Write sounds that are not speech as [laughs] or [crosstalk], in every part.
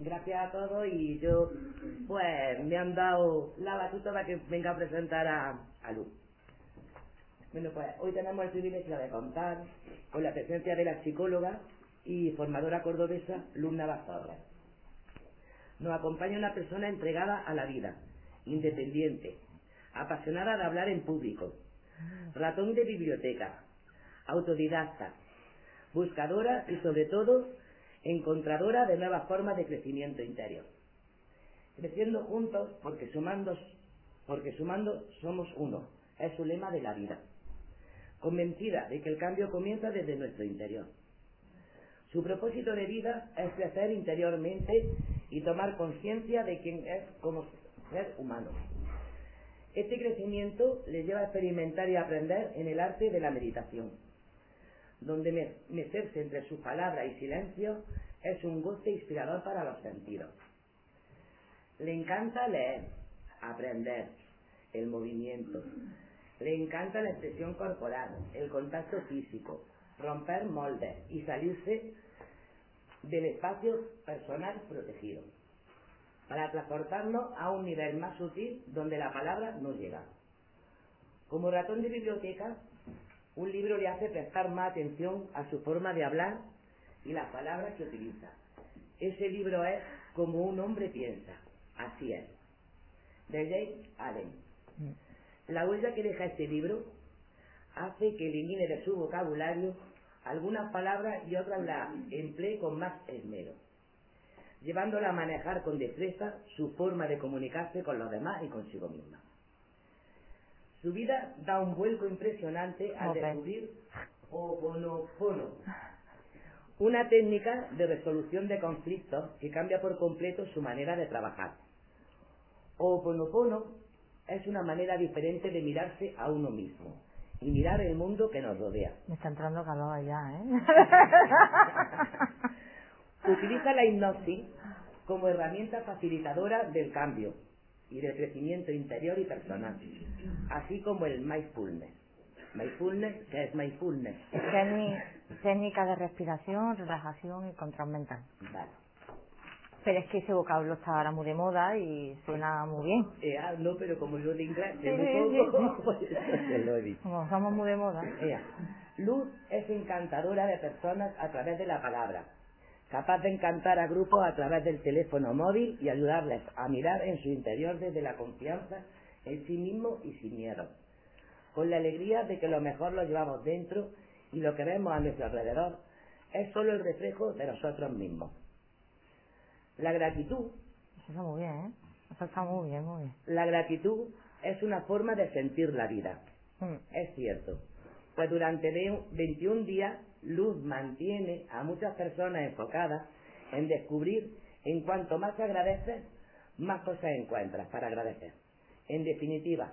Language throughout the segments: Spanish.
gracias a todos y yo, pues, me han dado la batuta para que venga a presentar a, a Luz. Bueno, pues hoy tenemos el privilegio de contar con la presencia de la psicóloga y formadora cordobesa Luz Navas Nos acompaña una persona entregada a la vida, independiente, apasionada de hablar en público, ratón de biblioteca, autodidacta, buscadora y sobre todo encontradora de nuevas formas de crecimiento interior. Creciendo juntos porque sumando, porque sumando somos uno, es su lema de la vida convencida de que el cambio comienza desde nuestro interior. Su propósito de vida es crecer interiormente y tomar conciencia de quién es como ser humano. Este crecimiento le lleva a experimentar y aprender en el arte de la meditación, donde meterse entre sus palabras y silencio es un goce inspirador para los sentidos. Le encanta leer, aprender, el movimiento, le encanta la expresión corporal, el contacto físico, romper moldes y salirse del espacio personal protegido, para transportarnos a un nivel más sutil donde la palabra no llega. Como ratón de biblioteca, un libro le hace prestar más atención a su forma de hablar y las palabras que utiliza. Ese libro es como un hombre piensa, así es. De Jake Allen. La huella que deja este libro hace que elimine de su vocabulario algunas palabras y otras las emplee con más esmero, llevándola a manejar con destreza su forma de comunicarse con los demás y consigo misma. Su vida da un vuelco impresionante al descubrir Oponopono, una técnica de resolución de conflictos que cambia por completo su manera de trabajar. Oponopono es una manera diferente de mirarse a uno mismo y mirar el mundo que nos rodea. Me está entrando calor allá, ¿eh? Utiliza la hipnosis como herramienta facilitadora del cambio y del crecimiento interior y personal, así como el mindfulness. Mindfulness, ¿qué es mindfulness? Técnica de respiración, relajación y control mental. Vale pero es que ese vocablo está ahora muy de moda y suena muy bien. Eh, ah, no, pero como yo de inglés [laughs] Como somos muy de moda. Luz es encantadora de personas a través de la palabra, capaz de encantar a grupos a través del teléfono móvil y ayudarles a mirar en su interior desde la confianza en sí mismo y sin miedo, con la alegría de que lo mejor lo llevamos dentro y lo que vemos a nuestro alrededor es solo el reflejo de nosotros mismos. La gratitud. Eso está muy bien, ¿eh? Eso está muy bien, muy bien. La gratitud es una forma de sentir la vida. Mm. Es cierto. Pues durante 21 días, Luz mantiene a muchas personas enfocadas en descubrir en cuanto más agradeces, más cosas encuentras para agradecer. En definitiva,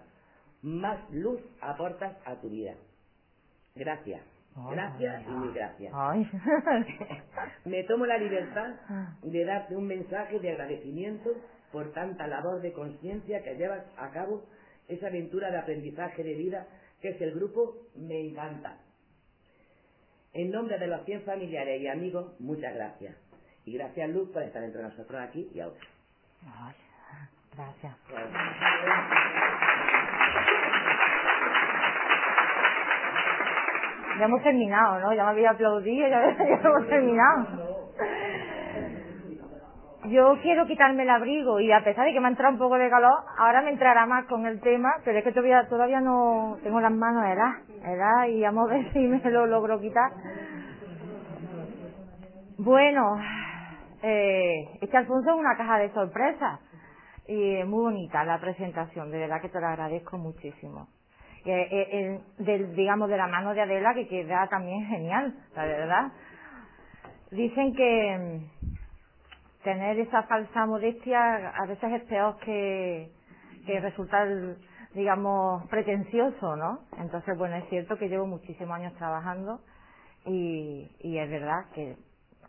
más luz aportas a tu vida. Gracias. Gracias y mil gracias. [laughs] Me tomo la libertad de darte un mensaje de agradecimiento por tanta labor de conciencia que llevas a cabo esa aventura de aprendizaje de vida que es el grupo Me Encanta. En nombre de los 100 familiares y amigos, muchas gracias. Y gracias Luz por estar entre nosotros aquí y ahora. gracias. Ya hemos terminado, ¿no? Ya me había aplaudido, ya, hemos terminado. Yo quiero quitarme el abrigo y a pesar de que me ha entrado un poco de calor, ahora me entrará más con el tema, pero es que todavía, todavía no tengo las manos ¿verdad? y vamos a ver [laughs] si me lo logro quitar. Bueno, eh, este Alfonso es una caja de sorpresas y es muy bonita la presentación, de verdad que te lo agradezco muchísimo. Eh, eh, del, digamos, de la mano de Adela, que queda también genial, la verdad. Dicen que tener esa falsa modestia a veces es peor que, que resultar, digamos, pretencioso, ¿no? Entonces, bueno, es cierto que llevo muchísimos años trabajando y, y es verdad que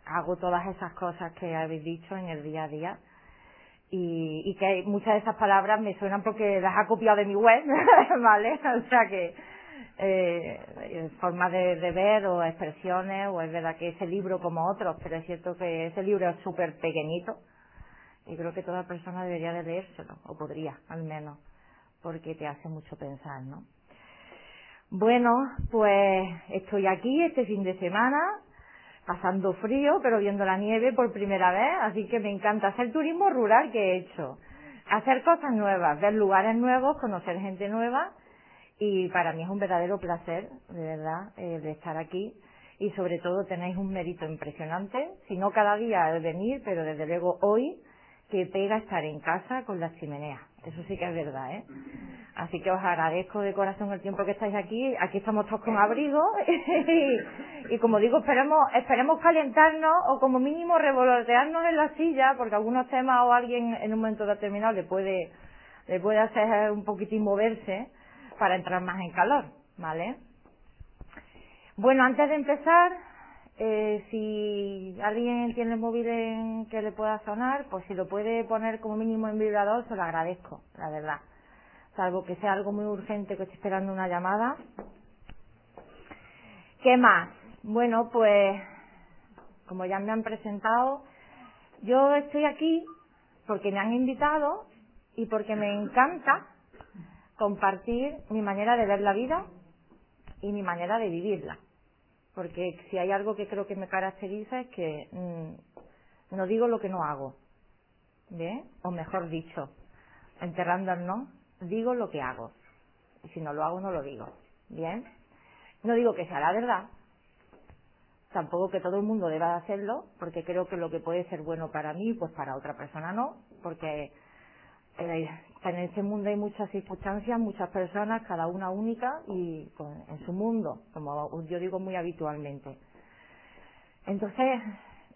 hago todas esas cosas que habéis dicho en el día a día y, y que muchas de esas palabras me suenan porque las ha copiado de mi web, [laughs] ¿vale? O sea que eh, formas de, de, ver o expresiones, o es verdad que ese libro como otros, pero es cierto que ese libro es súper pequeñito, Y creo que toda persona debería de leérselo, o podría, al menos, porque te hace mucho pensar, ¿no? Bueno, pues estoy aquí este fin de semana, pasando frío, pero viendo la nieve por primera vez, así que me encanta hacer turismo rural que he hecho. Hacer cosas nuevas, ver lugares nuevos, conocer gente nueva, y para mí es un verdadero placer, de verdad, eh, de estar aquí y sobre todo tenéis un mérito impresionante, si no cada día al venir, pero desde luego hoy, que pega estar en casa con las chimeneas. Eso sí que es verdad, ¿eh? Así que os agradezco de corazón el tiempo que estáis aquí. Aquí estamos todos con abrigo [laughs] y, como digo, esperemos, esperemos calentarnos o como mínimo revolotearnos en la silla porque algunos temas o alguien en un momento determinado le puede, le puede hacer un poquitín moverse para entrar más en calor, ¿vale? Bueno, antes de empezar, eh, si alguien tiene el móvil en que le pueda sonar, pues si lo puede poner como mínimo en vibrador, se lo agradezco, la verdad. Salvo que sea algo muy urgente que esté esperando una llamada. ¿Qué más? Bueno, pues, como ya me han presentado, yo estoy aquí porque me han invitado y porque me encanta compartir mi manera de ver la vida y mi manera de vivirla. Porque si hay algo que creo que me caracteriza es que mm, no digo lo que no hago. ¿Bien? O mejor dicho, no, digo lo que hago. Y si no lo hago, no lo digo. ¿Bien? No digo que sea la verdad. Tampoco que todo el mundo deba hacerlo, porque creo que lo que puede ser bueno para mí, pues para otra persona no, porque eh, en ese mundo hay muchas circunstancias, muchas personas, cada una única y en su mundo, como yo digo muy habitualmente. Entonces,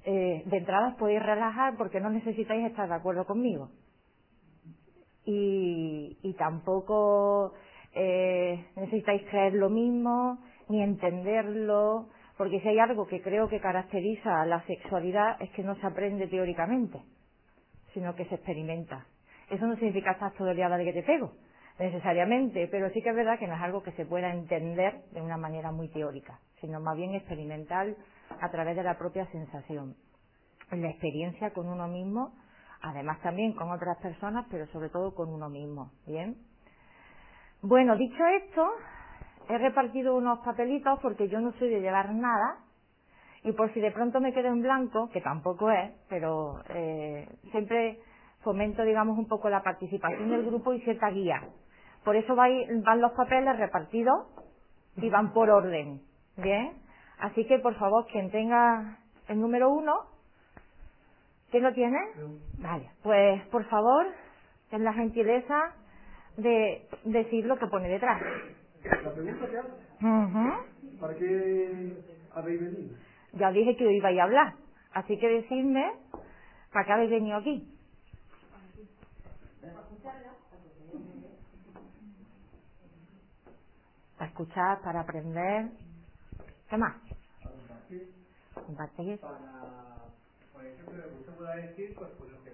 eh, de entrada podéis relajar porque no necesitáis estar de acuerdo conmigo. Y, tampoco eh, necesitáis creer lo mismo, ni entenderlo, porque si hay algo que creo que caracteriza a la sexualidad es que no se aprende teóricamente, sino que se experimenta. Eso no significa estar todo el día de que te pego, necesariamente, pero sí que es verdad que no es algo que se pueda entender de una manera muy teórica, sino más bien experimental a través de la propia sensación, la experiencia con uno mismo, además también con otras personas, pero sobre todo con uno mismo, ¿bien? Bueno, dicho esto, he repartido unos papelitos porque yo no soy de llevar nada y por si de pronto me quedo en blanco, que tampoco es, pero eh, siempre fomento, digamos, un poco la participación del grupo y cierta guía. Por eso van los papeles repartidos y van por orden. Bien. Así que, por favor, quien tenga el número uno, ¿quién lo tiene? Vale. Pues, por favor, ten la gentileza de decir lo que pone detrás. La pregunta que hago, ¿para qué habéis venido? Ya dije que iba a hablar. Así que decidme, ¿para qué habéis venido aquí? Para escuchar, para aprender. ¿Qué más? Compartir. Para, por ejemplo, lo que usted pueda decir, pues, pues lo que,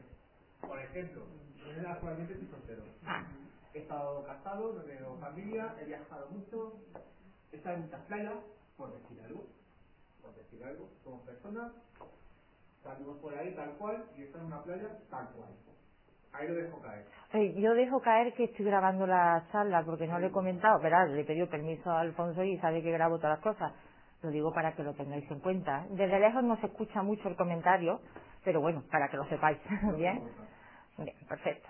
por ejemplo, yo actualmente estoy soltero. Ah. He estado casado, no tengo familia, he viajado mucho, he estado en muchas playas, por decir algo, por decir algo, somos personas, salimos por ahí tal cual y está en una playa tal cual. Ahí lo dejo caer. yo dejo caer que estoy grabando la charla porque no le he comentado, verás, le he pedido permiso a Alfonso y sabe que grabo todas las cosas. Lo digo para que lo tengáis en cuenta. Desde lejos no se escucha mucho el comentario, pero bueno, para que lo sepáis. [laughs] Bien. Bien, perfecto.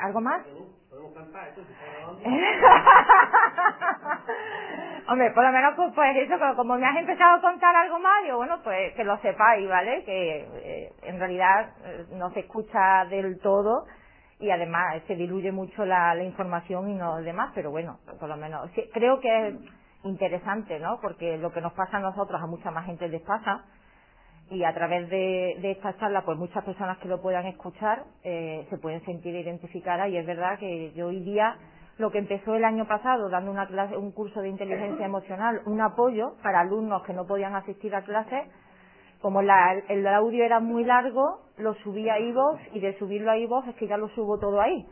¿Algo más? [laughs] Hombre, por lo menos pues, pues, eso, como me has empezado a contar algo más, yo bueno, pues que lo sepáis, ¿vale? Que eh, en realidad eh, no se escucha del todo y además se diluye mucho la, la información y no el demás, pero bueno, por lo menos creo que es interesante, ¿no? Porque lo que nos pasa a nosotros a mucha más gente les pasa y a través de, de esta charla, pues muchas personas que lo puedan escuchar eh, se pueden sentir identificadas y es verdad que yo hoy día lo que empezó el año pasado dando una clase, un curso de inteligencia emocional, un apoyo para alumnos que no podían asistir a clases, como la, el audio era muy largo, lo subí a iVoox y de subirlo a iVoox es que ya lo subo todo ahí.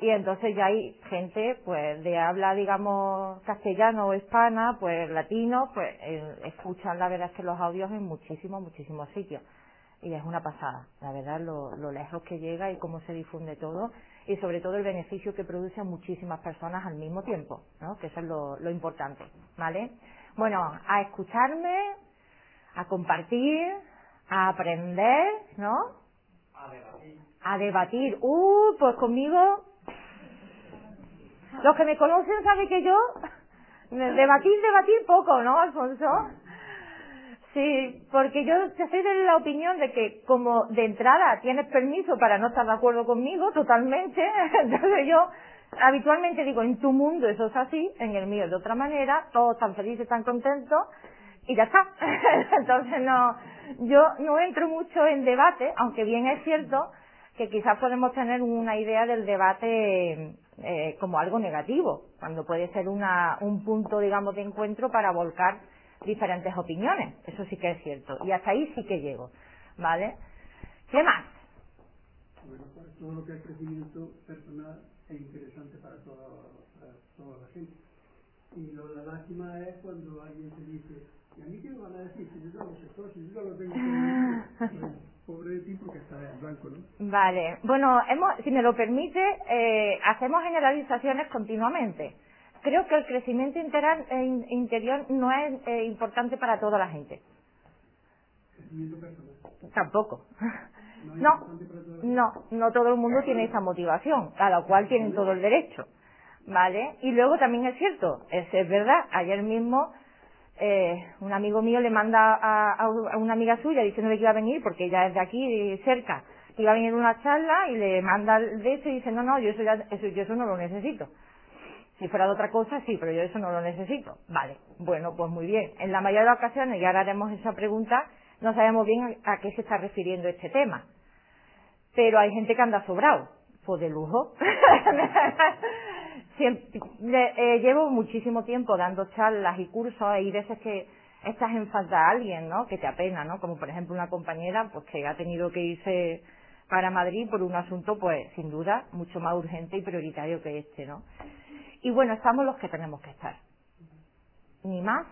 Y entonces ya hay gente, pues, de habla, digamos, castellano o hispana, pues, latino, pues, eh, escuchan la verdad es que los audios en muchísimos, muchísimos sitios. y es una pasada, la verdad, lo, lo lejos que llega y cómo se difunde todo y sobre todo el beneficio que produce a muchísimas personas al mismo tiempo, ¿no? Que eso es lo, lo importante, ¿vale? Bueno, a escucharme, a compartir, a aprender, ¿no? A debatir. A debatir. Uh, pues conmigo, los que me conocen saben que yo, [laughs] debatir, debatir poco, ¿no, Alfonso? Sí, porque yo estoy de la opinión de que como de entrada tienes permiso para no estar de acuerdo conmigo totalmente, [laughs] entonces yo habitualmente digo, en tu mundo eso es así, en el mío de otra manera, todos están felices, están contentos y ya está. [laughs] entonces no, yo no entro mucho en debate, aunque bien es cierto que quizás podemos tener una idea del debate eh, como algo negativo, cuando puede ser una, un punto, digamos, de encuentro para volcar diferentes opiniones. Eso sí que es cierto. Y hasta ahí sí que llego. ¿Vale? ¿Qué más? Bueno, pues todo lo que es crecimiento personal es interesante para toda, para toda la gente. Y lo, la lástima es cuando alguien se dice, ¿y a mí qué me van a decir? Si yo ya lo sé todo, si yo ya lo tengo todo. [laughs] Pobre de ti porque está en blanco, ¿no? Vale. Bueno, hemos, si me lo permite, eh, hacemos generalizaciones continuamente creo que el crecimiento interior, eh, interior no es eh, importante para toda la gente. Crecimiento personal. Tampoco. No, No, la no, no todo el mundo tiene esa motivación, cada cual tiene todo el derecho, ¿vale? Y luego también es cierto, es, es verdad, ayer mismo eh, un amigo mío le manda a, una amiga suya diciéndole que iba a venir, porque ella es de aquí, cerca, que iba a venir a una charla y le manda el de eso y dice, no, no, yo eso, ya, eso, yo eso no lo necesito. Si fuera de otra cosa, sí, pero yo eso no lo necesito. Vale, bueno, pues muy bien. En la mayoría de las ocasiones, y ahora haremos esa pregunta, no sabemos bien a qué se está refiriendo este tema. Pero hay gente que anda sobrado. Pues de lujo. [laughs] Eh, llevo muchísimo tiempo dando charlas y cursos y veces que estás en falta a alguien, ¿no? Que te apena, ¿no? Como por ejemplo una compañera, pues que ha tenido que irse para Madrid por un asunto, pues sin duda, mucho más urgente y prioritario que este, ¿no? Y bueno, estamos los que tenemos que estar. Ni más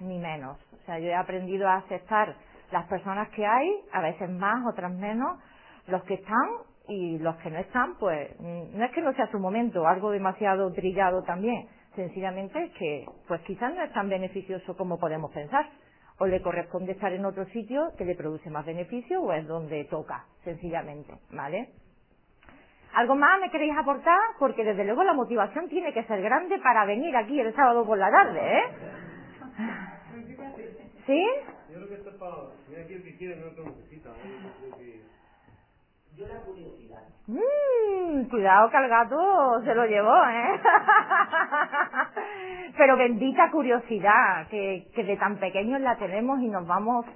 ni menos. O sea, yo he aprendido a aceptar las personas que hay, a veces más, otras menos, los que están y los que no están, pues mm, no es que no sea su momento, algo demasiado trillado también. Sencillamente es que, pues quizás no es tan beneficioso como podemos pensar. O le corresponde estar en otro sitio que le produce más beneficio o es donde toca, sencillamente, ¿vale? ¿Algo más me queréis aportar? Porque desde luego la motivación tiene que ser grande para venir aquí el sábado por la tarde, ¿eh? ¿Sí? Yo creo que esto es para. Mira aquí el que quiere, no necesita. ¿eh? Yo. Mmm, cuidado que al gato se lo llevó, ¿eh? [laughs] Pero bendita curiosidad, que, de tan pequeños la tenemos y nos vamos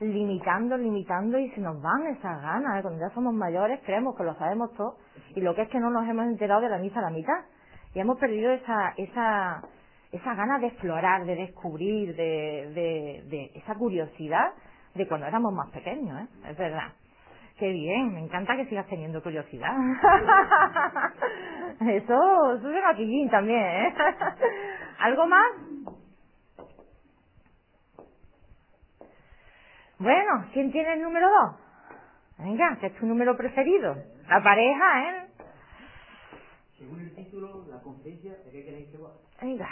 limitando, limitando y se nos van esas ganas. ¿eh? Cuando ya somos mayores creemos que lo sabemos todo y lo que es que no nos hemos enterado de la misa a la mitad. Y hemos perdido esa, esa, esa ganas de explorar, de descubrir, de, de, de esa curiosidad de cuando éramos más pequeños, ¿eh? Es verdad. Qué bien, me encanta que sigas teniendo curiosidad. [laughs] Eso, eso es gatillín también, ¿eh? [laughs] ¿Algo más? Bueno, ¿quién tiene el número dos? Venga, que es tu número preferido. La pareja, ¿eh? Según el título, la conferencia, ¿de qué queréis que va? Venga,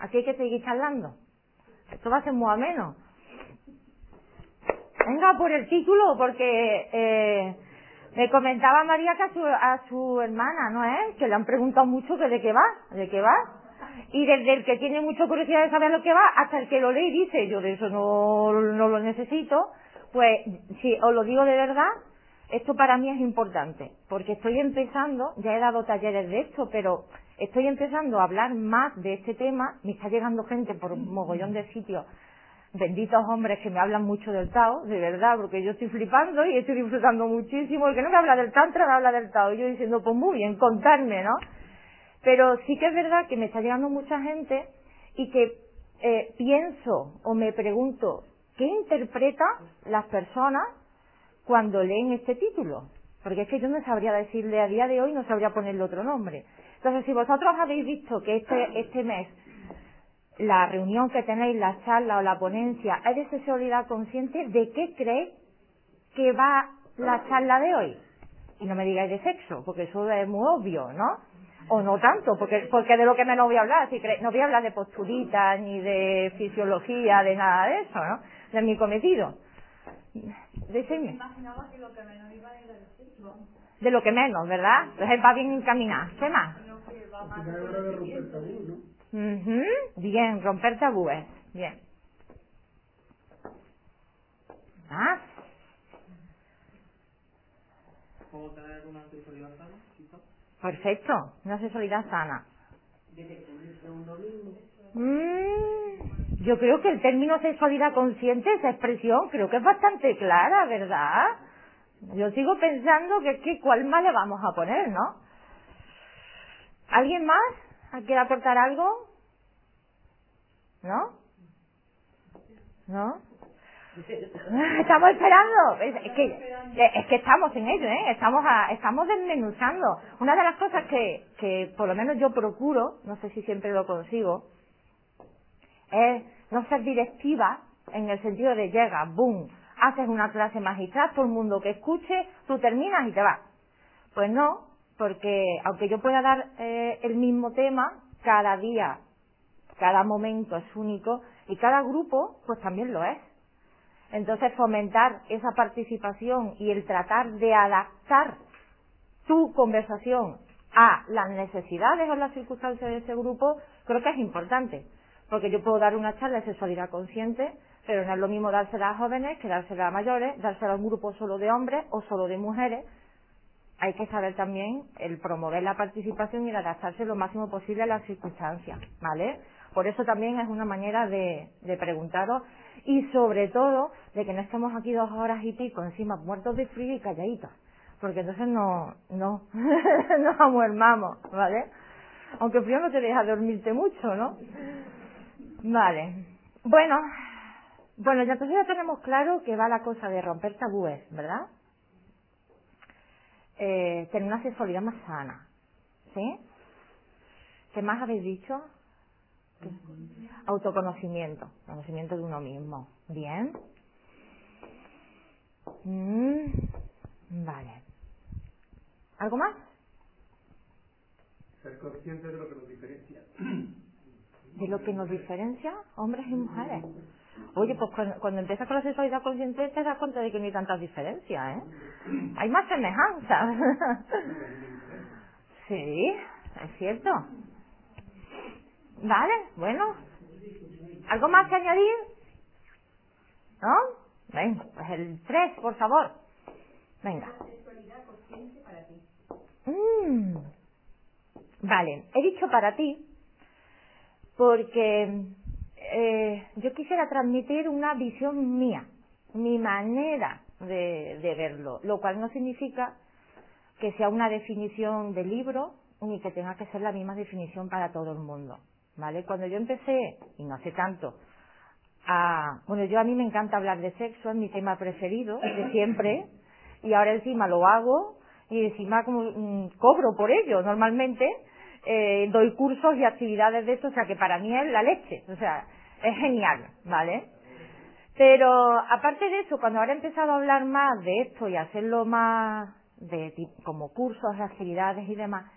aquí hay que seguir charlando. Esto va a ser muy ameno. Venga, por el título, porque eh, me comentaba María que a su, hermana, ¿no es? Que le han preguntado mucho que de qué va, de qué va. Y desde el que tiene mucha curiosidad de saber lo que va, hasta el que lo lee y dice, yo de eso no, no lo necesito, pues si os lo digo de verdad, esto para mí es importante, porque estoy empezando, ya he dado talleres de esto, pero estoy empezando a hablar más de este tema, me está llegando gente por un mogollón de sitios, benditos hombres que me hablan mucho del Tao, de verdad, porque yo estoy flipando y estoy disfrutando muchísimo, el que no me habla del Tantra me habla del Tao, y yo diciendo, pues muy bien, contarme, ¿no? Pero sí que es verdad que me está llegando mucha gente y que eh, pienso o me pregunto, ¿qué interpretan las personas cuando leen este título? Porque es que yo no sabría decirle a día de hoy, no sabría ponerle otro nombre. Entonces, si vosotros habéis visto que este, este mes la reunión que tenéis, la charla o la ponencia es de sexualidad consciente, ¿de qué creéis qué va la charla de hoy? Y no me digáis de sexo, porque eso es muy obvio, ¿no? O no tanto, porque, porque de lo que me no voy a hablar, si no voy a hablar de posturitas, ni de fisiología, de nada de eso, ¿no? De mi cometido. Decime. Imaginaba que lo que menos iba era de sexo. De lo que menos, ¿verdad? Entonces va bien encaminado. ¿Qué más? Más. Ujú, Bien, romper tabúes. Bien. Ah, ¿Cómo tener una sexualidad sana? perfecto. Una sexualidad sana. Mm, yo creo que el término sexualidad consciente, esa expresión, creo que es bastante clara, ¿verdad? Yo sigo pensando que, que cuál más le vamos a poner, ¿no? ¿Alguien más? ¿Quiere aportar algo? ¿No? ¿No? [laughs] Estamos esperando. Es, que, es que estamos en ello, ¿eh? Estamos, a- estamos desmenuzando. Una de las cosas que, que por lo menos yo procuro, no sé si siempre lo consigo, es no ser directiva en el sentido de llega, boom, haces una clase magistral, todo el mundo que escuche, tú terminas y te vas. Pues no, porque aunque yo pueda dar eh, el mismo tema, cada día, cada momento es único y cada grupo pues también lo es. Entonces fomentar esa participación y el tratar de adaptar tu conversación a las necesidades o las circunstancias de ese grupo, creo que es importante. Porque yo puedo dar una charla de sexualidad consciente, pero no es lo mismo dársela a jóvenes que dársela a mayores, dársela a un grupo solo de hombres o solo de mujeres. Hay que saber también el promover la participación y el adaptarse lo máximo posible a las circunstancias, ¿vale? Por eso también es una manera de, de preguntaros y sobre todo de que no estemos aquí dos horas y pico encima muertos de frío y calladitos, porque entonces no, no, [laughs] nos amuermamos, ¿vale? Aunque frío no te deja dormirte mucho, ¿no? Vale. Bueno, bueno, ya entonces ya tenemos claro que va la cosa de romper tabúes, ¿verdad? Eh, tener una sexualidad más sana, ¿sí? ¿Qué más habéis dicho? ¿Qué? Autoconocimiento, conocimiento de uno mismo. Bien. Mm, vale. ¿Algo más? Ser consciente de lo que nos diferencia. de lo que nos diferencia hombres y mujeres. Oye, pues cuando, cuando empiezas con la sexualidad consciente te das cuenta de que no hay tantas diferencias, ¿eh? Hay más semejanzas. [laughs] sí, es cierto. Vale, bueno. ¿Algo más que añadir? ¿No? Venga, pues el 3, por favor. Venga. Mm. Vale, he dicho para ti porque eh, yo quisiera transmitir una visión mía, mi manera de, de verlo, lo cual no significa que sea una definición de libro ni que tenga que ser la misma definición para todo el mundo, ¿vale? Cuando yo empecé, y no hace tanto, a, bueno, yo a mí me encanta hablar de sexo, es mi tema preferido de siempre, y ahora encima lo hago y encima como mm, cobro por ello normalmente, eh, doy cursos y actividades de esto, o sea que para mí es la leche, o sea, es genial, ¿vale? Pero aparte de eso, cuando ahora he empezado a hablar más de esto y hacerlo más de como cursos, actividades y demás,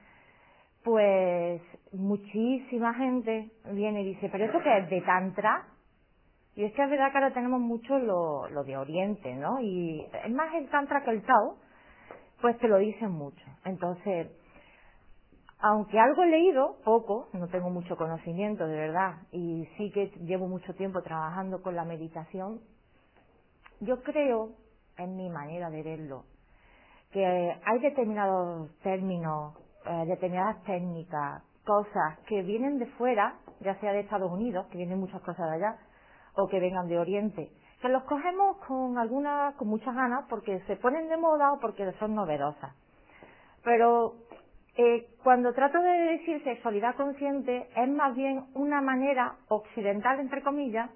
pues muchísima gente viene y dice, pero eso que es de tantra, y es que es verdad que ahora tenemos mucho lo, lo de Oriente, ¿no? Y es más el tantra que el Tao, pues te lo dicen mucho. Entonces, aunque algo he leído, poco, no tengo mucho conocimiento de verdad, y sí que llevo mucho tiempo trabajando con la meditación, yo creo, en mi manera de verlo, que hay determinados términos, eh, determinadas técnicas, cosas que vienen de fuera, ya sea de Estados Unidos, que vienen muchas cosas de allá, o que vengan de Oriente, que los cogemos con algunas, con muchas ganas, porque se ponen de moda o porque son novedosas. Pero eh, cuando trato de decir sexualidad consciente, es más bien una manera occidental, entre comillas,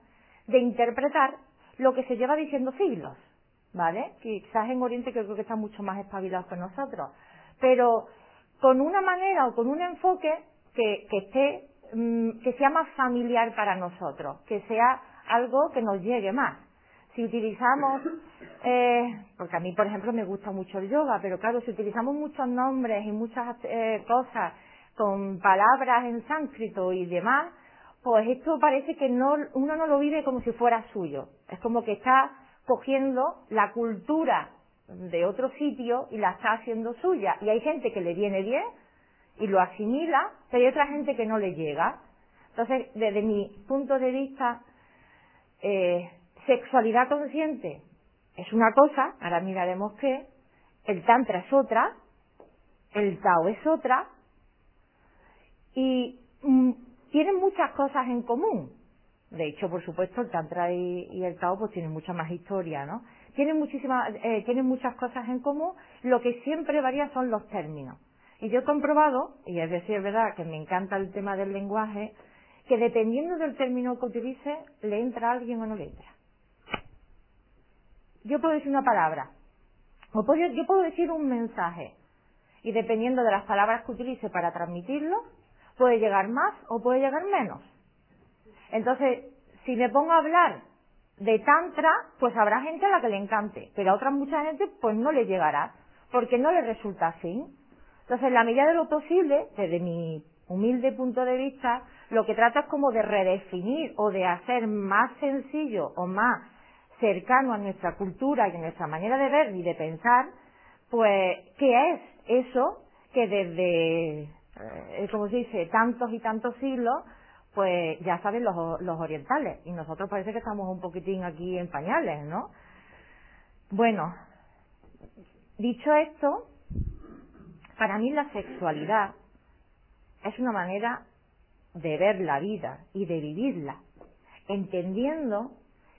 de interpretar lo que se lleva diciendo siglos, ¿vale? Quizás en Oriente creo que están mucho más espabilados que nosotros, pero con una manera o con un enfoque que, que esté, mm, que sea más familiar para nosotros, que sea algo que nos llegue más. Si utilizamos, eh, porque a mí, por ejemplo, me gusta mucho el yoga, pero claro, si utilizamos muchos nombres y muchas eh, cosas con palabras en sánscrito y demás, pues esto parece que no, uno no lo vive como si fuera suyo. Es como que está cogiendo la cultura de otro sitio y la está haciendo suya. Y hay gente que le viene bien y lo asimila, pero hay otra gente que no le llega. Entonces, desde mi punto de vista, eh, sexualidad consciente es una cosa, ahora miraremos qué, el tantra es otra, el tao es otra, y mm, tienen muchas cosas en común. De hecho, por supuesto, el tantra y, el tao pues tienen mucha más historia, ¿no? Tienen muchísimas, eh, tienen muchas cosas en común, lo que siempre varía son los términos. Y yo he comprobado, y es decir, es verdad que me encanta el tema del lenguaje, que dependiendo del término que utilice, le entra a alguien o no le entra. Yo puedo decir una palabra, o puedo, yo puedo decir un mensaje, y dependiendo de las palabras que utilice para transmitirlo, puede llegar más o puede llegar menos. Entonces, si me pongo a hablar de tantra, pues habrá gente a la que le encante, pero a otra mucha gente pues no le llegará, porque no le resulta así. Entonces, en la medida de lo posible, desde mi humilde punto de vista, lo que trata es como de redefinir o de hacer más sencillo o más cercano a nuestra cultura y a nuestra manera de ver y de pensar, pues, ¿qué es eso que desde eh, como se dice, tantos y tantos siglos, pues ya saben los, los orientales. Y nosotros parece que estamos un poquitín aquí en pañales, ¿no? Bueno, dicho esto, para mí la sexualidad es una manera de ver la vida y de vivirla, entendiendo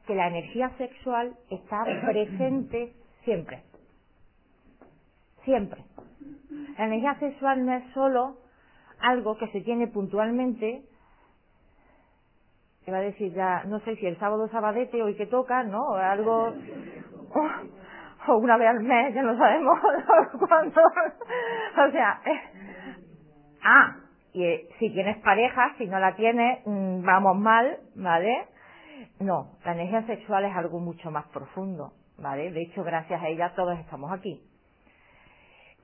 que la energía sexual está presente siempre. Siempre. La energía sexual no es solo algo que se tiene puntualmente, iba a decir ya, no sé si el sábado sabadete hoy que toca, ¿no? O algo, o, una vez al mes, ya no sabemos [laughs] cuándo. o sea, eh, ah, y eh, si tienes pareja, si no la tienes, mm, vamos mal, ¿vale? No, la energía sexual es algo mucho más profundo, ¿vale? De hecho, gracias a ella todos estamos aquí.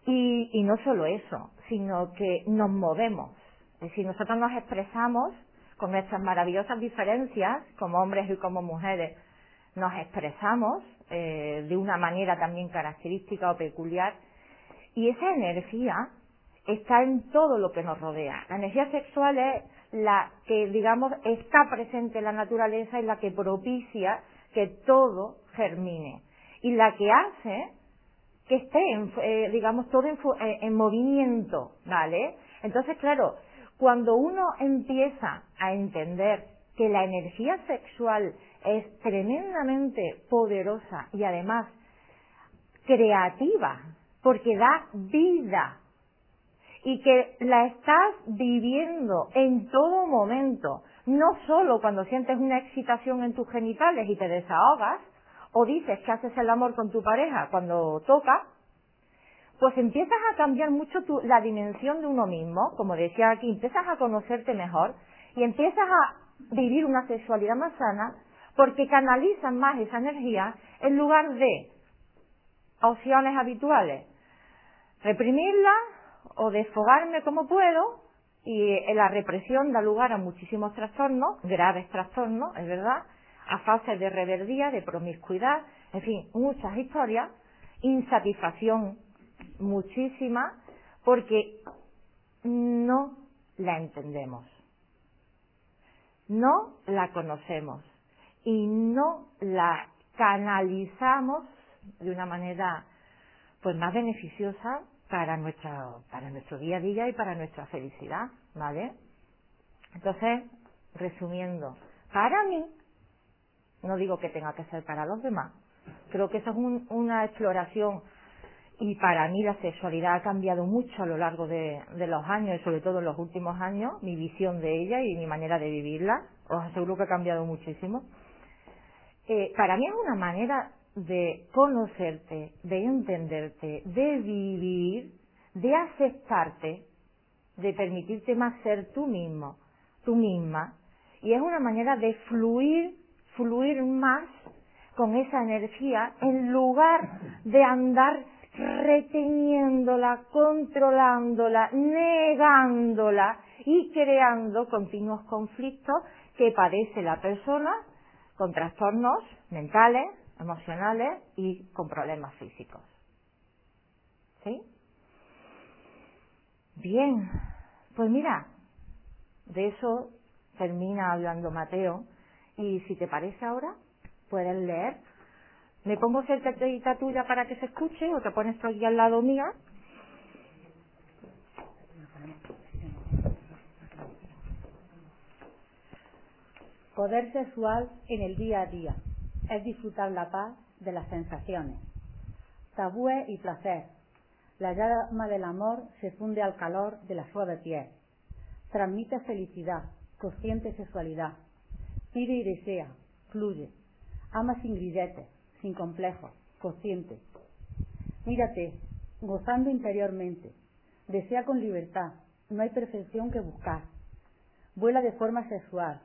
Y, y no solo eso, sino que nos movemos. Es decir, nosotros nos expresamos con nuestras maravillosas diferencias, como hombres y como mujeres, nos expresamos eh, de una manera también característica o peculiar, y esa energía está en todo lo que nos rodea. La energía sexual es la que, digamos, está presente en la naturaleza y la que propicia que todo germine. Y la que hace que esté, en, eh, digamos, todo en, eh, en movimiento, ¿vale? Entonces, claro, cuando uno empieza a entender que la energía sexual es tremendamente poderosa y además creativa, porque da vida y que la estás viviendo en todo momento, no solo cuando sientes una excitación en tus genitales y te desahogas, o dices que haces el amor con tu pareja cuando toca, pues empiezas a cambiar mucho tu, la dimensión de uno mismo, como decía aquí, empiezas a conocerte mejor y empiezas a vivir una sexualidad más sana porque canalizas más esa energía en lugar de opciones habituales, reprimirla o desfogarme como puedo y la represión da lugar a muchísimos trastornos, graves trastornos, es verdad, a fases de reverdía, de promiscuidad, en fin, muchas historias, insatisfacción muchísima, porque no la entendemos, no la conocemos y no la canalizamos de una manera pues más beneficiosa para nuestra para nuestro día a día y para nuestra felicidad, ¿vale? Entonces, resumiendo, para mí no digo que tenga que ser para los demás. Creo que eso es una exploración y para mí la sexualidad ha cambiado mucho a lo largo de, los años y sobre todo en los últimos años, mi visión de ella y mi manera de vivirla. Os aseguro que ha cambiado muchísimo. Eh, para mí es una manera de conocerte, de entenderte, de vivir, de aceptarte, de permitirte más ser tú mismo, tú misma. Y es una manera de fluir fluir más con esa energía en lugar de andar reteniéndola, controlándola, negándola y creando continuos conflictos que padece la persona con trastornos mentales, emocionales y con problemas físicos. ¿Sí? Bien, pues mira, de eso termina hablando Mateo y si te parece ahora, puedes leer. Me pongo cerca tuya para que se escuche o te pones tú aquí al lado mía. Poder sexual en el día a día es disfrutar la paz de las sensaciones. Tabúes y placer. La llama del amor se funde al calor de la suave piel. Transmite felicidad, consciente sexualidad. Pide y desea, fluye. Ama sin grilletes, sin complejos, consciente. Mírate, gozando interiormente. Desea con libertad. No hay perfección que buscar. Vuela de forma sexual,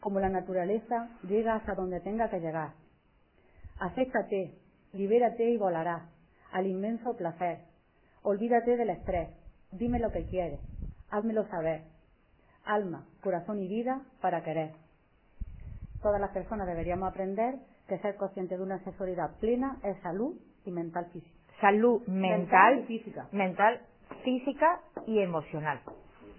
como la naturaleza llega hasta donde tenga que llegar. Acéptate, libérate y volarás al inmenso placer. Olvídate del estrés, dime lo que quieres, házmelo saber. Alma, corazón y vida para querer. Todas las personas deberíamos aprender que ser consciente de una sexualidad plena es salud y mental física. Salud mental, y física. mental, física y emocional.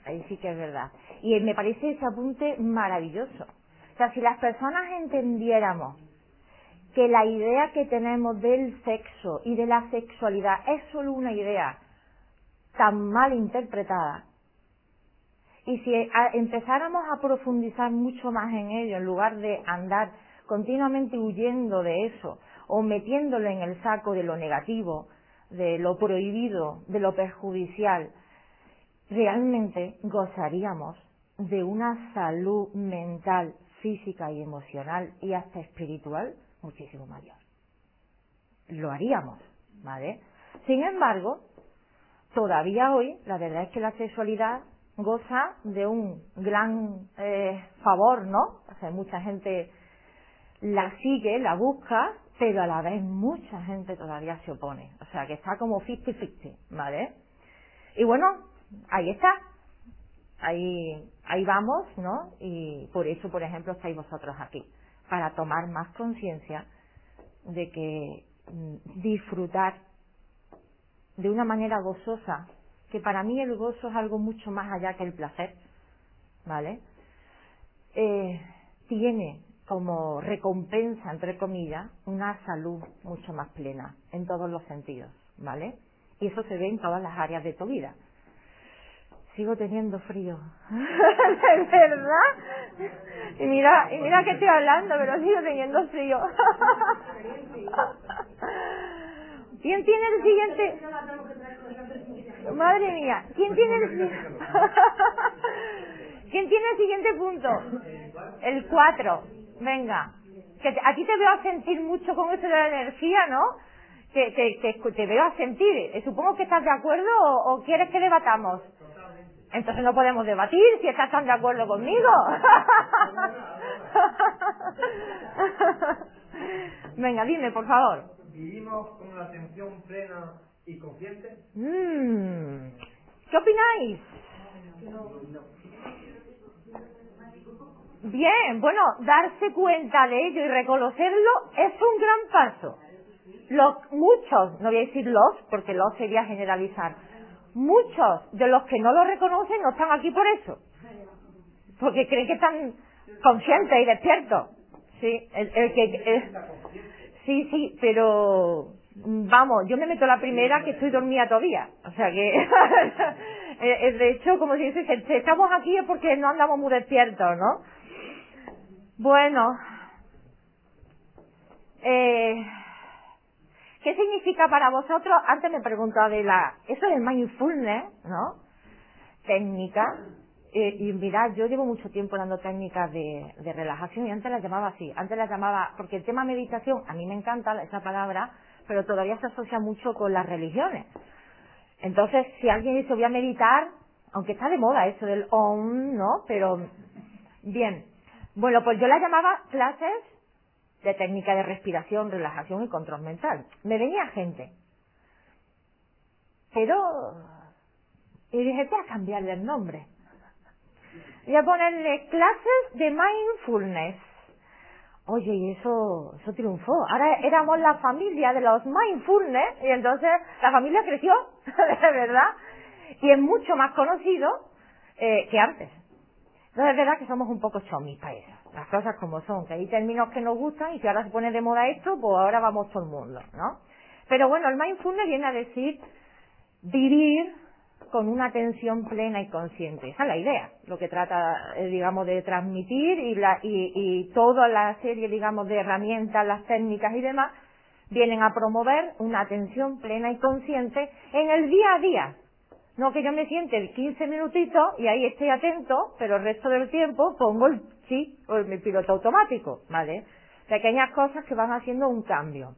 Ahí sí que es verdad. Y me parece ese apunte maravilloso. O sea, si las personas entendiéramos que la idea que tenemos del sexo y de la sexualidad es solo una idea tan mal interpretada, y si empezáramos a profundizar mucho más en ello, en lugar de andar continuamente huyendo de eso, o metiéndolo en el saco de lo negativo, de lo prohibido, de lo perjudicial, realmente gozaríamos de una salud mental física y emocional y hasta espiritual muchísimo mayor. Lo haríamos, ¿vale? Sin embargo, todavía hoy la verdad es que la sexualidad goza de un gran eh, favor, ¿no? O sea, mucha gente la sigue, la busca, pero a la vez mucha gente todavía se opone. O sea, que está como 50-50, ¿vale? Y bueno, ahí está, ahí, ahí vamos, ¿no? Y por eso, por ejemplo, estáis vosotros aquí, para tomar más conciencia de que mm, disfrutar de una manera gozosa, que para mí el gozo es algo mucho más allá que el placer, ¿vale? Eh, tiene como recompensa, entre comillas, una salud mucho más plena en todos los sentidos, ¿vale? Y eso se ve en todas las áreas de tu vida sigo teniendo frío. [laughs] ¿De verdad? Y mira, y mira que estoy hablando, pero sigo teniendo frío. [laughs] ¿Quién tiene el siguiente? Madre mía, ¿quién tiene el siguiente? [laughs] ¿Quién tiene el siguiente punto? El 4. Venga. Que a ti te veo a sentir mucho con esto de la energía, ¿no? Que, te veo a sentir. Supongo que estás de acuerdo o quieres que debatamos. Entonces no podemos debatir si estás tan de acuerdo conmigo. [laughs] Venga, dime, por favor. ¿Vivimos con una atención plena y consciente? Mm. ¿Qué opináis? Bien, bueno, darse cuenta de ello y reconocerlo es un gran paso. Los, muchos, no voy a decir los, porque los sería generalizar, muchos de los que no lo reconocen no están aquí por eso. Porque creen que están conscientes y despiertos. Sí, el, que, sí, sí, pero vamos, yo me meto la primera que estoy dormida todavía. O sea que, [laughs] eh, de hecho, como si dice, si estamos aquí es porque no andamos muy despiertos, ¿no? Bueno, eh, ¿Qué significa para vosotros? Antes me preguntaba de la, eso del mindfulness, ¿no? Técnica. Eh, y mirad, yo llevo mucho tiempo dando técnicas de, relajación y antes las llamaba así. Antes las llamaba, porque el tema meditación, a mí me encanta esa palabra, pero todavía se asocia mucho con las religiones. Entonces, si alguien dice voy a meditar, aunque está de moda eso del om, ¿no? Pero, bien. Bueno, pues yo la llamaba clases de técnica de respiración, relajación y control mental. Me venía gente. Pero, y dije, voy a cambiarle el nombre. Voy a ponerle clases de mindfulness. Oye, y eso, eso triunfó. Ahora éramos la familia de los mindfulness y entonces la familia creció, [laughs] de verdad. Y es mucho más conocido eh, que antes. Entonces es verdad que somos un poco chomis para. Las cosas como son, que hay términos que nos gustan y si ahora se pone de moda esto, pues ahora vamos todo el mundo, ¿no? Pero bueno, el mindfulness viene a decir vivir con una atención plena y consciente. Esa es la idea, lo que trata, eh, digamos, de transmitir y, la, y, y toda la serie, digamos, de herramientas, las técnicas y demás, vienen a promover una atención plena y consciente en el día a día. No que yo me siente 15 minutitos y ahí esté atento, pero el resto del tiempo pongo el chip o el piloto automático, ¿vale? Pequeñas cosas que van haciendo un cambio.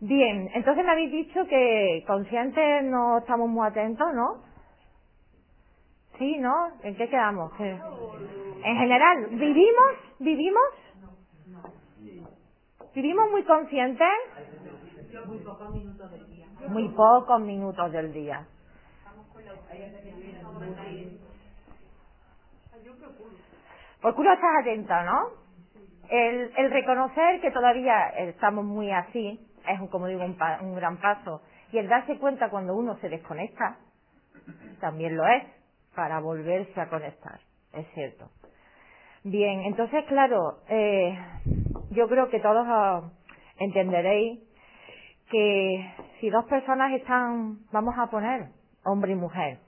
Bien, entonces me habéis dicho que conscientes no estamos muy atentos, ¿no? Sí, ¿no? ¿En qué quedamos? En general, ¿vivimos? ¿Vivimos? ¿Vivimos muy conscientes? Muy pocos minutos del día. Muy pocos minutos del día. Procuro estar atenta, ¿no? El, el reconocer que todavía estamos muy así es, un, como digo, un, pa- un gran paso. Y el darse cuenta cuando uno se desconecta también lo es para volverse a conectar. Es cierto. Bien, entonces, claro, eh, yo creo que todos ah, entenderéis que si dos personas están, vamos a poner, hombre y mujer,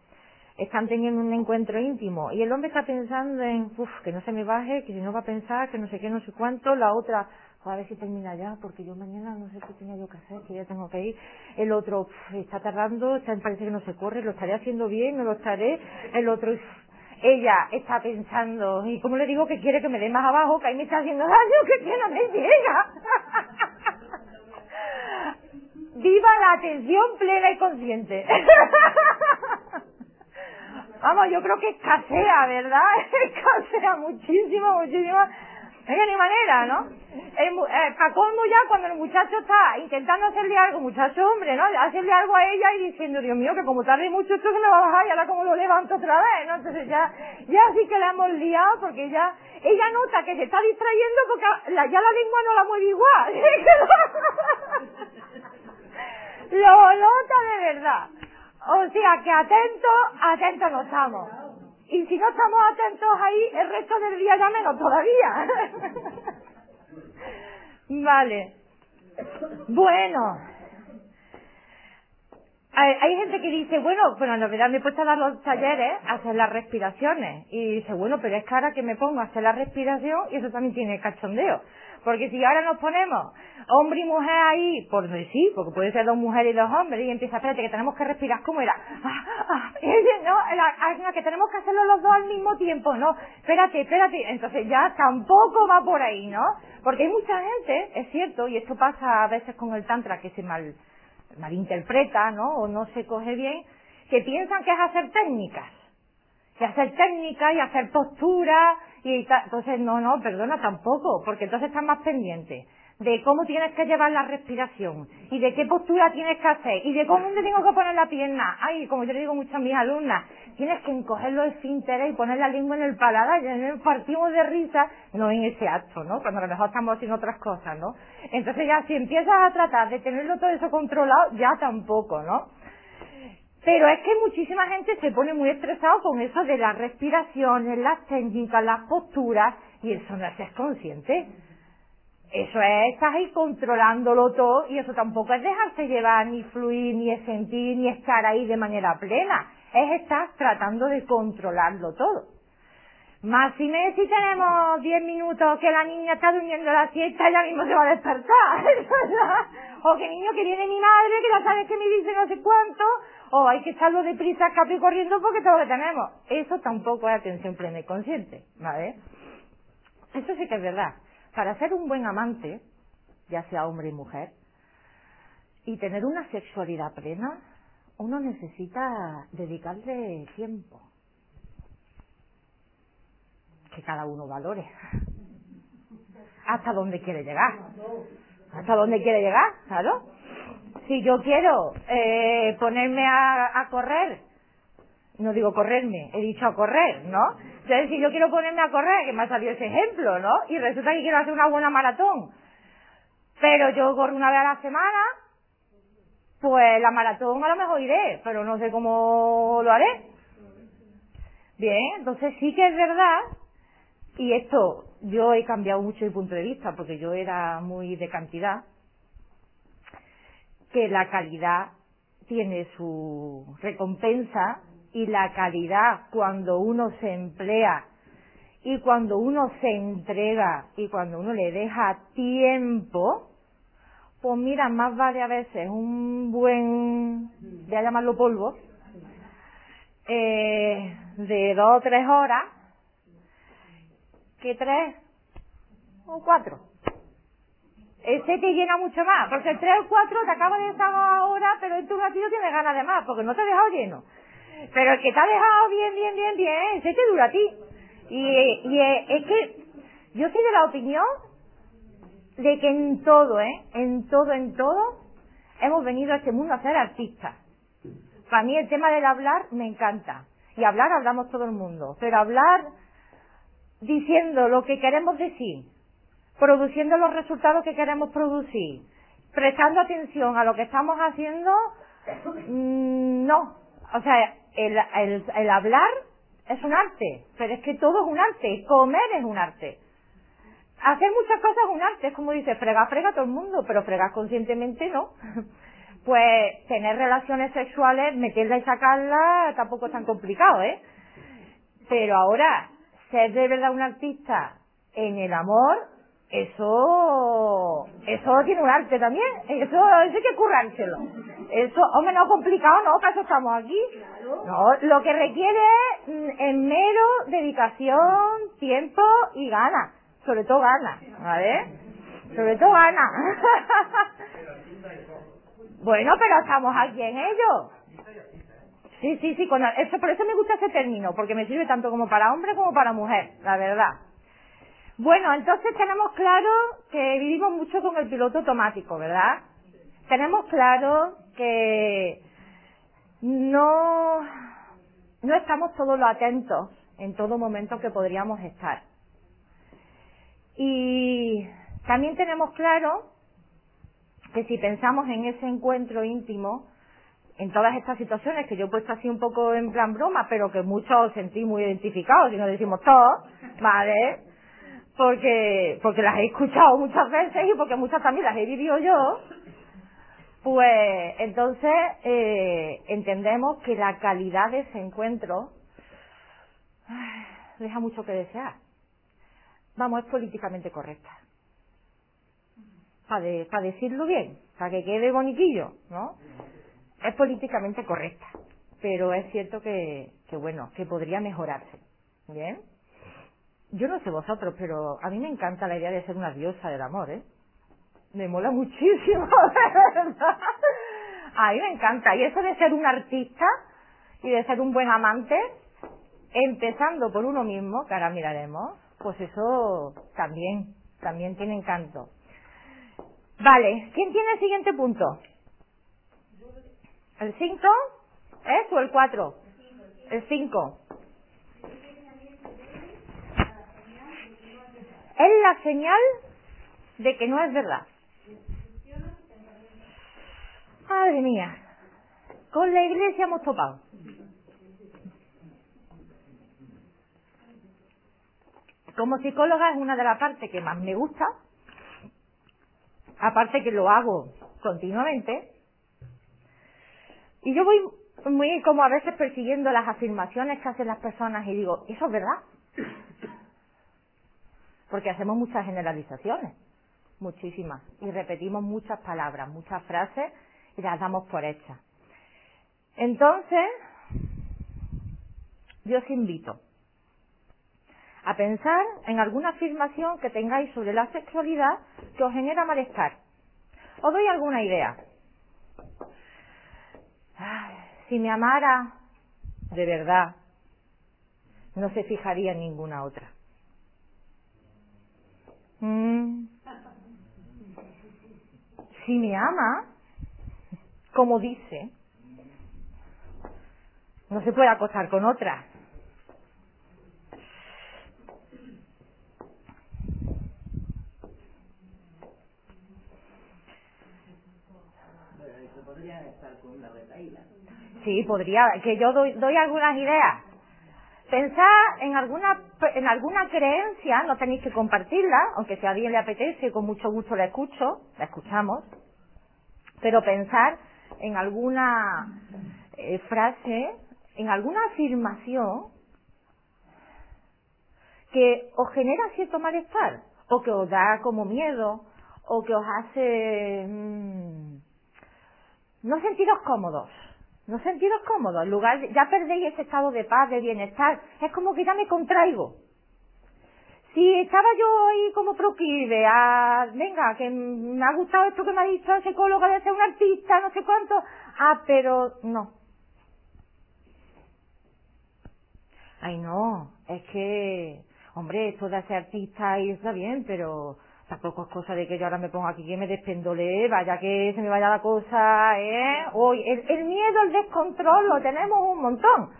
están teniendo un encuentro íntimo y el hombre está pensando en, uff, que no se me baje, que si no va a pensar, que no sé qué, no sé cuánto, la otra, "Jo, a ver si termina ya, porque yo mañana no sé qué tenía yo que hacer, que ya tengo que ir, el otro "Uf, está tardando, está, parece que no se corre, lo estaré haciendo bien, no lo estaré, el otro, "Uf, ella está pensando, y como le digo que quiere que me dé más abajo, que ahí me está haciendo daño, que no me llega. [laughs] Viva la atención plena y consciente. [laughs] Vamos, yo creo que escasea, ¿verdad? [laughs] Escasea muchísimo, muchísimo. Ni manera, ¿no? El, eh, ya cuando el muchacho está intentando hacerle algo, muchacho hombre, ¿no? Hacerle algo a ella y diciendo, Dios mío, que como tarde mucho esto se me va a bajar y ahora como lo levanto otra vez, ¿no? Entonces ya, ya sí que la hemos liado porque ya, ella nota que se está distrayendo porque ya la lengua no la mueve igual. [laughs] lo nota de verdad. O sea que atentos, atentos no estamos. Y si no estamos atentos ahí, el resto del día ya menos todavía. [laughs] vale. Bueno. Hay, hay gente que dice, bueno, bueno, en realidad me he puesto a dar los talleres a hacer las respiraciones. Y dice, bueno, pero es ahora que me pongo a hacer la respiración, y eso también tiene cachondeo. Porque si ahora nos ponemos hombre y mujer ahí, por sí, porque puede ser dos mujeres y dos hombres, y empieza, espérate, que tenemos que respirar, ¿cómo era? Ah, ah, [laughs] dice, no, la- ah, no, que tenemos que hacerlo los dos al mismo tiempo, no, espérate, espérate, entonces ya tampoco va por ahí, ¿no? Porque hay mucha gente, es cierto, y esto pasa a veces con el tantra, que se mal, malinterpreta, ¿no? O no se coge bien, que piensan que es hacer técnicas y hacer técnica y hacer postura y. Entonces, no, no, perdona tampoco, porque entonces estás más pendiente de cómo tienes que llevar la respiración y de qué postura tienes que hacer y de cómo te tengo que poner la pierna. Ay, como yo le digo mucho a mis alumnas, tienes que encoger los esfínteres y poner la lengua en el paladar y partimos de risa, no en ese acto, ¿no? Cuando a lo mejor estamos haciendo otras cosas, ¿no? Entonces ya si empiezas a tratar de tenerlo todo eso controlado, ya tampoco, ¿no? Pero es que muchísima gente se pone muy estresado con eso de las respiraciones, las técnicas, las posturas, y eso no es consciente. Eso es, estás ahí controlándolo todo, y eso tampoco es dejarse llevar, ni fluir, ni sentir, ni estar ahí de manera plena. Es estar tratando de controlarlo todo. Más si me si tenemos 10 minutos que la niña está durmiendo la siesta, ya mismo se va a despertar. [laughs] O que niño que viene mi madre, que ya sabes que me dice no sé cuánto, o hay que echarlo deprisa, y corriendo porque todo lo que tenemos. Eso tampoco es atención plena y consciente, ¿vale? Eso sí que es verdad. Para ser un buen amante, ya sea hombre y mujer, y tener una sexualidad plena, uno necesita dedicarle tiempo que cada uno valore. hasta dónde quiere llegar. Hasta dónde quiere llegar, claro. Si yo quiero eh, ponerme a, a correr, no digo correrme, he dicho a correr, ¿no? Entonces, si yo quiero ponerme a correr, que me ha salido ese ejemplo, ¿no? Y resulta que quiero hacer una buena maratón, pero yo corro una vez a la semana, pues la maratón a lo mejor iré, pero no sé cómo lo haré. Bien, entonces sí que es verdad, y esto yo he cambiado mucho mi punto de vista, porque yo era muy de cantidad, que la calidad tiene su recompensa y la calidad cuando uno se emplea y cuando uno se entrega y cuando uno le deja tiempo, pues mira, más vale a veces un buen, voy a llamarlo polvo, eh, de dos o tres horas, que tres o cuatro. Ese te llena mucho más, porque el tres o cuatro te acaba de estar ahora, pero en tu ratito tienes ganas de más, porque no te ha dejado lleno. Pero el que te ha dejado bien, bien, bien, bien, ese te dura a ti. Y, y es que yo soy de la opinión de que en todo, ¿eh? En todo, en todo, hemos venido a este mundo a ser artistas. Para mí el tema del hablar me encanta. Y hablar hablamos todo el mundo. Pero hablar diciendo lo que queremos decir, produciendo los resultados que queremos producir, prestando atención a lo que estamos haciendo, mm, no. O sea, el, el, el hablar es un arte, pero es que todo es un arte, comer es un arte. Hacer muchas cosas es un arte, es como dice, frega, frega todo el mundo, pero fregar conscientemente no. [laughs] Pues tener relaciones sexuales, meterla y sacarla, tampoco es tan complicado, ¿eh? Pero ahora, ser de verdad un artista en el amor, eso, eso tiene un arte también, eso, hay que currárselo. Eso, hombre, no complicado, no, para eso estamos aquí. No, lo que requiere es mm, mero dedicación, tiempo y ganas. Sobre todo ganas, ¿vale? Sobre todo ganas. [laughs] bueno, pero estamos aquí en ello. Sí, sí, sí, con eso, por eso me gusta ese término, porque me sirve tanto como para hombre como para mujer, la verdad. Bueno, entonces tenemos claro que vivimos mucho con el piloto automático, ¿verdad? Tenemos claro que no, no estamos todos los atentos en todo momento que podríamos estar. Y también tenemos claro que si pensamos en ese encuentro íntimo, en todas estas situaciones que yo he puesto así un poco en plan broma, pero que muchos sentí muy identificados, y nos decimos todos, ¿vale? Porque, porque las he escuchado muchas veces y porque muchas también las he vivido yo, pues entonces eh, entendemos que la calidad de ese encuentro deja mucho que desear. Vamos, es políticamente correcta. Para de, pa decirlo bien, para que quede boniquillo, ¿no? Es políticamente correcta. Pero es cierto que, que, bueno, que podría mejorarse. ¿Bien? Yo no sé vosotros, pero a mí me encanta la idea de ser una diosa del amor, ¿eh? me mola [laughs] muchísimo, de verdad. A mí me encanta. Y eso de ser un artista y de ser un buen amante, empezando por uno mismo, que ahora miraremos, pues eso también, también tiene encanto. Vale, ¿quién tiene el siguiente punto? ¿El 5? ¿Es o el 4? El 5. Es la señal de que no es verdad. Madre mía, con la iglesia hemos topado. Como psicóloga es una de las partes que más me gusta, aparte que lo hago continuamente, y yo voy muy como a veces persiguiendo las afirmaciones que hacen las personas y digo, ¿eso es verdad? Porque hacemos muchas generalizaciones, muchísimas, y repetimos muchas palabras, muchas frases y las damos por hechas. Entonces, yo os invito a pensar en alguna afirmación que tengáis sobre la sexualidad que os genera malestar. Os doy alguna idea. si me amara de verdad, no se fijaría en ninguna otra. Mm. Si me ama, como dice, no se puede acostar con otra. Sí, podría, que yo doy, doy algunas ideas. Pensar en alguna, en alguna creencia, no tenéis que compartirla, aunque si a alguien le apetece, con mucho gusto la escucho, la escuchamos, pero pensar en alguna eh, frase, en alguna afirmación que os genera cierto malestar, o que os da como miedo, o que os hace mm, no sentiros cómodos, no sentiros cómodos, en lugar de, ya perdéis ese estado de paz, de bienestar, es como que ya me contraigo. Si estaba yo ahí como proclive a, venga, que me ha gustado esto que me ha dicho el psicólogo de ser un artista, no sé cuánto, ah, pero no. Ay, no, es que, hombre, esto de ser artista y está bien, pero tampoco es cosa de que yo ahora me ponga aquí que me despendole, vaya que se me vaya la cosa, ¿eh? Hoy, el, el miedo, el descontrol lo tenemos un montón.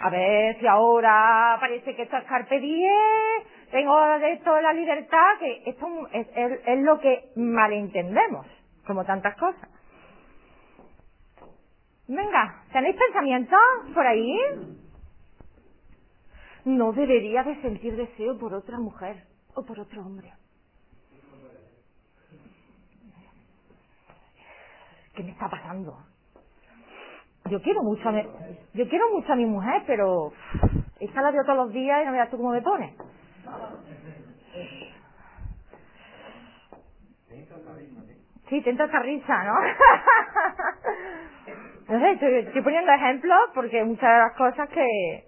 A ver si ahora parece que esto es carpe tengo de esto la libertad, que esto es, es, es lo que malentendemos, como tantas cosas. Venga, ¿tenéis pensamientos por ahí? No debería de sentir deseo por otra mujer o por otro hombre. ¿Qué me está pasando? Yo quiero mucho a mi, yo quiero mucho a mi mujer, pero esta la veo todos los días y no veas tú cómo me pone. Sí, tenta esta risa, ¿no? [laughs] no sé, estoy, estoy poniendo ejemplos porque muchas de las cosas que,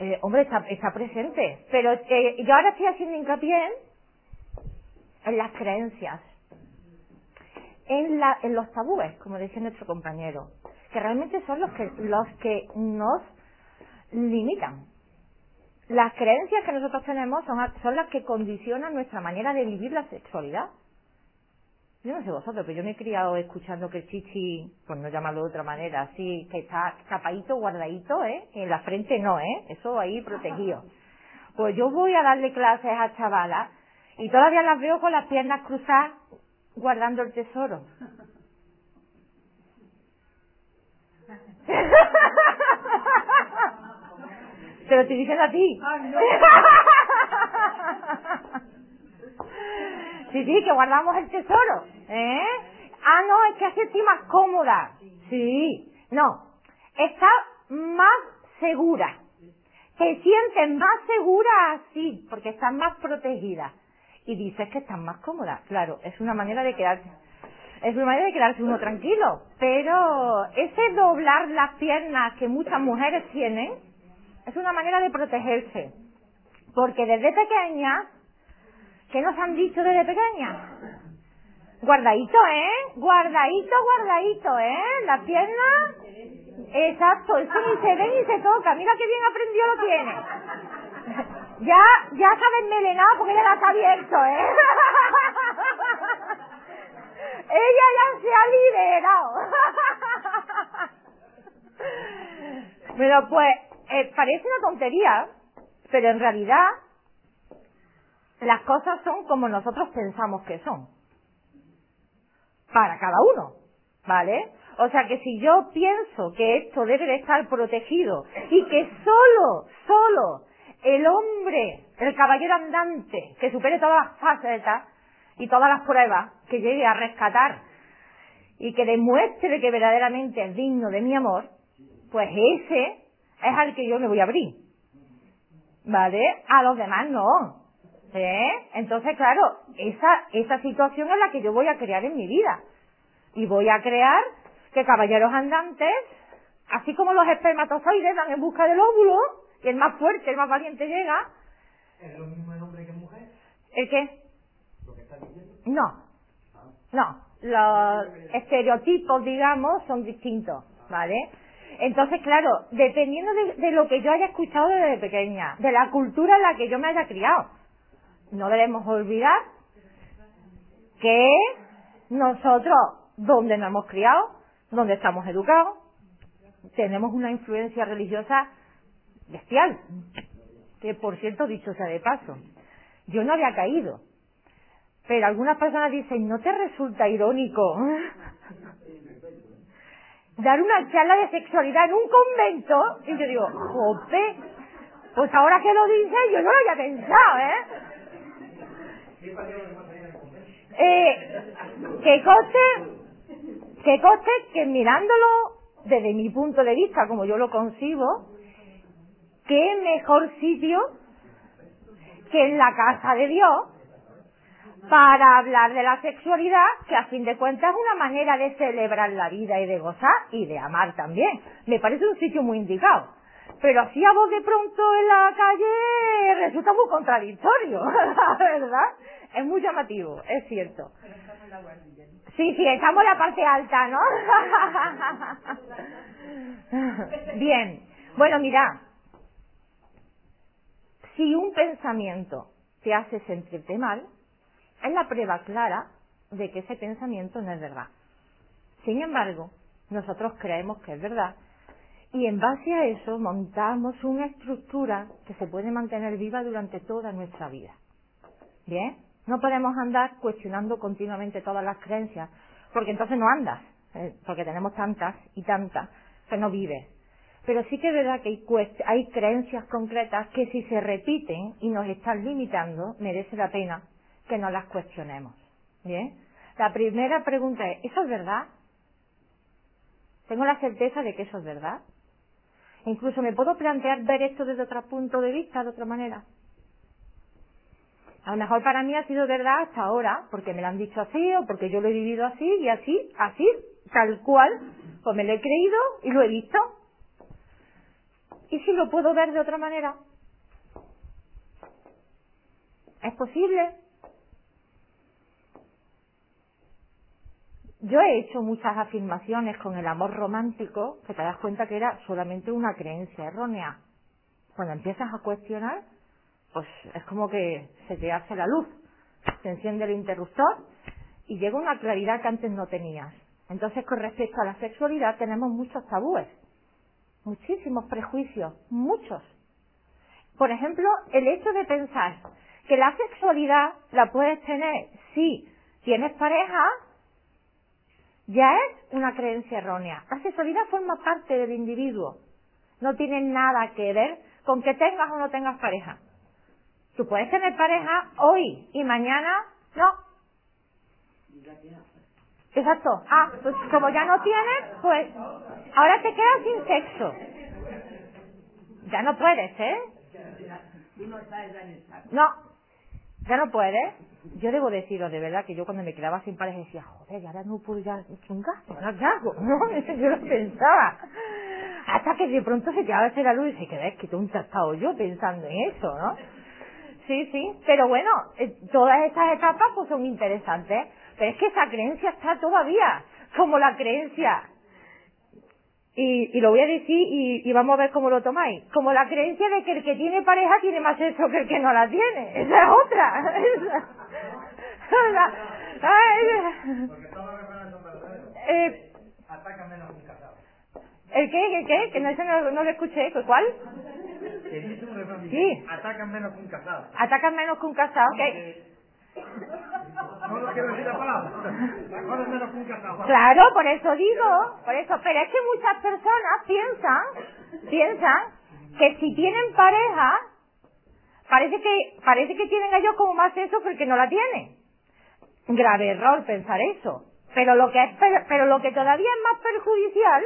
Eh, hombre, está, está, presente. Pero eh, yo ahora estoy haciendo hincapié en las creencias, en, la, en los tabúes, como decía nuestro compañero, que realmente son los que, los que nos limitan. Las creencias que nosotros tenemos son, son las que condicionan nuestra manera de vivir la sexualidad. Yo no sé vosotros, pero yo me he criado escuchando que el chichi, por no llamarlo de otra manera, así, que está tapadito, guardadito, ¿eh? En la frente no, ¿eh? Eso ahí protegido. [laughs] Pues yo voy a darle clases a chavalas y todavía las veo con las piernas cruzadas guardando el tesoro. [laughs] [laughs] Te lo estoy diciendo a ti. Sí, sí, que guardamos el tesoro. ¿Eh? Ah, no, es que así estoy más cómoda. Sí. No. Está más segura. Te sientes más segura así, porque estás más protegida. Y dices que estás más cómoda. Claro, es una manera de quedarse. Es una manera de quedarse uno tranquilo. Pero ese doblar las piernas que muchas mujeres tienen, es una manera de protegerse. Porque desde pequeñas ¿Qué nos han dicho desde pequeña? Guardadito, ¿eh? Guardadito, guardadito, ¿eh? La pierna. Exacto, eso ni se ve ni se toca. Mira qué bien aprendió lo tiene. Ya, ya sabe enmelenado porque ya la está abierto, ¿eh? Ella ya se ha liberado. Pero pues, eh, parece una tontería, pero en realidad las cosas son como nosotros pensamos que son. Para cada uno. ¿Vale? O sea que si yo pienso que esto debe de estar protegido y que solo, solo el hombre, el caballero andante, que supere todas las facetas y todas las pruebas, que llegue a rescatar y que demuestre que verdaderamente es digno de mi amor, pues ese es al que yo me voy a abrir. ¿Vale? A los demás no. ¿Eh? Entonces, claro, esa, esa situación es la que yo voy a crear en mi vida. Y voy a crear que caballeros andantes, así como los espermatozoides van en busca del óvulo, y el más fuerte, el más valiente llega. ¿Es lo mismo el hombre que mujer? ¿El qué? ¿Lo que está diciendo? No. No. Los estereotipos, digamos, son distintos, ¿vale? Entonces, claro, dependiendo de, de, lo que yo haya escuchado desde pequeña, de la cultura en la que yo me haya criado, no debemos olvidar que nosotros, donde nos hemos criado, donde estamos educados, tenemos una influencia religiosa bestial. Que por cierto, dicho sea de paso, yo no había caído. Pero algunas personas dicen, ¿no te resulta irónico [laughs] dar una charla de sexualidad en un convento? Y yo digo, jope, pues ahora que lo dices, yo no lo había pensado, ¿eh? Eh, que coste, que coste que mirándolo desde mi punto de vista, como yo lo concibo, qué mejor sitio que en la casa de Dios para hablar de la sexualidad, que a fin de cuentas es una manera de celebrar la vida y de gozar y de amar también. Me parece un sitio muy indicado. Pero así a vos de pronto en la calle resulta muy contradictorio, [laughs] ¿verdad? Es muy llamativo, es cierto. Sí, sí, estamos en la parte alta, ¿no? [laughs] Bien. Bueno, mira. Si un pensamiento te hace sentirte mal, es la prueba clara de que ese pensamiento no es verdad. Sin embargo, nosotros creemos que es verdad y en base a eso montamos una estructura que se puede mantener viva durante toda nuestra vida. ¿Bien? No podemos andar cuestionando continuamente todas las creencias, porque entonces no andas, ¿eh? porque tenemos tantas y tantas que no vives. Pero sí que es verdad que hay, hay creencias concretas que si se repiten y nos están limitando, merece la pena que no las cuestionemos. ¿Bien? La primera pregunta es, ¿eso es verdad? ¿Tengo la certeza de que eso es verdad? incluso me puedo plantear ver esto desde otro punto de vista, de otra manera. A lo mejor para mí ha sido verdad hasta ahora, porque me lo han dicho así, o porque yo lo he vivido así, y así, así, tal cual, pues me lo he creído y lo he visto. ¿Y si lo puedo ver de otra manera? ¿Es posible? Yo he hecho muchas afirmaciones con el amor romántico que te das cuenta que era solamente una creencia errónea. Cuando empiezas a cuestionar, pues es como que se te hace la luz, se enciende el interruptor y llega una claridad que antes no tenías. Entonces, con respecto a la sexualidad, tenemos muchos tabúes, muchísimos prejuicios, muchos. Por ejemplo, el hecho de pensar que la sexualidad la puedes tener si tienes pareja ya es una creencia errónea. La sexualidad forma parte del individuo. No tiene nada que ver con que tengas o no tengas pareja. Tú puedes tener pareja hoy y mañana no. Exacto. Ah, pues como ya no tienes, pues ahora te quedas sin sexo. Ya no puedes, ¿eh? No, ya no puedes. Yo debo deciros de verdad que yo cuando me quedaba sin pareja decía, joder, ahora no puedo ya un gasto, ¿ahora qué hago? No, [laughs] yo lo pensaba. Hasta que de pronto se quedaba ese la luz y se quedaba que un estado yo pensando en eso, ¿no? Sí, sí, pero bueno, eh, todas estas etapas pues son interesantes, pero es que esa creencia está todavía, como la creencia y, y, lo voy a decir y, y, vamos a ver cómo lo tomáis. Como la creencia de que el que tiene pareja tiene más sexo que el que no la tiene. [laughs] Esa es otra. [laughs] Son verdaderos. Eh. ¿El qué? ¿El qué? Que no, no, no lo escuché. ¿Cuál? Un refrán Sí. Atacan menos que un casado. Atacan menos que un casado. ¿qué? No quiero decir la palabra. Menos que un casado. Claro, por eso digo, por eso, pero es que muchas personas piensan, piensan que si tienen pareja, parece que, parece que tienen ellos como más eso que el que no la tiene. Grave error pensar eso. Pero lo que es, pero lo que todavía es más perjudicial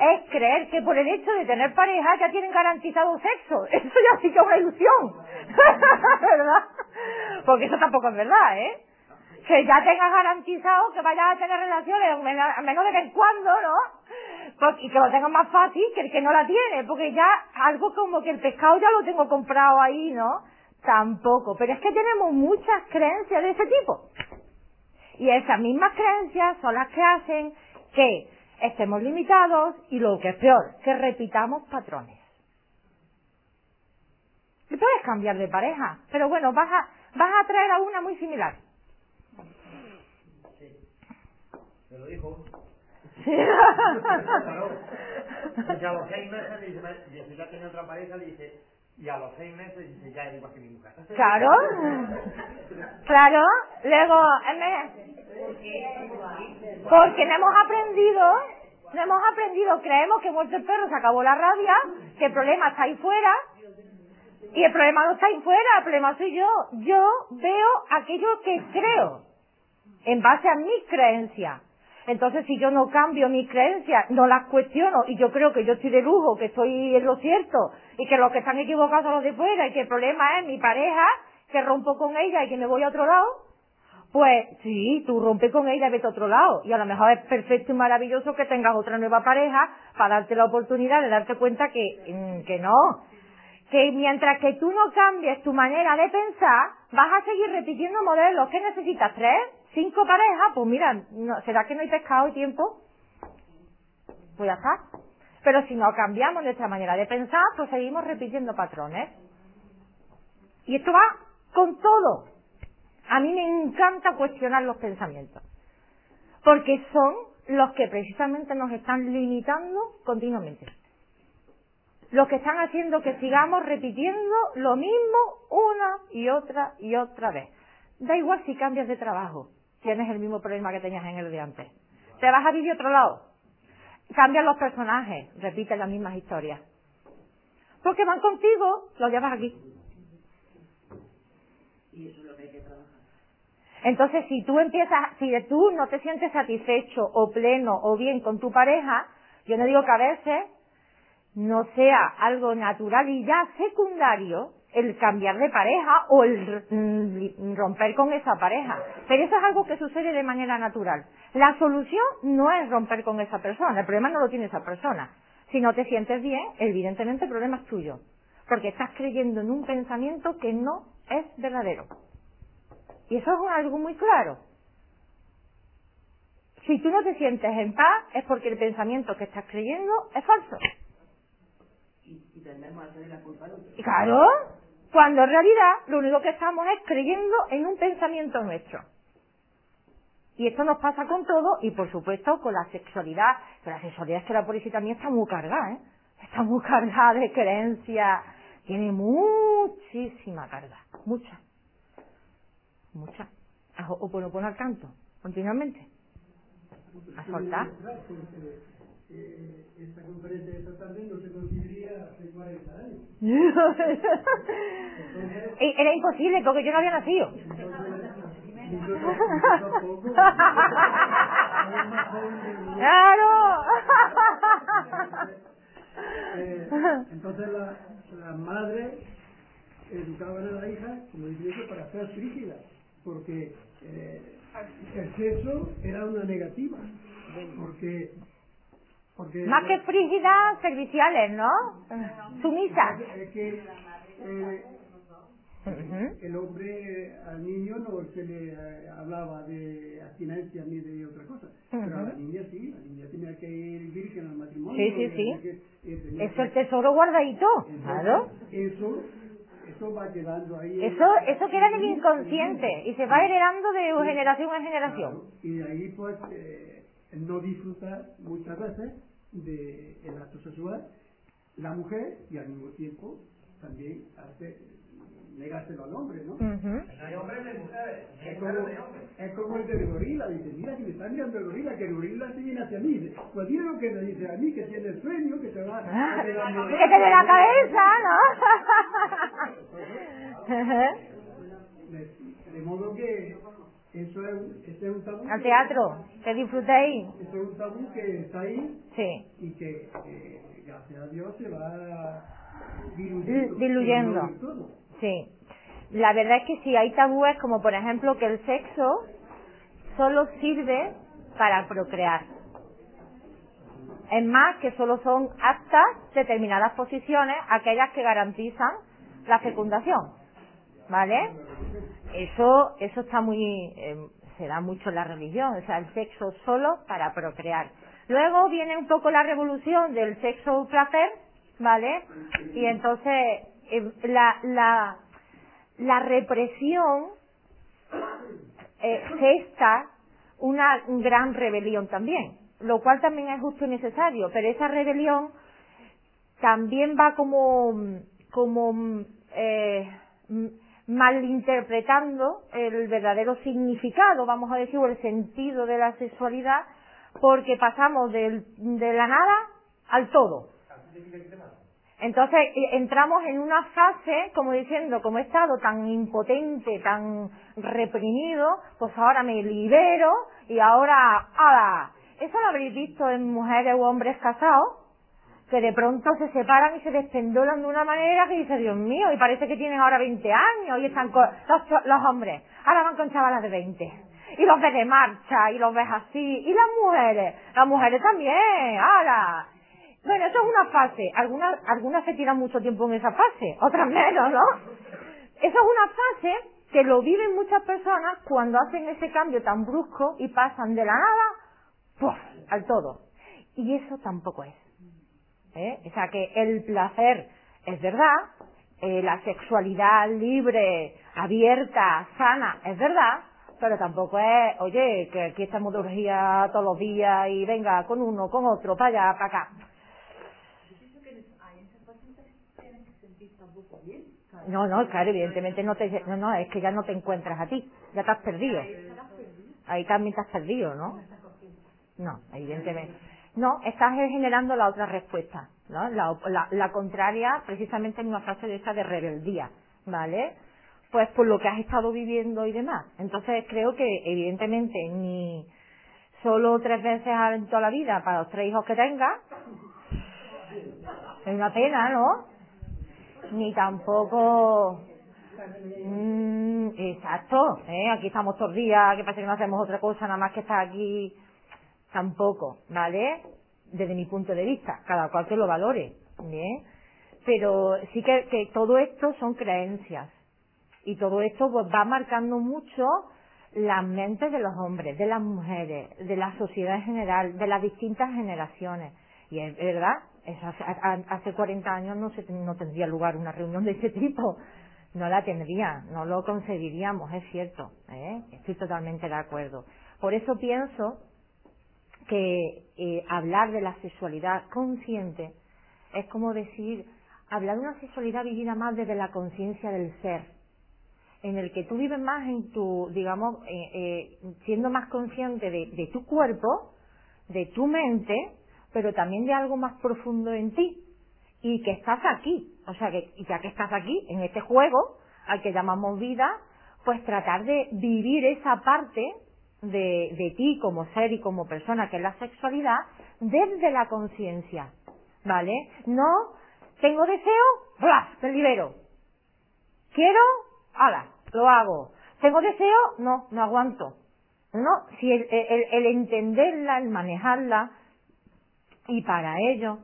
es creer que por el hecho de tener pareja ya tienen garantizado sexo. [laughs] Eso ya sí que es una ilusión. [laughs] ¿Verdad? Porque eso tampoco es verdad, ¿eh? Que ya tengas garantizado que vayas a tener relaciones, a menos de vez en cuando, ¿no? Porque, y que lo tengas más fácil que el que no la tiene, porque ya algo como que el pescado ya lo tengo comprado ahí, ¿no? Tampoco. Pero es que tenemos muchas creencias de ese tipo. Y esas mismas creencias son las que hacen que estemos limitados y lo que es peor, que repitamos patrones. Y puedes cambiar de pareja, pero bueno, vas a, vas a traer a una muy similar. Sí. Me lo dijo. Sí. Y a los seis meses dice, "Me- ya tenía otra pareja, le dice, y a los seis meses dice, ya igual que mi mujer. [laughs] Claro, claro. Luego, porque no hemos aprendido, no hemos aprendido, creemos que muerto el perro se acabó la rabia, que el problema está ahí fuera, y el problema no está ahí fuera, el problema soy yo. Yo veo aquello que creo, en base a mis creencias. Entonces, si yo no cambio mis creencias, no las cuestiono, y yo creo que yo estoy de lujo, que estoy en lo cierto, y que los que están equivocados son los de fuera, y que el problema es mi pareja, que rompo con ella y que me voy a otro lado, pues sí, tú rompes con ella y vete a otro lado. Y a lo mejor es perfecto y maravilloso que tengas otra nueva pareja para darte la oportunidad de darte cuenta que, mm, que no. Que mientras que tú no cambies tu manera de pensar, vas a seguir repitiendo modelos. ¿Qué necesitas? ¿Tres? ¿Cinco parejas? Pues mira, no- ¿será que no hay pescado y tiempo? Pues ya está. Pero si no cambiamos nuestra manera de pensar, pues seguimos repitiendo patrones. Y esto va con todo. A mí me encanta cuestionar los pensamientos. Porque son los que precisamente nos están limitando continuamente. Los que están haciendo que sigamos repitiendo lo mismo una y otra y otra vez. Da igual si cambias de trabajo. Tienes el mismo problema que tenías en el de antes. Te vas a vivir otro lado. Cambian los personajes. Repites las mismas historias. Porque van contigo, los llevas aquí. Y eso es lo que hay que trabajar. Entonces, si tú empiezas, si tú no te sientes satisfecho o pleno o bien con tu pareja, yo no digo que a veces no sea algo natural y ya secundario el cambiar de pareja o el mm, romper con esa pareja. Pero eso es algo que sucede de manera natural. La solución no es romper con esa persona, el problema no lo tiene esa persona. Si no te sientes bien, evidentemente el problema es tuyo. Porque estás creyendo en un pensamiento que no es verdadero. Y eso es algo muy claro. Si tú no te sientes en paz, es porque el pensamiento que estás creyendo es falso. Y, y tendemos a tener la culpa al otro. Claro, cuando en realidad lo único que estamos es creyendo en un pensamiento nuestro. Y esto nos pasa con todo y por supuesto con la sexualidad. Pero la sexualidad es que la policía también está muy cargada, ¿eh? Está muy cargada de creencias. Tiene muchísima carga. Mucha. Mucha. A- O por poner al canto, continuamente. A soltar. Eh, esta conferencia de esta tarde no se conseguiría hace 40 años. [laughs] Era imposible porque yo no había nacido. [laughs] ¡Claro! Eh, entonces la, la madre educaban a la hija, como dice para ser frígida, porque eh, el sexo era una negativa, porque porque Más que frígidas, serviciales, ¿no? Sumisas. es que eh, el hombre al niño no se le eh, hablaba de abstinencia ni de otra cosa, pero a la niña sí, la niña tenía que ir virgen al matrimonio. Sí, sí, sí. que- eh, Eso el tesoro guardadito. Entonces, Claro. Eso, eso va quedando ahí. Eso, eso queda en el inconsciente y se va heredando de generación en generación. Claro, Y de ahí, pues, eh, no disfruta muchas veces del acto sexual la mujer y al mismo tiempo también hace negárselo al hombre, ¿no? Ujú. Hay hombres y mujeres. Es Hay como, hombres. es como el del gorila, dice, mira que me está mirando el gorila, que el gorila se viene hacia mí. Dice, Pues mira lo que me dice a mí, que tiene el sueño, que te va Ah, que va dé la cabeza, ¿no? [laughs] de, de modo que eso es, un- ese es un tabú. Al teatro, que disfrutéis. Ese es un tabú que está ahí Sí. y que, que, gracias a Dios se va diluyendo. Sí. La verdad es que sí, hay tabúes como por ejemplo que el sexo solo sirve para procrear. Es más, que solo son aptas determinadas posiciones, aquellas que garantizan la fecundación. ¿Vale? Eso, eso está muy, eh, se da mucho en la religión, o sea, el sexo solo para procrear. Luego viene un poco la revolución del sexo placer, ¿vale? Y entonces eh, la, la, la represión eh, gesta una gran rebelión también, lo cual también es justo y necesario, pero esa rebelión también va como, como eh, malinterpretando el verdadero significado, vamos a decir, o el sentido de la sexualidad, porque pasamos del, de la nada al todo. Entonces entramos en una fase, como diciendo, como he estado tan impotente, tan reprimido, pues ahora me libero y ahora, ¡hala! ¿Eso lo habréis visto en mujeres o hombres casados? Que de pronto se separan y se despendolan de una manera que dice, Dios mío, y parece que tienen ahora 20 años y están con los, hombres. Ahora van con chavalas de 20 y los ves de marcha y los ves así y las mujeres las mujeres también ¡hala! Bueno, eso es una fase. Algunas, algunas se tiran mucho tiempo en esa fase, otras menos, ¿no? Eso es una fase que lo viven muchas personas cuando hacen ese cambio tan brusco y pasan de la nada al todo. Y eso tampoco es. ¿Eh? O sea que el placer es verdad, eh, la sexualidad libre, abierta, sana, es verdad, pero tampoco es, oye, que aquí estamos de orgía todos los días y venga con uno, con otro, para allá, para acá. No, no, claro, evidentemente no te, no, no, es que ya no te encuentras a ti, ya te has perdido. Ahí también te has perdido, ¿no? No, evidentemente. No, estás generando la otra respuesta, ¿no? La, la, la contraria, precisamente en una frase de esa de rebeldía, ¿vale? Pues por lo que has estado viviendo y demás. Entonces creo que, evidentemente, ni solo tres veces en toda la vida para los tres hijos que tengas, es una pena, ¿no? ni tampoco mm, exacto ¿eh? aquí estamos todos días que parece que no hacemos otra cosa nada más que estar aquí tampoco vale desde mi punto de vista cada cual que lo valore bien pero sí que, todo esto son creencias y todo esto pues, va marcando mucho las mentes de los hombres, de las mujeres, de la sociedad en general, de las distintas generaciones. Y es verdad, hace 40 años no, se, no tendría lugar una reunión de ese tipo. No la tendría, no lo conseguiríamos, es cierto. ¿eh? Estoy totalmente de acuerdo. Por eso pienso que eh, hablar de la sexualidad consciente es como decir, hablar de una sexualidad vivida más desde la conciencia del ser, en el que tú vives más en tu, digamos, eh, eh siendo más consciente de, de tu cuerpo, de tu mente, pero también de algo más profundo en ti y que estás aquí. O sea, que ya que estás aquí, en este juego al que llamamos vida, pues tratar de vivir esa parte de, de ti como ser y como persona, que es la sexualidad, desde la conciencia. ¿Vale? No, tengo deseo, ¡blas! Me libero. Quiero, ¡hala! Lo hago. Tengo deseo, no, no aguanto. No, si el, el, el entenderla, el manejarla, y para ello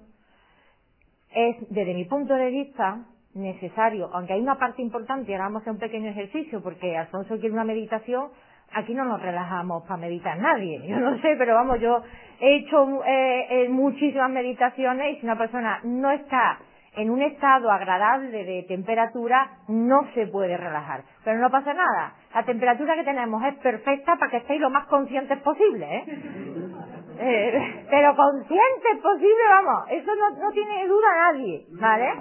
es, desde mi punto de vista, necesario, aunque hay una parte importante, ahora vamos a hacer un pequeño ejercicio, porque Alfonso quiere una meditación, aquí no nos relajamos para meditar nadie, yo no sé, pero vamos, yo he hecho eh, eh, muchísimas meditaciones y si una persona no está en un estado agradable de temperatura, no se puede relajar. Pero no pasa nada. La temperatura que tenemos es perfecta para que estéis lo más conscientes posible, ¿eh? [laughs] Eh, pero consciente posible, vamos, eso no, no tiene duda nadie, ¿vale?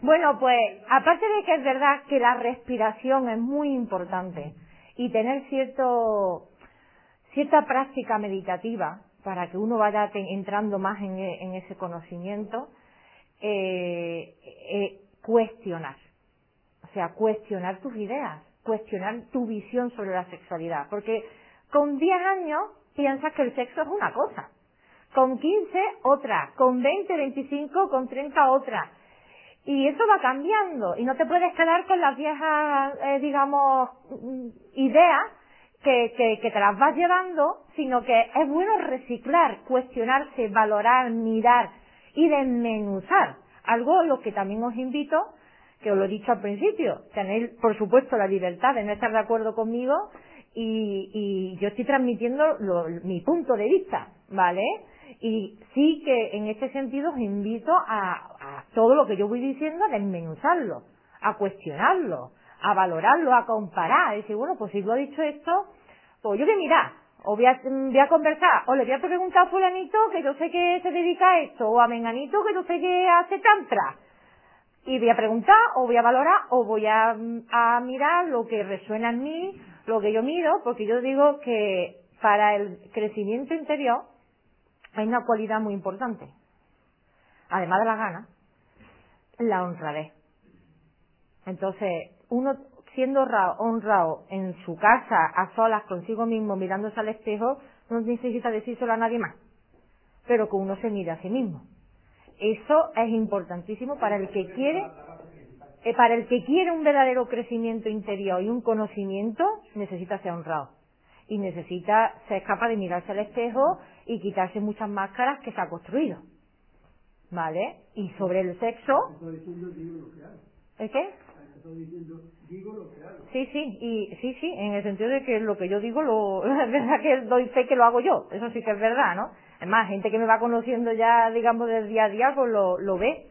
Bueno, pues aparte de que es verdad que la respiración es muy importante y tener cierto, cierta práctica meditativa para que uno vaya entrando más en, en ese conocimiento, eh, eh, cuestionar, o sea, cuestionar tus ideas, cuestionar tu visión sobre la sexualidad, porque con 10 años piensas que el sexo es una cosa. Con 15 otra, con 20, 25, con 30 otra. Y eso va cambiando y no te puedes quedar con las viejas, eh, digamos, mm, ideas que, que, te las vas llevando, sino que es bueno reciclar, cuestionarse, valorar, mirar y desmenuzar. Algo lo que también os invito, que os lo he dicho al principio, tener por supuesto la libertad de no estar de acuerdo conmigo y, y yo estoy transmitiendo lo- mi punto de vista, ¿vale? Y sí que en este sentido os invito a, a todo lo que yo voy diciendo a desmenuzarlo, a cuestionarlo, a valorarlo, a comparar, a decir, bueno, pues si tú has dicho esto, pues yo a mirar, o voy a, voy a conversar, o le voy a preguntar a fulanito que yo sé que se dedica a esto, o a menganito que yo sé que hace tantra, y voy a preguntar o voy a valorar o voy a, a mirar lo que resuena en mí, lo que yo miro, porque yo digo que para el crecimiento interior hay una cualidad muy importante, además de la gana, la honradez. Entonces, uno siendo honrado, en su casa, a solas, consigo mismo, mirándose al espejo, no necesita decírselo a nadie más, pero que uno se mire a sí mismo. Eso es importantísimo para el que quiere, eh, para el que quiere un verdadero crecimiento interior y un conocimiento, necesita ser honrado. Y necesita ser capaz de mirarse al espejo y quitarse muchas máscaras que se ha construido. ¿Vale? Y sobre el sexo, Estoy diciendo, digo lo que hago. ¿el qué? Diciendo, digo lo que hago. Sí, sí, y sí, sí, en el sentido de que lo que yo digo, lo, [laughs] es verdad que doy fe que lo hago yo, eso sí que es verdad, ¿no? Es más, gente que me va conociendo ya, digamos, del día a día, pues lo, lo ve.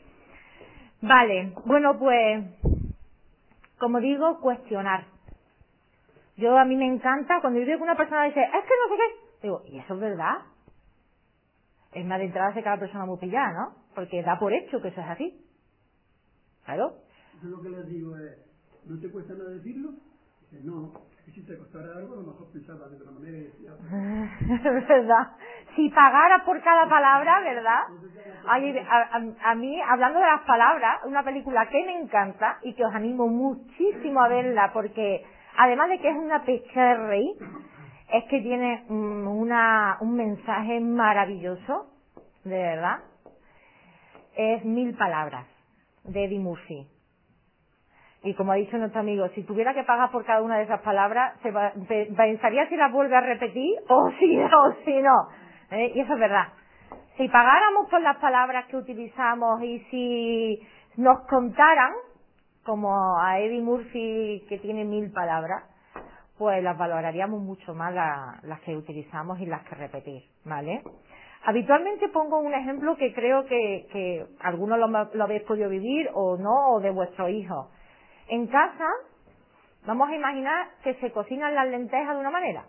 Vale, bueno, pues, como digo, cuestionar. Yo a mí me encanta cuando yo digo que una persona dice, es que no sé qué, digo, ¿y eso es verdad? Es más de entrada de cada persona muy pillada, ¿no? Porque da por hecho que eso es así. Claro, Yo lo que les digo es, ¿no te cuesta nada decirlo? Dice, no, si te costara algo, a lo mejor pensaba de otra manera y decía, [laughs] Es verdad. Si pagara por cada palabra, ¿verdad? A, a- a mí, hablando de las palabras, una película que me encanta y que os animo muchísimo a verla porque, además de que es una pesca de reír, es que tiene mm, una, un mensaje maravilloso, de verdad. Es Mil Palabras, de Eddie Murphy. Y como ha dicho nuestro amigo, si tuviera que pagar por cada una de esas palabras, se va- pe- pensaría si las vuelve a repetir o [laughs] si, o si no. ¿Eh? Y eso es verdad. Si pagáramos por las palabras que utilizamos y si nos contaran, como a Eddie Murphy que tiene mil palabras, pues las valoraríamos mucho más la- las que utilizamos y las que repetir, ¿vale? Habitualmente pongo un ejemplo que creo que, que algunos lo, lo habéis podido vivir o no, o de vuestros hijos. En casa, vamos a imaginar que se cocinan las lentejas de una manera.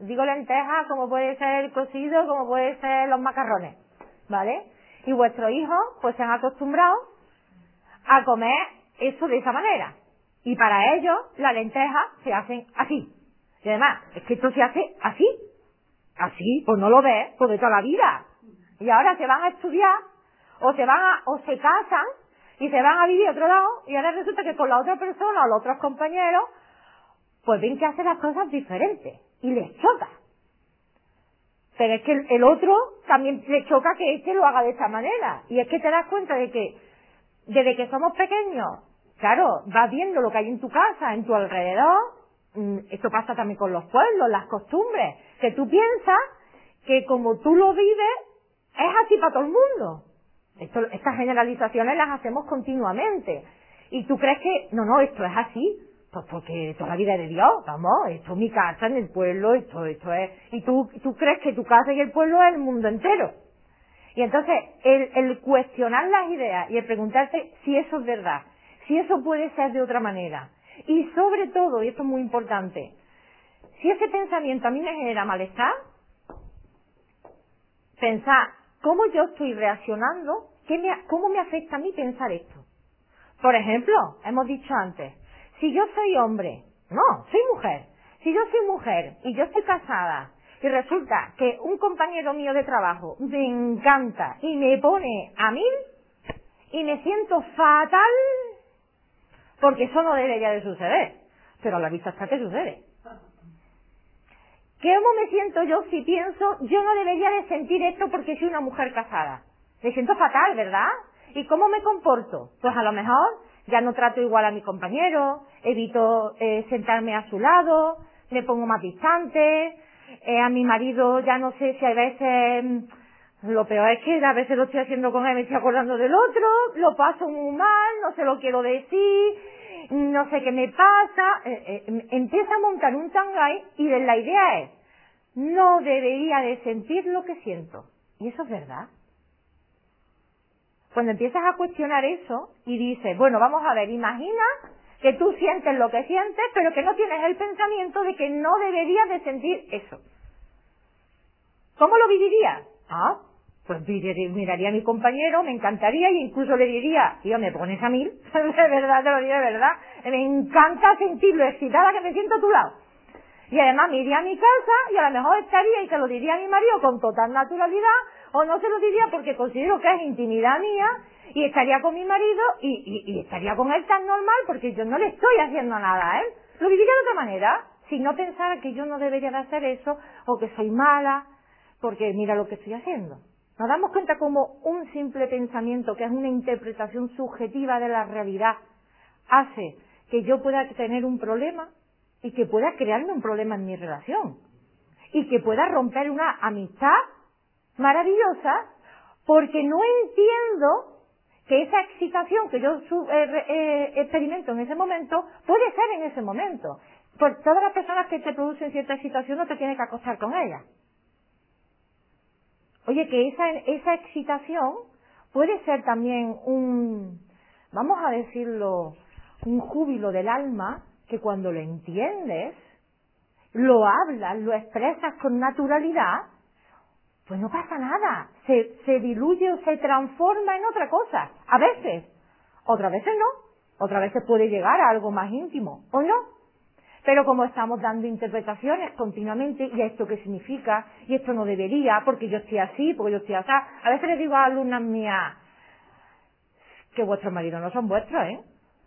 Digo lentejas como puede ser el cocido, como puede ser los macarrones, ¿vale? Y vuestros hijos, pues se han acostumbrado a comer eso de esa manera. Y para ellos, las lentejas se hacen así. Y además, es que esto se hace así. Así, pues no lo ves, pues de toda la vida. Y ahora se van a estudiar, o se van a, o se casan, y se van a vivir a otro lado, y ahora resulta que con la otra persona o los otros compañeros, pues ven que hace las cosas diferentes, y les choca. Pero es que el otro también le choca que este lo haga de esta manera. Y es que te das cuenta de que desde que somos pequeños, claro, vas viendo lo que hay en tu casa, en tu alrededor, mm, esto pasa también con los pueblos, las costumbres, que tú piensas que como tú lo vives, es así para todo el mundo. Esto, estas generalizaciones las hacemos continuamente. Y tú crees que, no, no, esto es así. Pues porque es la vida de Dios, vamos, esto es mi casa en el pueblo, esto, esto es... Y tú, tú crees que tu casa y el pueblo es el mundo entero. Y entonces, el, el cuestionar las ideas y el preguntarte si eso es verdad, si eso puede ser de otra manera. Y sobre todo, y esto es muy importante, si ese pensamiento a mí me genera malestar, pensar cómo yo estoy reaccionando, qué me- cómo me afecta a mí pensar esto. Por ejemplo, hemos dicho antes, si yo soy hombre, no, soy mujer, si yo soy mujer y yo estoy casada y resulta que un compañero mío de trabajo me encanta y me pone a mí y me siento fatal porque eso no debería de suceder, pero a la vista está que sucede. ¿Cómo me siento yo si pienso, yo no debería de sentir esto porque soy una mujer casada? Me siento fatal, ¿verdad? ¿Y cómo me comporto? Pues a lo mejor ya no trato igual a mi compañero, evito eh, sentarme a su lado, me pongo más distante, eh, a mi marido ya no sé si a veces, mm, lo peor es que a veces lo estoy haciendo con él, me estoy acordando del otro, lo paso muy mal, no se lo quiero decir, no sé qué me pasa, eh, eh, empieza a montar un tangay y la idea es, no debería de sentir lo que siento. Y eso es verdad. Cuando empiezas a cuestionar eso y dices, bueno, vamos a ver, imagina que tú sientes lo que sientes, pero que no tienes el pensamiento de que no deberías de sentir eso. ¿Cómo lo vivirías? Ah, pues miraría a mi compañero, me encantaría y incluso le diría, tío, me pones a mil, [laughs] de verdad, te lo digo de verdad, me encanta sentirlo excitada que me siento a tu lado. Y además me iría a mi casa y a lo mejor estaría y se lo diría a mi marido con total naturalidad, o no se lo diría porque considero que es intimidad mía, y estaría con mi marido y, y, estaría con él tan normal porque yo no le estoy haciendo nada a él. Lo viviría de otra manera, si no pensara que yo no debería de hacer eso, o que soy mala, porque mira lo que estoy haciendo. Nos damos cuenta como un simple pensamiento, que es una interpretación subjetiva de la realidad, hace que yo pueda tener un problema y que pueda crearme un problema en mi relación. Y que pueda romper una amistad maravillosa porque no entiendo que esa excitación que yo eh, eh, experimento en ese momento puede ser en ese momento. Por todas las personas que te producen cierta excitación no te tienes que acostar con ellas. Oye, que esa, esa excitación puede ser también un, vamos a decirlo, un júbilo del alma que cuando lo entiendes, lo hablas, lo expresas con naturalidad, pues no pasa nada, se, se diluye o se transforma en otra cosa, a veces, otras veces no, otras veces puede llegar a algo más íntimo, o no, pero como estamos dando interpretaciones continuamente, ¿y esto qué significa? ¿Y esto no debería? Porque yo estoy así, porque yo estoy así. A veces les digo a alumnas mías que vuestros maridos no son vuestros, ¿eh?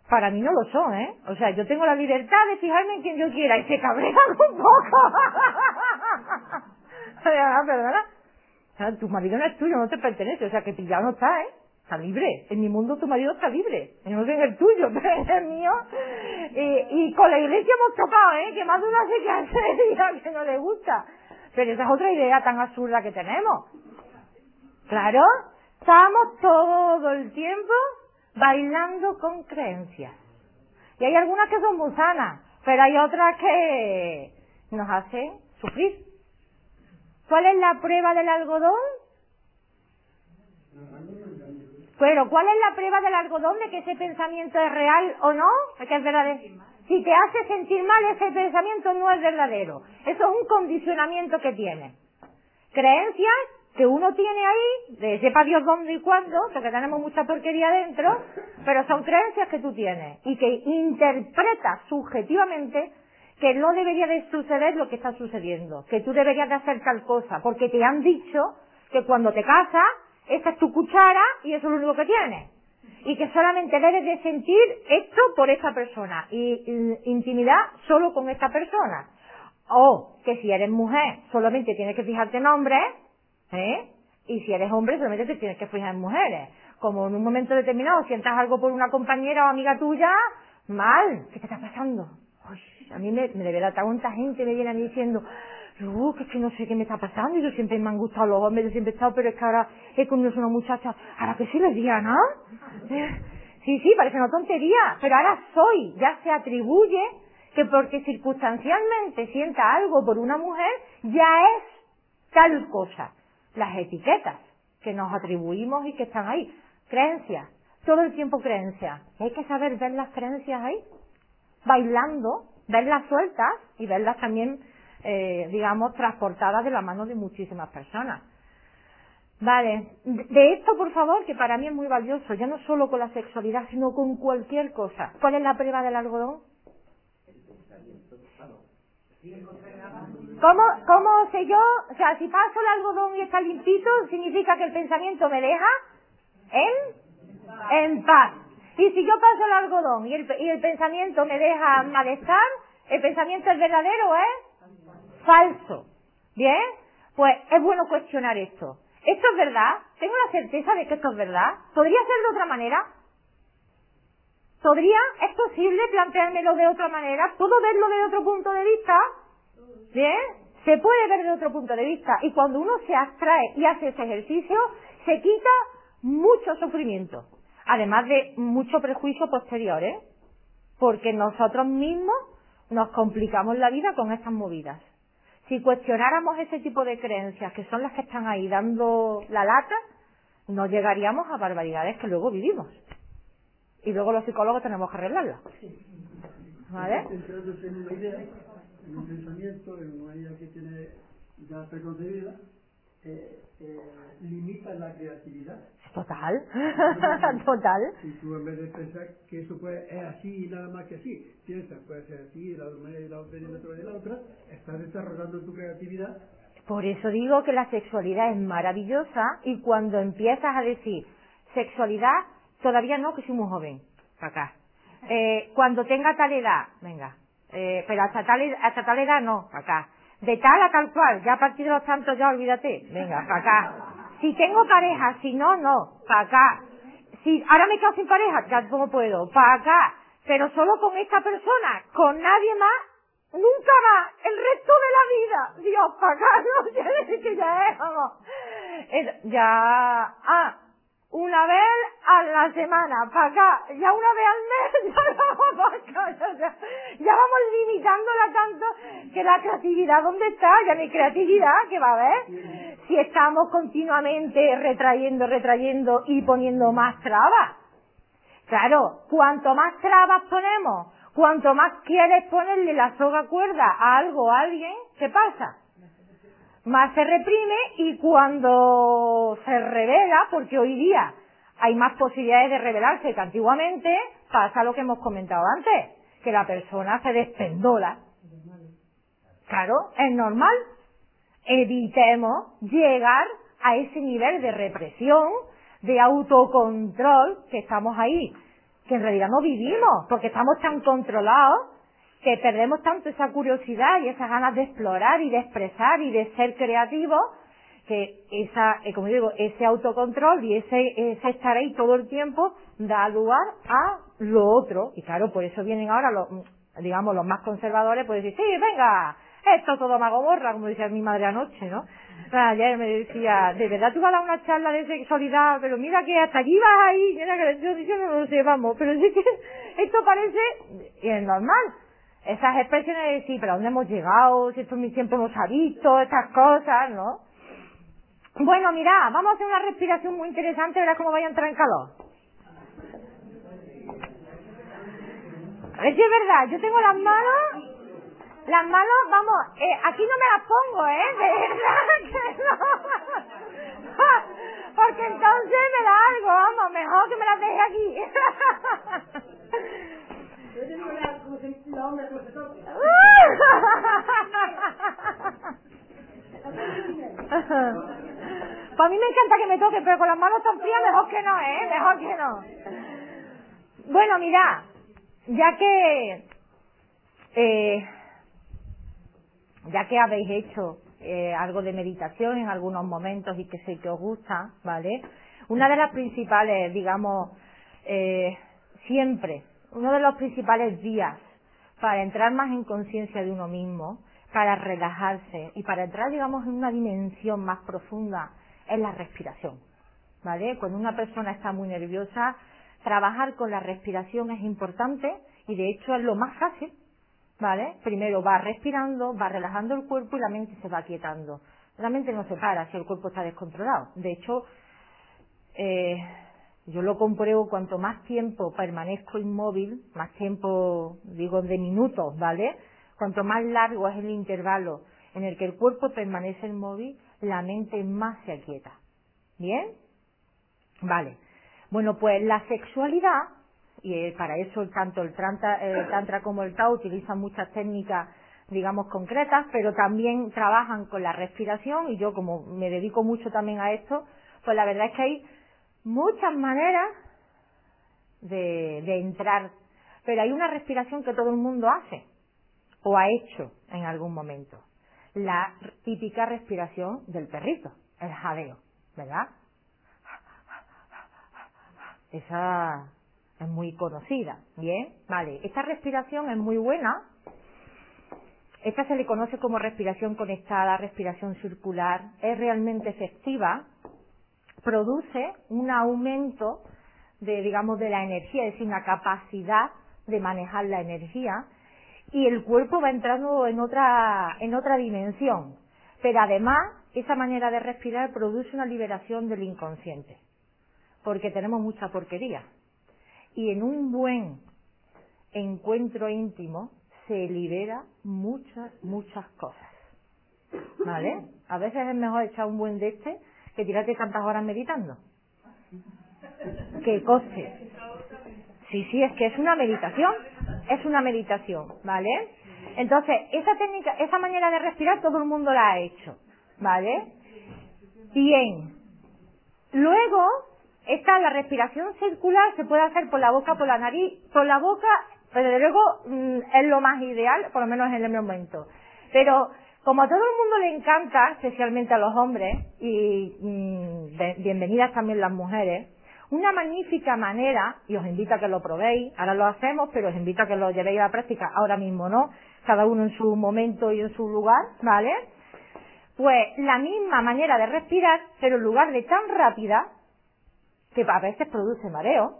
Para mí no lo son, ¿eh? O sea, yo tengo la libertad de fijarme en quien yo quiera y se cabrean un poco. [laughs] ¿Verdad? O sea, tu marido no es tuyo, no te pertenece, o sea, que pillado no está, ¿eh? Está libre. En mi mundo tu marido está libre. no sé en el tuyo, [laughs] pero en el mío. Y, con la iglesia hemos tocado, ¿eh? Que más de una se que hace [laughs] que no le gusta. Pero esa es otra idea tan absurda que tenemos. Claro, estamos todo el tiempo bailando con creencias. Y hay algunas que son muy sanas, pero hay otras que nos hacen sufrir. ¿Cuál es la prueba del algodón? Pero, ¿cuál es la prueba del algodón de que ese pensamiento es real o no? Que es verdadero. Si te hace sentir mal, ese pensamiento no es verdadero. Eso es un condicionamiento que tiene. Creencias que uno tiene ahí, de sepa Dios dónde y cuándo, porque tenemos mucha porquería dentro, pero son creencias que tú tienes y que interpretas subjetivamente que no debería de suceder lo que está sucediendo, que tú deberías de hacer tal cosa, porque te han dicho que cuando te casas esta es tu cuchara y eso es lo único que tienes. Y que solamente debes de sentir esto por esta persona y, intimidad solo con esta persona. O que si eres mujer solamente tienes que fijarte en hombres, ¿eh? Y si eres hombre solamente te tienes que fijar en mujeres. Como en un momento determinado sientas algo por una compañera o amiga tuya, mal, ¿qué te está pasando? a mí me, me de verdad tanta gente me viene a diciendo, yo, que no sé qué me está pasando, yo siempre me han gustado los hombres, yo siempre he estado, pero es que ahora he conocido una muchacha, ahora que sí lesbiana, ¿eh? sí, sí, parece una tontería, pero ahora soy, ya se atribuye que porque circunstancialmente sienta algo por una mujer, ya es tal cosa. Las etiquetas que nos atribuimos y que están ahí. Creencias, todo el tiempo creencias. Hay que saber ver las creencias ahí, bailando, verlas sueltas y verlas también eh, digamos, transportada de la mano de muchísimas personas. Vale, de esto por favor, que para mí es muy valioso, ya no solo con la sexualidad, sino con cualquier cosa. ¿Cuál es la prueba del algodón? ¿Cómo, ¿Cómo sé yo? O sea, si paso el algodón y está limpito, significa que el pensamiento me deja en, en paz. Y si yo paso el algodón y el, y el pensamiento me deja malestar, el pensamiento es verdadero, ¿eh? Falso. ¿Bien? Pues es bueno cuestionar esto. ¿Esto es verdad? ¿Tengo la certeza de que esto es verdad? ¿Podría ser de otra manera? ¿Podría? ¿Es posible planteármelo de otra manera? ¿Puedo verlo de otro punto de vista? ¿Bien? Se puede ver de otro punto de vista. Y cuando uno se abstrae y hace ese ejercicio, se quita mucho sufrimiento. Además de mucho prejuicio posterior, ¿eh? porque nosotros mismos nos complicamos la vida con estas movidas. Si cuestionáramos ese tipo de creencias, que son las que están ahí dando la lata, no llegaríamos a barbaridades que luego vivimos. Y luego los psicólogos tenemos que arreglarlas. ¿Vale? Centrándose en una idea, en un pensamiento, en una idea que tiene ya preconcebida, eh, eh, limita la creatividad. Total, total. [laughs] Si tú en vez de pensar que eso puede, es así y nada más que así, piensas puede ser así, de la manera y la otra y la otra y la otra, estás desarrollando tu creatividad. Por eso digo que la sexualidad es maravillosa y cuando empiezas a decir sexualidad, todavía no, que soy muy joven, para acá. Eh, cuando tenga tal edad, venga, eh, pero hasta tal, hasta tal edad no, para acá. De tal a tal cual, ya a partir de los tantos ya olvídate, venga, para acá. Si tengo pareja, si no, no, para acá. Si ahora me quedo sin pareja, ya como puedo, para acá. Pero solo con esta persona, con nadie más, nunca más, el resto de la vida. Dios, para acá, [laughs] no sé que ya es, vamos. Es- ya, ah, una vez a la semana, para acá, ya una vez al mes, [laughs] ya vamos para acá, ya, vamos limitándola tanto que la creatividad, ¿dónde está? Ya no hay creatividad, que va a haber? Si estamos continuamente retrayendo, retrayendo y poniendo más trabas. Claro, cuanto más trabas ponemos, cuanto más quieres ponerle la soga cuerda a algo, a alguien, ¿qué pasa? Más se reprime y cuando se revela, porque hoy día hay más posibilidades de revelarse que antiguamente, pasa lo que hemos comentado antes, que la persona se despendola. Claro, es normal. Evitemos llegar a ese nivel de represión, de autocontrol que estamos ahí, que en realidad no vivimos, porque estamos tan controlados que perdemos tanto esa curiosidad y esas ganas de explorar y de expresar y de ser creativos, que esa, eh, como digo, ese autocontrol y ese, ese estar ahí todo el tiempo da lugar a lo otro. Y claro, por eso vienen ahora los, digamos, los más conservadores, pues decir, sí, venga, esto todo mago borra, como decía mi madre anoche, ¿no? Ayer me decía, de verdad tú vas a dar una charla de sexualidad, pero mira que hasta aquí vas ahí, yo diciendo no lo sé, vamos, pero sí que esto parece, normal, esas expresiones de decir, pero ¿a dónde hemos llegado? Si esto se ha visto, estas cosas, ¿no? Bueno, mira, vamos a hacer una respiración muy interesante, verás cómo vaya a entrar en calor. Ver si es verdad, yo tengo las manos, las manos, vamos, eh, aquí no me las pongo, ¿eh? [laughs] De verdad que no. [laughs] Porque entonces me da algo, vamos, mejor que me las deje aquí. [laughs] Yo la, como como se toque. Pues a mí me encanta que me toque, pero con las manos tan frías mejor que no, ¿eh? Mejor que no. Bueno, mira, ya que eh, ya que habéis hecho eh, algo de meditación en algunos momentos y que sé que os gusta, ¿vale? Una de las principales, digamos, eh, siempre, uno de los principales días para entrar más en conciencia de uno mismo, para relajarse y para entrar, digamos, en una dimensión más profunda es la respiración, ¿vale? Cuando una persona está muy nerviosa, trabajar con la respiración es importante y de hecho es lo más fácil, ¿vale? Primero va respirando, va relajando el cuerpo y la mente se va quietando. La mente no se para si el cuerpo está descontrolado. De hecho, eh, yo lo compruebo cuanto más tiempo permanezco inmóvil, más tiempo, digo, de minutos, ¿vale? Cuanto más largo es el intervalo en el que el cuerpo permanece inmóvil, la mente más se aquieta. ¿Bien? Vale. Bueno, pues la sexualidad, y eh, para eso tanto el tantra, el tantra como el Tao utilizan muchas técnicas, digamos, concretas, pero también trabajan con la respiración, y yo como me dedico mucho también a esto, pues la verdad es que hay muchas maneras de, de entrar, pero hay una respiración que todo el mundo hace, o ha hecho en algún momento. La típica respiración del perrito, el jadeo, ¿verdad? Esa es muy conocida, ¿bien? Vale, esta respiración es muy buena. Esta se le conoce como respiración conectada, respiración circular. Es realmente efectiva. Produce un aumento de, digamos, de la energía, es decir, una capacidad de manejar la energía y el cuerpo va entrando en otra, en otra dimensión. Pero además, esa manera de respirar produce una liberación del inconsciente, porque tenemos mucha porquería. Y en un buen encuentro íntimo se libera muchas, muchas cosas. ¿Vale? A veces es mejor echar un buen de este que tirarte tantas horas meditando. Que coste. Sí, sí, es que es una meditación. Es una meditación, ¿vale? Entonces, esa técnica, esa manera de respirar todo el mundo la ha hecho, ¿vale? Bien. Luego, está la respiración circular, se puede hacer por la boca, por la nariz, por la boca, pero desde luego mm, es lo más ideal, por lo menos en el momento. Pero como a todo el mundo le encanta, especialmente a los hombres, y mm, bienvenidas también las mujeres, una magnífica manera, y os invito a que lo probéis, ahora lo hacemos, pero os invito a que lo llevéis a la práctica, ahora mismo no, cada uno en su momento y en su lugar, ¿vale? Pues la misma manera de respirar, pero en lugar de tan rápida, que a veces produce mareo,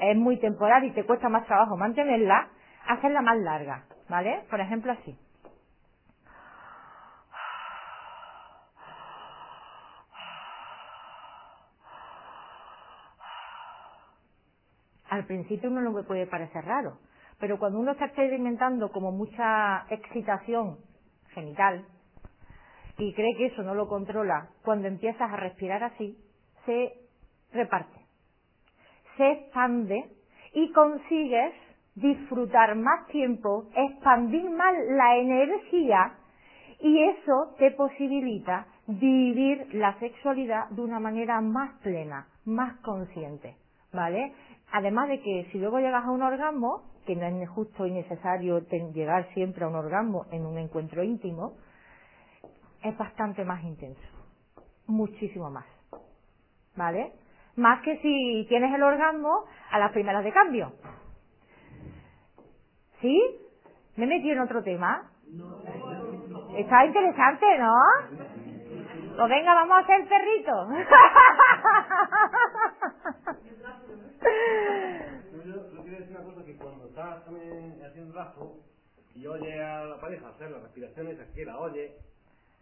es muy temporal y te cuesta más trabajo mantenerla, hacerla más larga, ¿vale? Por ejemplo así. Al principio uno no puede parecer raro, pero cuando uno está experimentando como mucha excitación genital y cree que eso no lo controla, cuando empiezas a respirar así, se reparte, se expande y consigues disfrutar más tiempo, expandir más la energía y eso te posibilita vivir la sexualidad de una manera más plena, más consciente, ¿vale? Además de que si luego llegas a un orgasmo, que no es justo y necesario llegar siempre a un orgasmo en un encuentro íntimo, es bastante más intenso. Muchísimo más. ¿Vale? Más que si tienes el orgasmo a las primeras de cambio. ¿Sí? ¿Me he metido en otro tema? Está interesante, ¿no? Pues venga, vamos a hacer perrito. [laughs] [laughs] Yo, quiero decir una cosa, que cuando estás haciendo rato y oye a la pareja hacer las respiraciones, aquí la oye,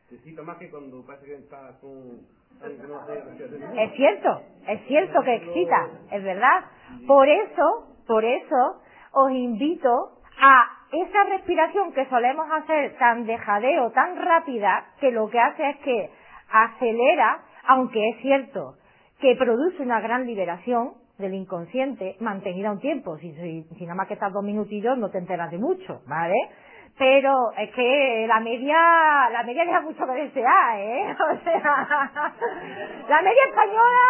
te excita más que cuando parece que estás con... Es cierto, es cierto que excita, es verdad. Por eso, por eso, os invito a esa respiración que solemos hacer tan de jadeo, tan rápida, que lo que hace es que acelera, aunque es cierto que produce una gran liberación, del inconsciente mantenida un tiempo. Si, si, nada más que estás dos minutillos no te enteras de mucho, ¿vale? Pero es que la media, la media deja mucho que desear, ¿eh? [laughs] O sea, la media española,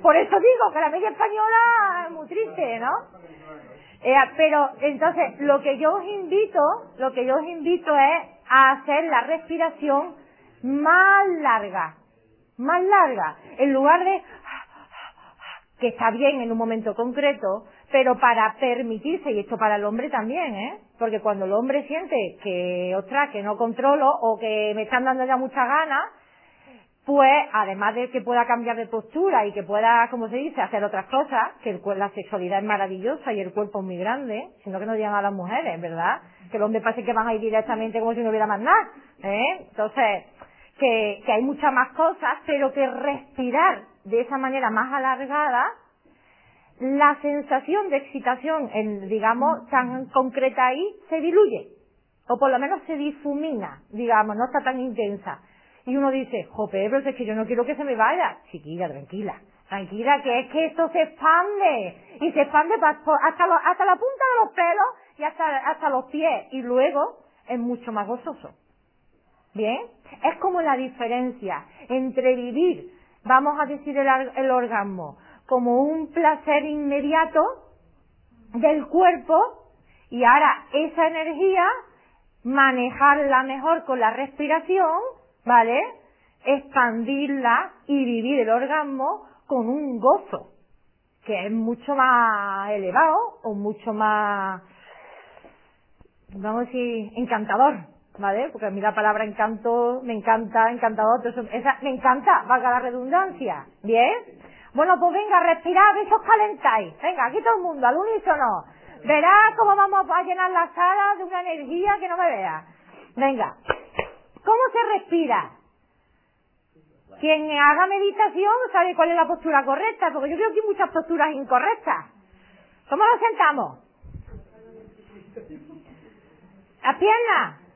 [laughs] por eso digo que la media española es muy triste, ¿no? Eh, pero entonces lo que yo os invito, lo que yo os invito es a hacer la respiración más larga, más larga, en lugar de que está bien en un momento concreto, pero para permitirse, y esto para el hombre también, ¿eh? Porque cuando el hombre siente que, ostras, que no controlo o que me están dando ya muchas ganas, pues además de que pueda cambiar de postura y que pueda, como se dice, hacer otras cosas, que la sexualidad es maravillosa y el cuerpo es muy grande, sino que no digan a las mujeres, ¿verdad? Que el hombre parece que van a ir directamente como si no hubiera más nada, ¿eh? Entonces, que, que hay muchas más cosas, pero que respirar de esa manera más alargada, la sensación de excitación, en, digamos, tan concreta ahí, se diluye. O por lo menos se difumina, digamos, no está tan intensa. Y uno dice, jope, pero es que yo no quiero que se me vaya. Chiquilla, tranquila. Tranquila, que es que esto se expande. Y se expande hasta, hasta la punta de los pelos y hasta, hasta los pies. Y luego es mucho más gozoso. ¿Bien? Es como la diferencia entre vivir vamos a decir el, orgasmo, como un placer inmediato del cuerpo y ahora esa energía manejarla mejor con la respiración, ¿vale? Expandirla y vivir el orgasmo con un gozo, que es mucho más elevado o mucho más, vamos a decir, encantador, ¿vale? Porque a mí la palabra encanto me encanta, encantador, esa, me encanta, valga la redundancia, ¿bien? Bueno, pues venga, respirad, a ver si os calentáis. Venga, aquí todo el mundo, al unísono. Verás cómo vamos a llenar la sala de una energía que no me vea. Venga. ¿Cómo se respira? Quien haga meditación sabe cuál es la postura correcta, porque yo veo aquí muchas posturas incorrectas. ¿Cómo nos sentamos? Las piernas.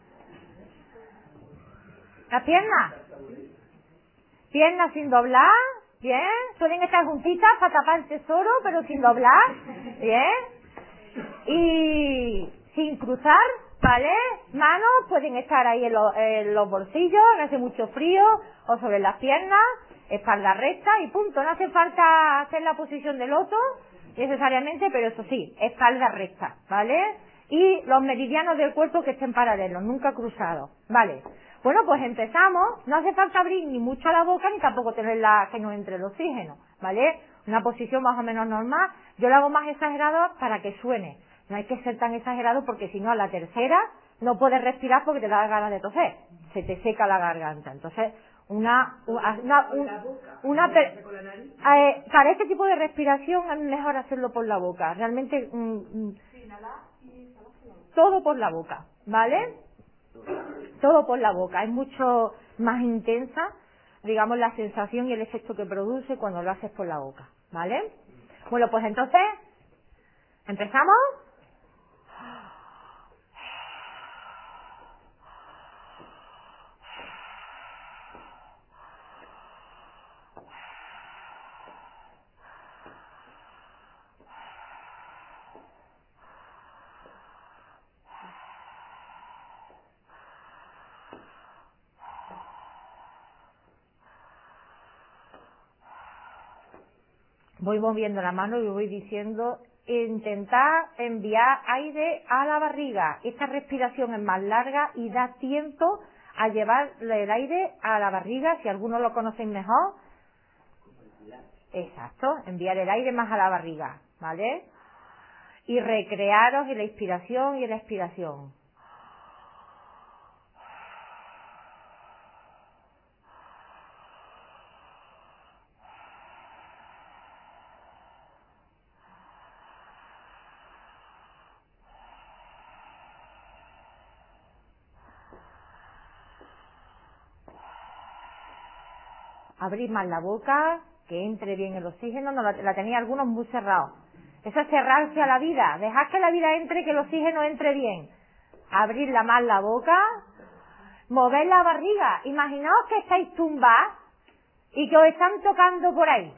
Las piernas. Piernas sin doblar. Bien. Pueden estar juntitas para tapar el tesoro, pero sin doblar. Bien. Y sin cruzar, ¿vale? Manos pueden estar ahí en, los bolsillos, no hace mucho frío, o sobre las piernas, espalda recta y punto. No hace falta hacer la posición del loto necesariamente, pero eso sí, espalda recta, ¿vale? Y los meridianos del cuerpo que estén paralelos, nunca cruzados, ¿vale? Bueno, pues empezamos, no hace falta abrir ni mucho la boca ni tampoco tener la, que no entre el oxígeno, ¿vale? Una posición más o menos normal, yo lo hago más exagerado para que suene, no hay que ser tan exagerado porque si no a la tercera no puedes respirar porque te da ganas de toser, se te seca la garganta, entonces una una una, eh, para este tipo de respiración es mejor hacerlo por la boca. Realmente mm, mm, todo por la boca vale todo por la boca. Es mucho más intensa digamos la sensación y el efecto que produce cuando lo haces por la boca vale bueno pues entonces empezamos voy moviendo la mano y voy diciendo intentar enviar aire a la barriga. Esta respiración es más larga y da tiempo a llevar el aire a la barriga, si algunos lo conocen mejor. Exacto, enviar el aire más a la barriga, ¿vale? Y recrearos en la inspiración y en la expiración. Abrir más la boca, que entre bien el oxígeno, no la, tenía algunos muy cerrados. Eso es cerrarse a la vida, dejar que la vida entre que el oxígeno entre bien. Abrirla más la boca, mover la barriga. Imaginaos que estáis tumbados y que os están tocando por ahí.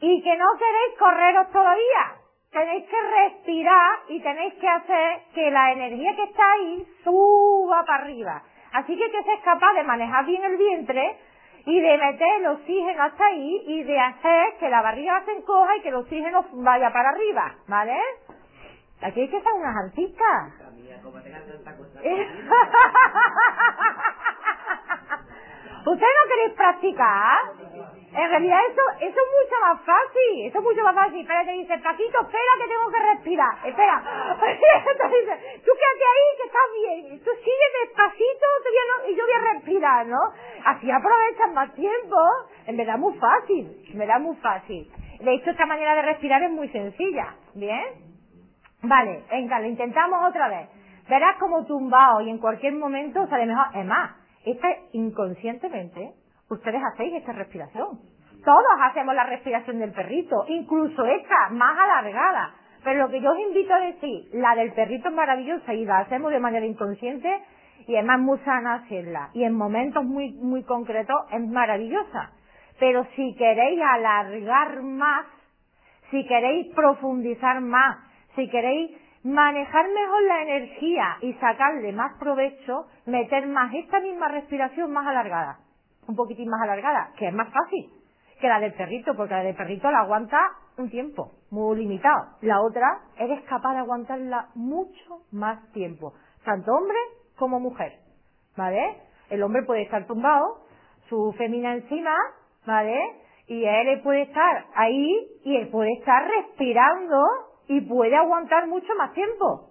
Y que no queréis correros todavía. Tenéis que respirar y tenéis que hacer que la energía que está ahí suba para arriba. Así que que seas capaz de manejar bien el vientre y de meter el oxígeno hasta ahí y de hacer que la barriga se encoja y que el oxígeno vaya para arriba, ¿vale? Aquí hay que ser unas artistas. [laughs] ¿Ustedes no queréis practicar? En realidad eso, eso es mucho más fácil, eso es mucho más fácil. Espera, te dice, Paquito, espera que tengo que respirar. Espera. [laughs] tú quédate ahí que estás bien. Tú sigue despacito y yo voy a respirar, ¿no? Así aprovechas más tiempo. En verdad muy fácil, en verdad muy fácil. De hecho, esta manera de respirar es muy sencilla. ¿Bien? Vale, venga, lo intentamos otra vez. Verás como tumbado y en cualquier momento sale mejor. Es más, esta inconscientemente ustedes hacéis esta respiración. Todos hacemos la respiración del perrito, incluso esta más alargada. Pero lo que yo os invito a decir, la del perrito es maravillosa y la hacemos de manera inconsciente y es más muy sana hacerla. Y en momentos muy, muy concretos es maravillosa. Pero si queréis alargar más, si queréis profundizar más, si queréis manejar mejor la energía y sacarle más provecho, meter más esta misma respiración más alargada, un poquitín más alargada, que es más fácil que la del perrito, porque la del perrito la aguanta un tiempo muy limitado. La otra, eres capaz de aguantarla mucho más tiempo, tanto hombre como mujer, ¿vale? El hombre puede estar tumbado, su femina encima, ¿vale? Y él puede estar ahí y él puede estar respirando y puede aguantar mucho más tiempo.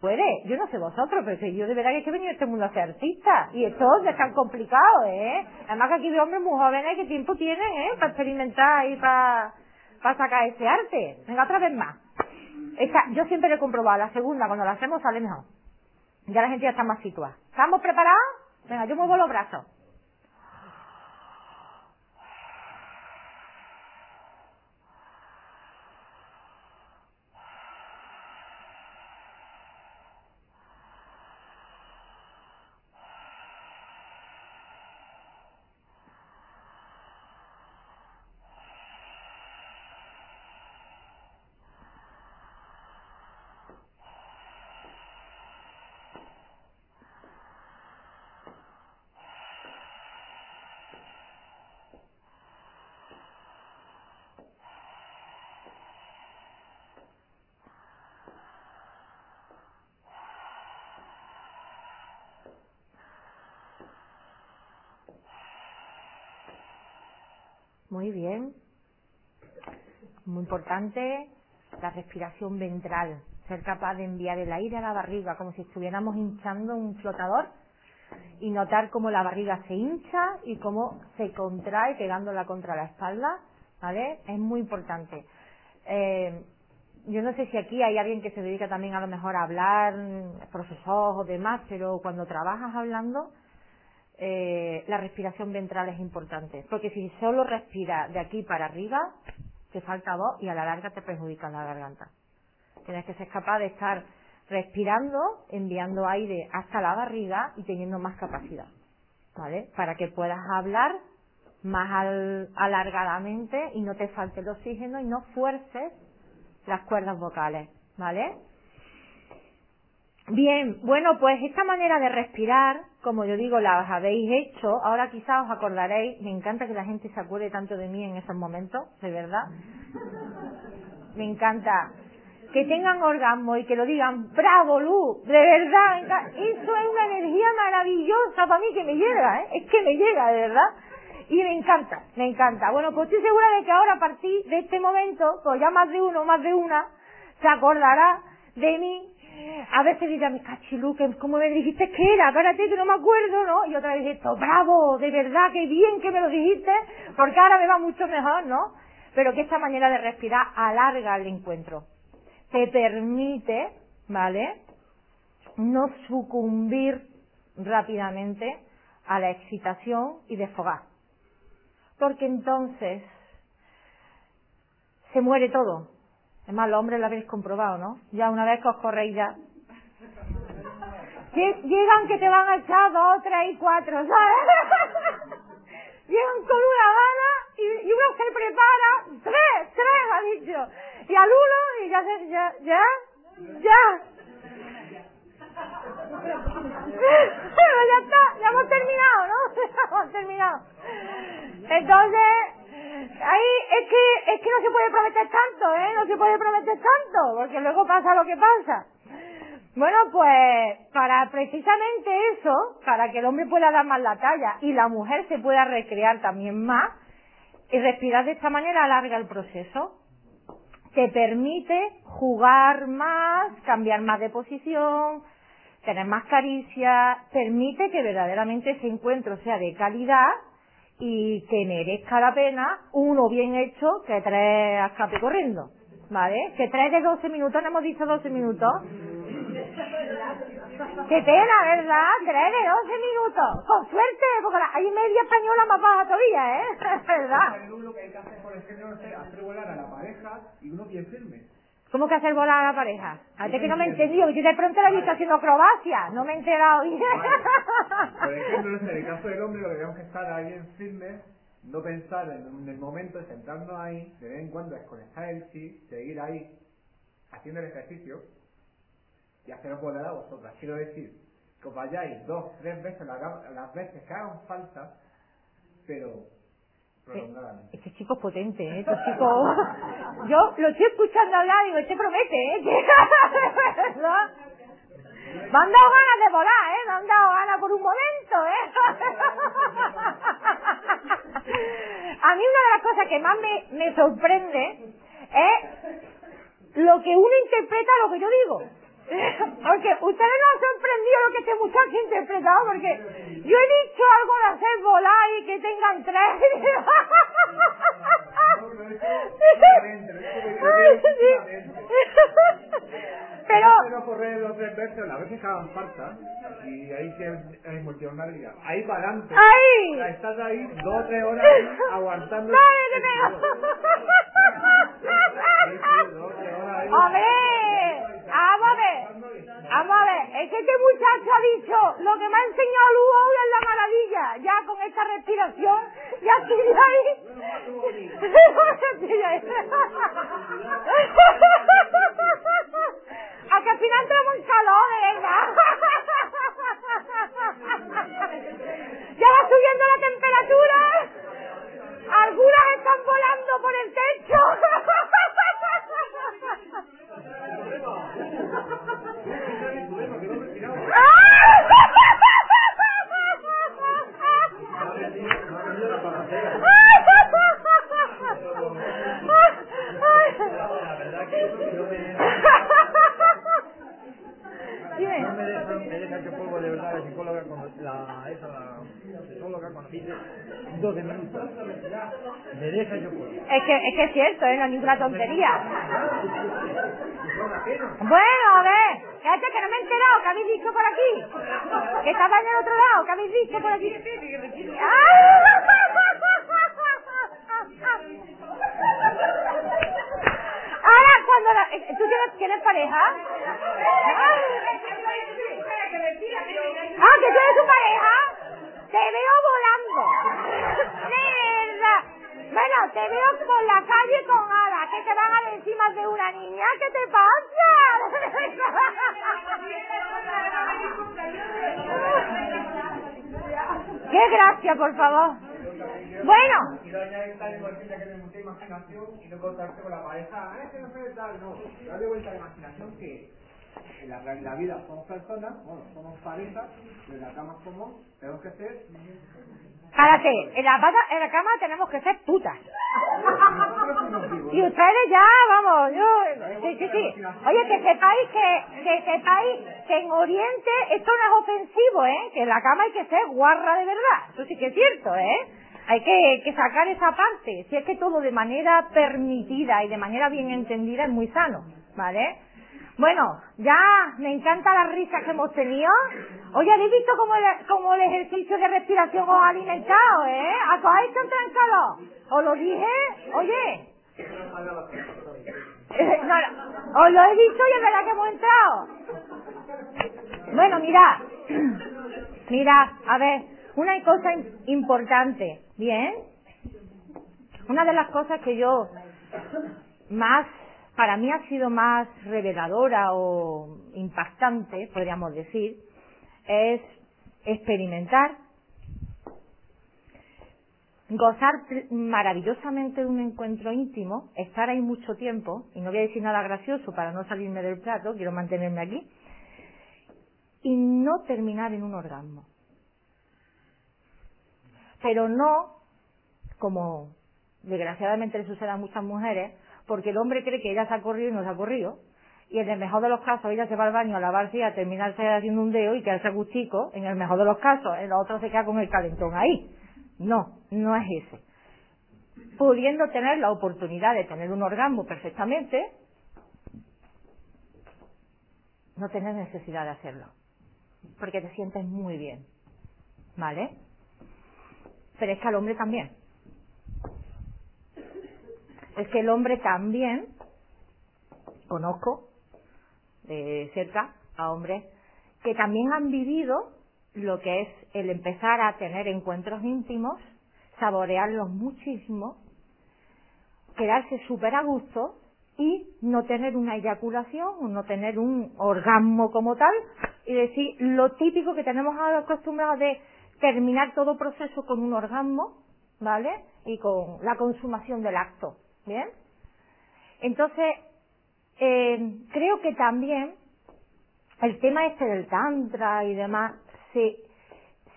Puede, yo no sé vosotros, pero que yo de verdad que he venir a este mundo a ser artista. Y esto es tan complicado, ¿eh? Además que aquí veo hombres muy jóvenes que tiempo tienen, ¿eh? Para experimentar y para, para sacar ese arte. Venga, otra vez más. Esta, yo siempre lo he comprobado, la segunda, cuando la hacemos sale mejor. Ya la gente ya está más situada. ¿Estamos preparados? Venga, yo muevo los brazos. Muy bien. Muy importante la respiración ventral. Ser capaz de enviar el aire a la barriga como si estuviéramos hinchando un flotador y notar cómo la barriga se hincha y cómo se contrae pegándola contra la espalda. ¿Vale? Es muy importante. Eh, yo no sé si aquí hay alguien que se dedica también a lo mejor a hablar, profesor o demás, pero cuando trabajas hablando, eh, la respiración ventral es importante. Porque si solo respiras de aquí para arriba, te falta voz y a la larga te perjudica la garganta. Tienes que ser capaz de estar respirando, enviando aire hasta la barriga y teniendo más capacidad. ¿Vale? Para que puedas hablar más alargadamente y no te falte el oxígeno y no fuerces las cuerdas vocales. ¿Vale? Bien, bueno, pues esta manera de respirar, como yo digo, la habéis hecho, ahora quizás os acordaréis, me encanta que la gente se acuerde tanto de mí en esos momentos, de verdad. Me encanta. Que tengan orgasmo y que lo digan, bravo Lu, de verdad, eso es una energía maravillosa para mí que me llega, ¿eh? es que me llega, de verdad. Y me encanta, me encanta. Bueno, pues estoy segura de que ahora a partir de este momento, pues ya más de uno, más de una, se acordará de mí a veces dirá, mi cachilu, ¿cómo me dijiste que era? Espérate, que no me acuerdo, ¿no? Y otra vez esto, bravo, de verdad, qué bien que me lo dijiste, porque ahora me va mucho mejor, ¿no? Pero que esta manera de respirar alarga el encuentro. Te permite, ¿vale? No sucumbir rápidamente a la excitación y desfogar. Porque entonces se muere todo. Es más, los hombres lo habéis comprobado, ¿no? Ya una vez que os corréis ya. Llegan que te van a echar dos, tres y cuatro, ¿sabes? [laughs] Llegan con una gana y, uno se prepara, tres, tres ha dicho. Y al uno y ya se, ya, ya, ya. [laughs] Pero ya está, ya hemos terminado, ¿no? [laughs] Ya hemos terminado. Entonces, Ahí es que, es que no se puede prometer tanto, ¿eh? No se puede prometer tanto, porque luego pasa lo que pasa. Bueno, pues para precisamente eso, para que el hombre pueda dar más la talla y la mujer se pueda recrear también más, y respirar de esta manera alarga el proceso. Te permite jugar más, cambiar más de posición, tener más caricia, permite que verdaderamente ese encuentro sea de calidad y que merezca la pena uno bien hecho que tres a escape corriendo. ¿Vale? Que tres de 12 minutos, no hemos dicho 12 minutos. Qué pena, ¿verdad? Tres de 12 minutos. Con suerte, porque hay media española más baja todavía, ¿eh? [laughs] ¿Verdad? Lo que hay que hacer, por hacer volar a la pareja y uno bien firme. ¿Cómo que hacer volar a la pareja? Antes que no me he entendido, yo de pronto la he visto haciendo acrobacia, no me he enterado. [laughs] Por ejemplo, en el caso del hombre, lo que tenemos que estar ahí en firme, no pensar en el momento, sentarnos ahí, de vez en cuando desconectar el sí, seguir ahí haciendo el ejercicio y haceros volar a vosotras. Quiero decir, que os vayáis dos, tres veces, las veces que hagan falta, pero este chico es potente, ¿eh? Este [laughs] chico... Yo lo estoy escuchando hablar y digo, este promete, ¿eh? [laughs] Me han dado ganas de volar, ¿eh? Me han dado ganas por un momento, ¿eh? [laughs] A mí una de las cosas que más me, me sorprende es lo que uno interpreta lo que yo digo. [laughs] Porque ustedes no han sorprendido lo que este muchacho ha interpretado, porque yo he dicho algo de hacer volar y que tengan tres. [laughs] Pero... Pero correr los tres veces, a veces que hagan falta, y ahí que hay multinacionalidad. Ahí para adelante. ¡Ay! Estás ahí dos o tres horas ahí, [laughs] aguantando. ¡Dale. A ver, vamos a ver, vamos a ver, es que este muchacho ha dicho, lo que me ha enseñado Lugo hoy es la maravilla, ya con esta respiración, ya estoy ahí. [laughs] A que al final tenemos un calor, de verdad. [laughs] Ya va subiendo la temperatura. Algunas están volando por el techo. [laughs] Dime. No me dejan que polvo de verdad la psicóloga cuando la, esa, la psicóloga cuando dice 12 minutos. Me deja polvo. Es que, es que es cierto, ¿eh? no es ninguna tontería. Bueno, a ver, cállate que no me he enterado, ¿qué habéis dicho por aquí? Que estaba en el otro lado, ¿qué habéis dicho por aquí? Ahora, cuando la, eh, ¿tú tienes, tienes pareja? Ah, que tienes tu pareja. Te veo volando. De. Bueno, te veo por la calle con alas, que te van a encima de una niña. ¿Qué te pasa? [laughs] ¡Qué gracia, por favor! Bueno, Y la niña está cualquiera que le mucha imaginación y no contarse con la pareja. ¡Ah, es que no sé tal! No, darle vuelta a la imaginación que en la, en la vida somos personas, bueno, somos pareja, pero en la cama somos, tenemos que ser. párate, en la, pata- en la cama tenemos que ser putas. Y ustedes ya, vamos, yo, sí, sí, sí. Oye, que sepáis que, que sepáis que en Oriente esto no es ofensivo, ¿eh? Que en la cama hay que ser guarra de verdad. Eso sí que es cierto, ¿eh? Hay que, que sacar esa parte. Si es que todo de manera permitida y de manera bien entendida es muy sano, ¿vale? Bueno, ya me encanta las risas que hemos tenido. Oye, ¿habéis visto cómo el, cómo ejercicio de respiración os ha alimentado, eh? ¿A todos habéis? ¿Os lo dije? Oye. [laughs] Os lo he dicho y es verdad que hemos entrado. Bueno, mirad. Mirad, a ver, una cosa im- importante, ¿bien? Una de las cosas que yo más, para mí ha sido más reveladora o impactante, podríamos decir, es experimentar, gozar maravillosamente de un encuentro íntimo, estar ahí mucho tiempo, y no voy a decir nada gracioso para no salirme del plato, quiero mantenerme aquí, y no terminar en un orgasmo. Pero no como desgraciadamente le sucede a muchas mujeres, porque el hombre cree que ella se ha corrido y no se ha corrido, y en el mejor de los casos ella se va al baño a lavarse y a terminarse haciendo un dedo y quedarse a gustico, en el mejor de los casos, en el otro se queda con el calentón ahí. No, no es ese. Pudiendo tener la oportunidad de tener un orgasmo perfectamente, no tener necesidad de hacerlo, porque te sientes muy bien, ¿vale? Pero es que al hombre también. Es que el hombre también, conozco de cerca a hombres que también han vivido lo que es el empezar a tener encuentros íntimos, saborearlos muchísimo, quedarse súper a gusto y no tener una eyaculación, no tener un orgasmo como tal, y decir lo típico que tenemos acostumbrados de terminar todo proceso con un orgasmo, ¿vale? Y con la consumación del acto, ¿bien? Entonces, eh, creo que también el tema este del tantra y demás se,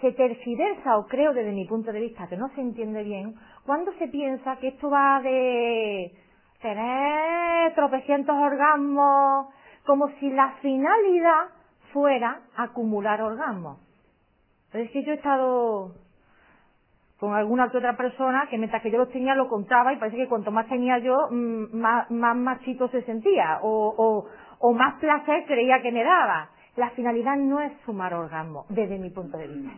se tergiversa, o creo desde mi punto de vista que no se entiende bien, cuando se piensa que esto va de tener tropecientos orgasmos como si la finalidad fuera acumular orgasmos. Es que yo he estado con alguna que otra persona que mientras que yo los tenía lo contaba y parece que cuanto más tenía yo, mm, más, más machito se sentía o, o, o más placer creía que me daba. La finalidad no es sumar orgasmo, desde mi punto de vista.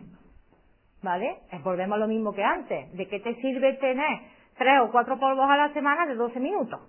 ¿Vale? Volvemos a lo mismo que antes. ¿De qué te sirve tener tres o cuatro polvos a la semana de 12 minutos?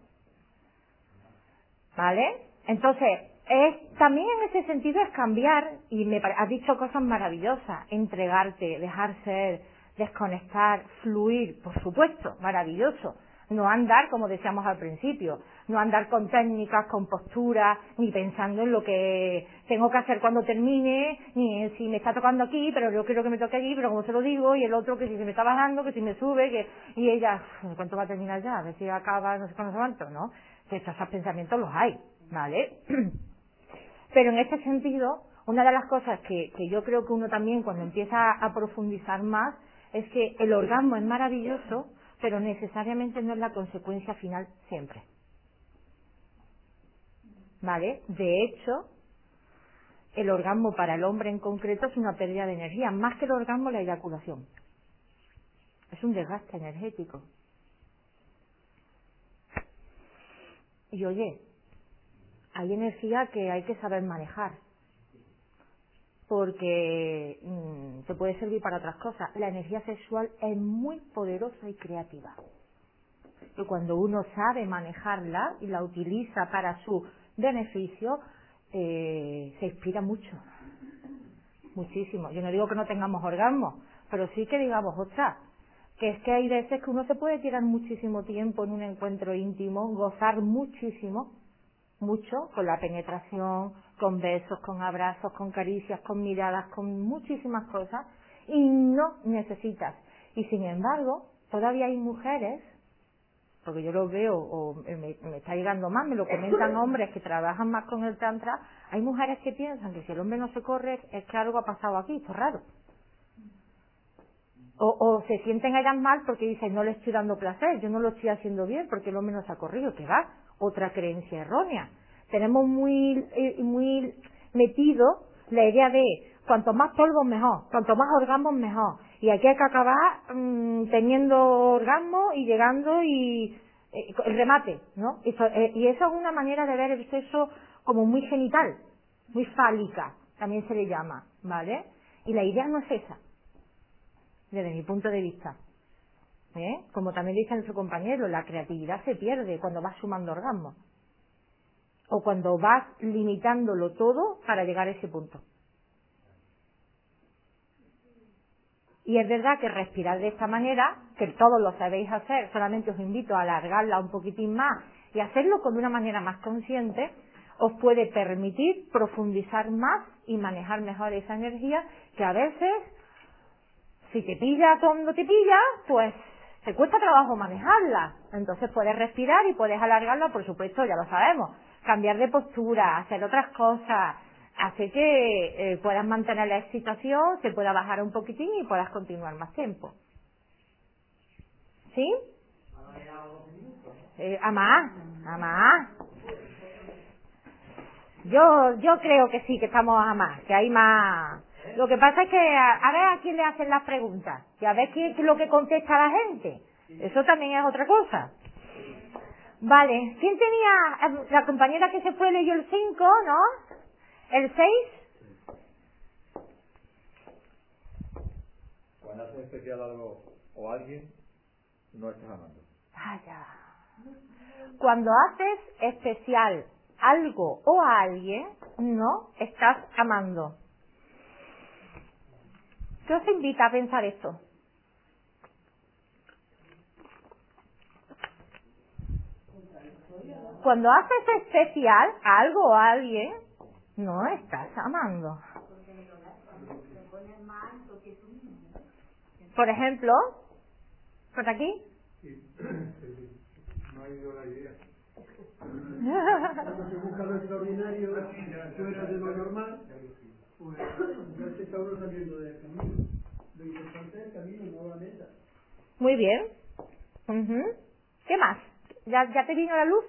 ¿Vale? Entonces, es, también en ese sentido es cambiar, y me has dicho cosas maravillosas, entregarte, dejar ser, desconectar, fluir, por supuesto, maravilloso. No andar, como decíamos al principio, no andar con técnicas, con posturas, ni pensando en lo que tengo que hacer cuando termine, ni en si me está tocando aquí, pero yo quiero que me toque allí, pero como se lo digo, y el otro que si se me está bajando, que si me sube, que, y ella, ¿cuánto va a terminar ya? A ver si acaba, no sé cuánto, ¿no? Estos pensamientos los hay, ¿vale? [clears throat] Pero en este sentido, una de las cosas que, yo creo que uno también cuando empieza a profundizar más es que el orgasmo es maravilloso, pero necesariamente no es la consecuencia final siempre. ¿Vale? De hecho, el orgasmo para el hombre en concreto es una pérdida de energía, más que el orgasmo la eyaculación. Es un desgaste energético. Y oye, hay energía que hay que saber manejar porque mm, se puede servir para otras cosas. La energía sexual es muy poderosa y creativa. Y cuando uno sabe manejarla y la utiliza para su beneficio, eh, se inspira mucho. Muchísimo. Yo no digo que no tengamos orgasmos, pero sí que digamos, ostras, que es que hay veces que uno se puede tirar muchísimo tiempo en un encuentro íntimo, gozar muchísimo, mucho con la penetración, con besos, con abrazos, con caricias, con miradas, con muchísimas cosas y no necesitas. Y sin embargo, todavía hay mujeres, porque yo lo veo o me, está llegando más, me lo comentan [laughs] hombres que trabajan más con el tantra, hay mujeres que piensan que si el hombre no se corre es que algo ha pasado aquí, esto es raro. O, o se sienten ellas mal porque dicen no le estoy dando placer, yo no lo estoy haciendo bien porque el hombre no se ha corrido, que va, otra creencia errónea. Tenemos muy, eh, muy metido la idea de cuanto más polvo mejor, cuanto más orgasmos mejor. Y aquí hay que acabar mm, teniendo orgasmo y llegando y eh, el remate, ¿no? Eh, y eso es una manera de ver el sexo como muy genital, muy fálica, también se le llama, ¿vale? Y la idea no es esa, desde mi punto de vista. ¿Eh? Como también dice nuestro compañero, la creatividad se pierde cuando vas sumando orgasmos. O cuando vas limitándolo todo para llegar a ese punto. Y es verdad que respirar de esta manera, que todos lo sabéis hacer, solamente os invito a alargarla un poquitín más y hacerlo con una manera más consciente, os puede permitir profundizar más y manejar mejor esa energía que a veces, si te pilla cuando te pilla, pues te cuesta trabajo manejarla. Entonces puedes respirar y puedes alargarla, por supuesto, ya lo sabemos. Cambiar de postura, hacer otras cosas, hace que eh, puedas mantener la excitación, se pueda bajar un poquitín y puedas continuar más tiempo. ¿Sí? Eh, a más, a más. Yo, yo creo que sí, que estamos a más, que hay más, lo que pasa es que a, ver a quién le hacen las preguntas y a ver qué es lo que contesta la gente. Eso también es otra cosa. Vale, ¿quién tenía? Eh, la compañera que se fue leyó el 5, ¿no? ¿El 6? Cuando haces especial algo o alguien, no estás amando. Vaya. Cuando haces especial algo o a alguien, no estás amando. ¿Qué os invita a pensar esto? Cuando haces especial a algo o a alguien, no estás amando. Por ejemplo, por aquí. No ha ido la idea. Cuando se busca lo extraordinario fuera de lo normal, pues ya se está uno saliendo del camino. Lo importante es el camino, no la meta. Muy bien. ¿Qué más? ¿Ya, ¿Ya te vino la luz?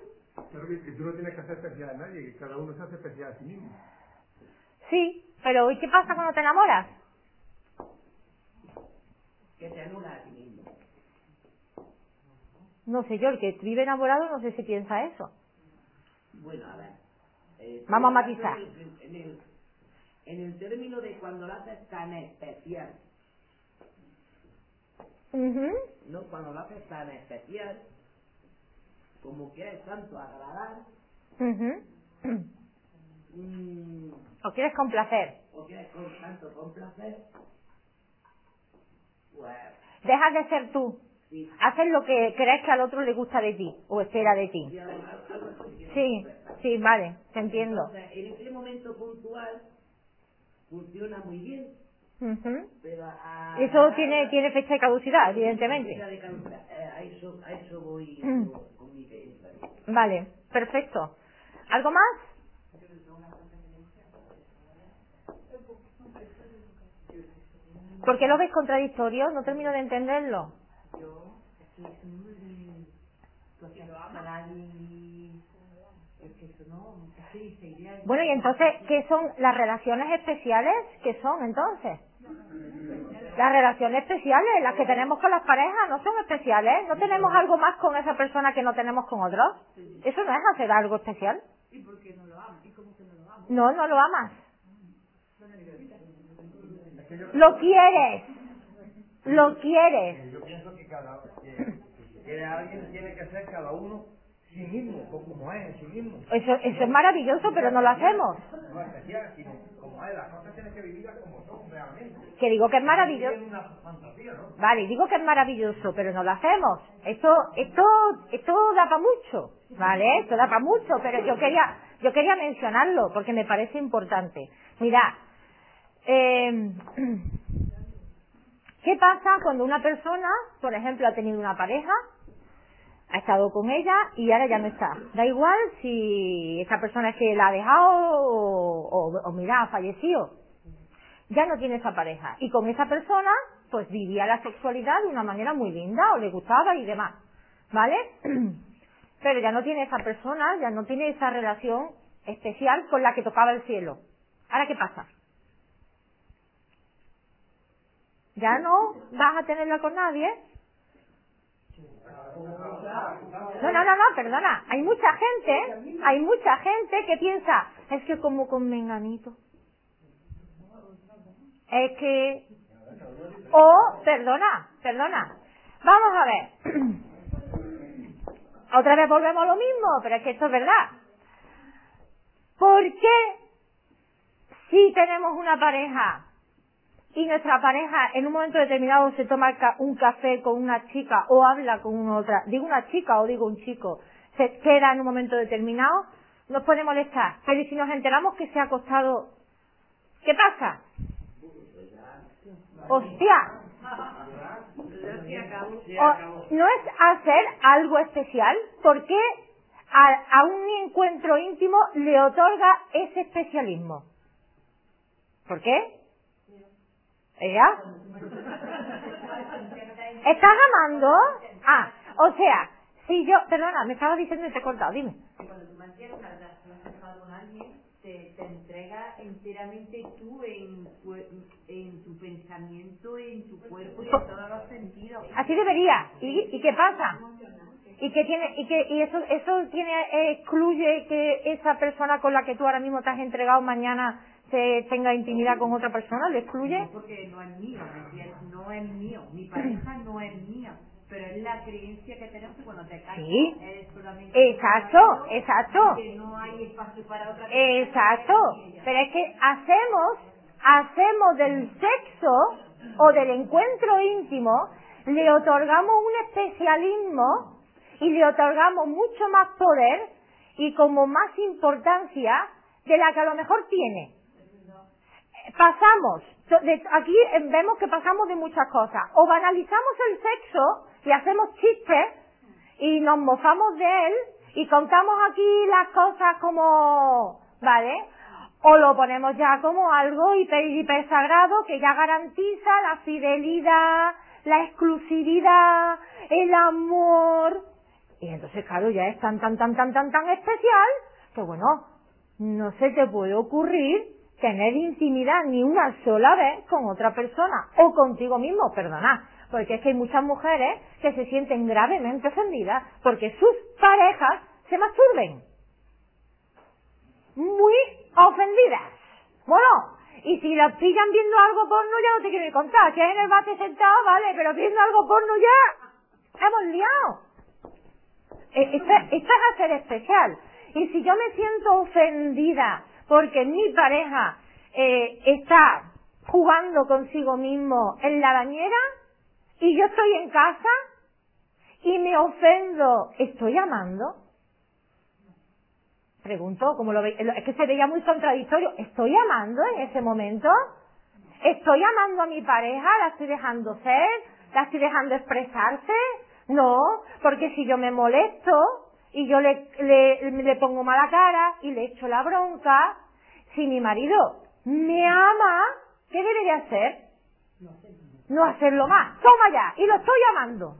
Claro que, que tú no tienes que hacer especial a nadie, que cada uno se hace especial a sí mismo. Sí, pero ¿y qué pasa cuando te enamoras? Que te anula a ti mismo. No sé yo, el que vive enamorado no sé si piensa eso. Bueno, a ver. eh, Vamos a matizar. En, en el, en el término de cuando lo haces tan especial. ¿no? Cuando lo haces tan especial, como quieres tanto agradar, mm, ¿O quieres complacer? o quieres con tanto complacer, pues Dejas de ser tú. sí. Haces lo que crees que al otro le gusta de ti o espera de ti. Sí, sí, vale, te entiendo. Entonces, en ese momento puntual funciona muy bien, Ujú. pero a... Y Eso tiene, tiene fecha de caducidad, Fecha evidentemente. de caducidad. Eh, a, eso, a eso voy Mm. con, con mi experiencia. Vale, perfecto. ¿Algo más? ¿Por qué lo ves contradictorio? No termino de entenderlo. Yo, es que es situación personal y es que eso no, es que dice idea Bueno, y entonces, ¿qué son las relaciones especiales? ¿Qué son entonces? Las relaciones especiales, las que tenemos con las parejas, no son especiales. ¿No tenemos algo más con esa persona que no tenemos con otros? Eso no es hacer algo especial. ¿Y por qué no lo amo? ¿Y cómo que no lo amo? No, no lo amas. Lo quieres. Lo quieres. Eh, Yo pienso que cada que, alguien tiene que ser cada uno sí mismo, co- como es en sí mismo. Eso, eso es maravilloso, pero no lo hacemos. No especial, sino como es. Las cosas tienen que vivirlas como son realmente. Que digo que es maravilloso. Vale, digo que es maravilloso, pero no lo hacemos. Esto, esto, esto da para mucho, ¿vale? Esto da para mucho, pero yo quería, yo quería mencionarlo porque me parece importante. Mira, eh, [clears throat] ¿qué pasa cuando una persona, por ejemplo, ha tenido una pareja, ha estado con ella y ahora ya no está? Da igual si esa persona que la ha dejado o, o, o mira, ha fallecido ya no tiene esa pareja. Y con esa persona, pues vivía la sexualidad de una manera muy linda, o le gustaba y demás. ¿Vale? [clears throat] Pero ya no tiene esa persona, ya no tiene esa relación especial con la que tocaba el cielo. ¿Ahora qué pasa? ¿Ya no vas a tenerla con nadie? No, no, no, no, perdona. Hay mucha gente, hay mucha gente que piensa, es que como con menganito es que o perdona perdona. Vamos a ver. [clears throat] Otra vez volvemos a lo mismo pero es que esto es verdad. ¿por qué si tenemos una pareja y nuestra pareja en un momento determinado se toma un café con una chica o habla con una otra digo una chica o digo un chico se queda en un momento determinado nos puede molestar pero ¿y si nos enteramos que se ha acostado ¿qué pasa? ¡Hostia! O- ¿No es hacer algo especial? ¿Por qué a, a un encuentro íntimo le otorga ese especialismo? ¿Por qué? ¿Ella? ¿Estás amando? Ah, o sea, si yo... Perdona, me estaba diciendo y te he cortado, dime. Cuando tú mantienes una relación con alguien, te, te entrega enteramente tú en, en tu pensamiento, en tu cuerpo y en todos los sentidos. Así debería. ¿Y, y qué pasa? Y que tiene y que y eso eso tiene excluye que esa persona con la que tú ahora mismo te has entregado mañana se tenga intimidad con otra persona, ¿le excluye? No porque no es mío, ¿me entiendes? No es mío. Mi pareja no es mía. Pero es la creencia que tenemos que cuando te casas Sí. eres solamente Exacto, marido, exacto. Que no hay espacio para otra persona. Exacto. Pero es que hacemos, hacemos del sexo o del encuentro íntimo, le otorgamos un especialismo y le otorgamos mucho más poder y como más importancia de la que a lo mejor tiene. Pasamos, aquí vemos que pasamos de muchas cosas. O banalizamos el sexo y hacemos chistes y nos mofamos de él y contamos aquí las cosas como, ¿vale? O lo ponemos ya como algo hiper, hiper sagrado que ya garantiza la fidelidad, la exclusividad, el amor. Y entonces, claro, ya es tan, tan, tan, tan, tan, tan especial que, bueno, no se te puede ocurrir tener intimidad ni una sola vez con otra persona o contigo mismo, perdona, porque es que hay muchas mujeres que se sienten gravemente ofendidas porque sus parejas se masturben. Muy ofendidas. Bueno, y si la pillan viendo algo porno ya no te quiero contar, que es en el bate sentado, vale, pero viendo algo porno ya hemos liado. Eh, Esto, esto es hacer especial. Y si yo me siento ofendida porque mi pareja eh, está jugando consigo mismo en la bañera y yo estoy en casa y me ofendo, ¿estoy amando? Pregunto, como lo veis, es que se veía muy contradictorio, ¿estoy amando en ese momento? ¿Estoy amando a mi pareja? ¿La estoy dejando ser? ¿La estoy dejando expresarse? No, porque si yo me molesto y yo le, le, le pongo mala cara y le echo la bronca, si mi marido me ama, ¿qué debería hacer? No hacerlo más. Toma ya, y lo estoy amando.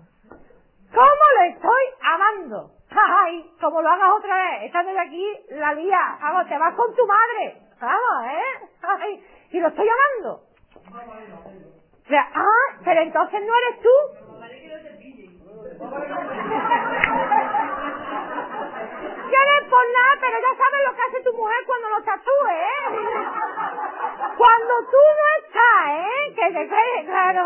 ¿Cómo lo estoy amando? Ay, como lo hagas otra vez, estando de aquí, la lía, vamos, te vas con tu madre. Vamos, ¿eh? Ay, y lo estoy amando. O sea, ah, pero entonces no eres tú. [laughs] Por nada, pero ya sabes lo que hace tu mujer cuando estás tú, ¿eh? Cuando tú no estás, ¿eh? Que se quede claro.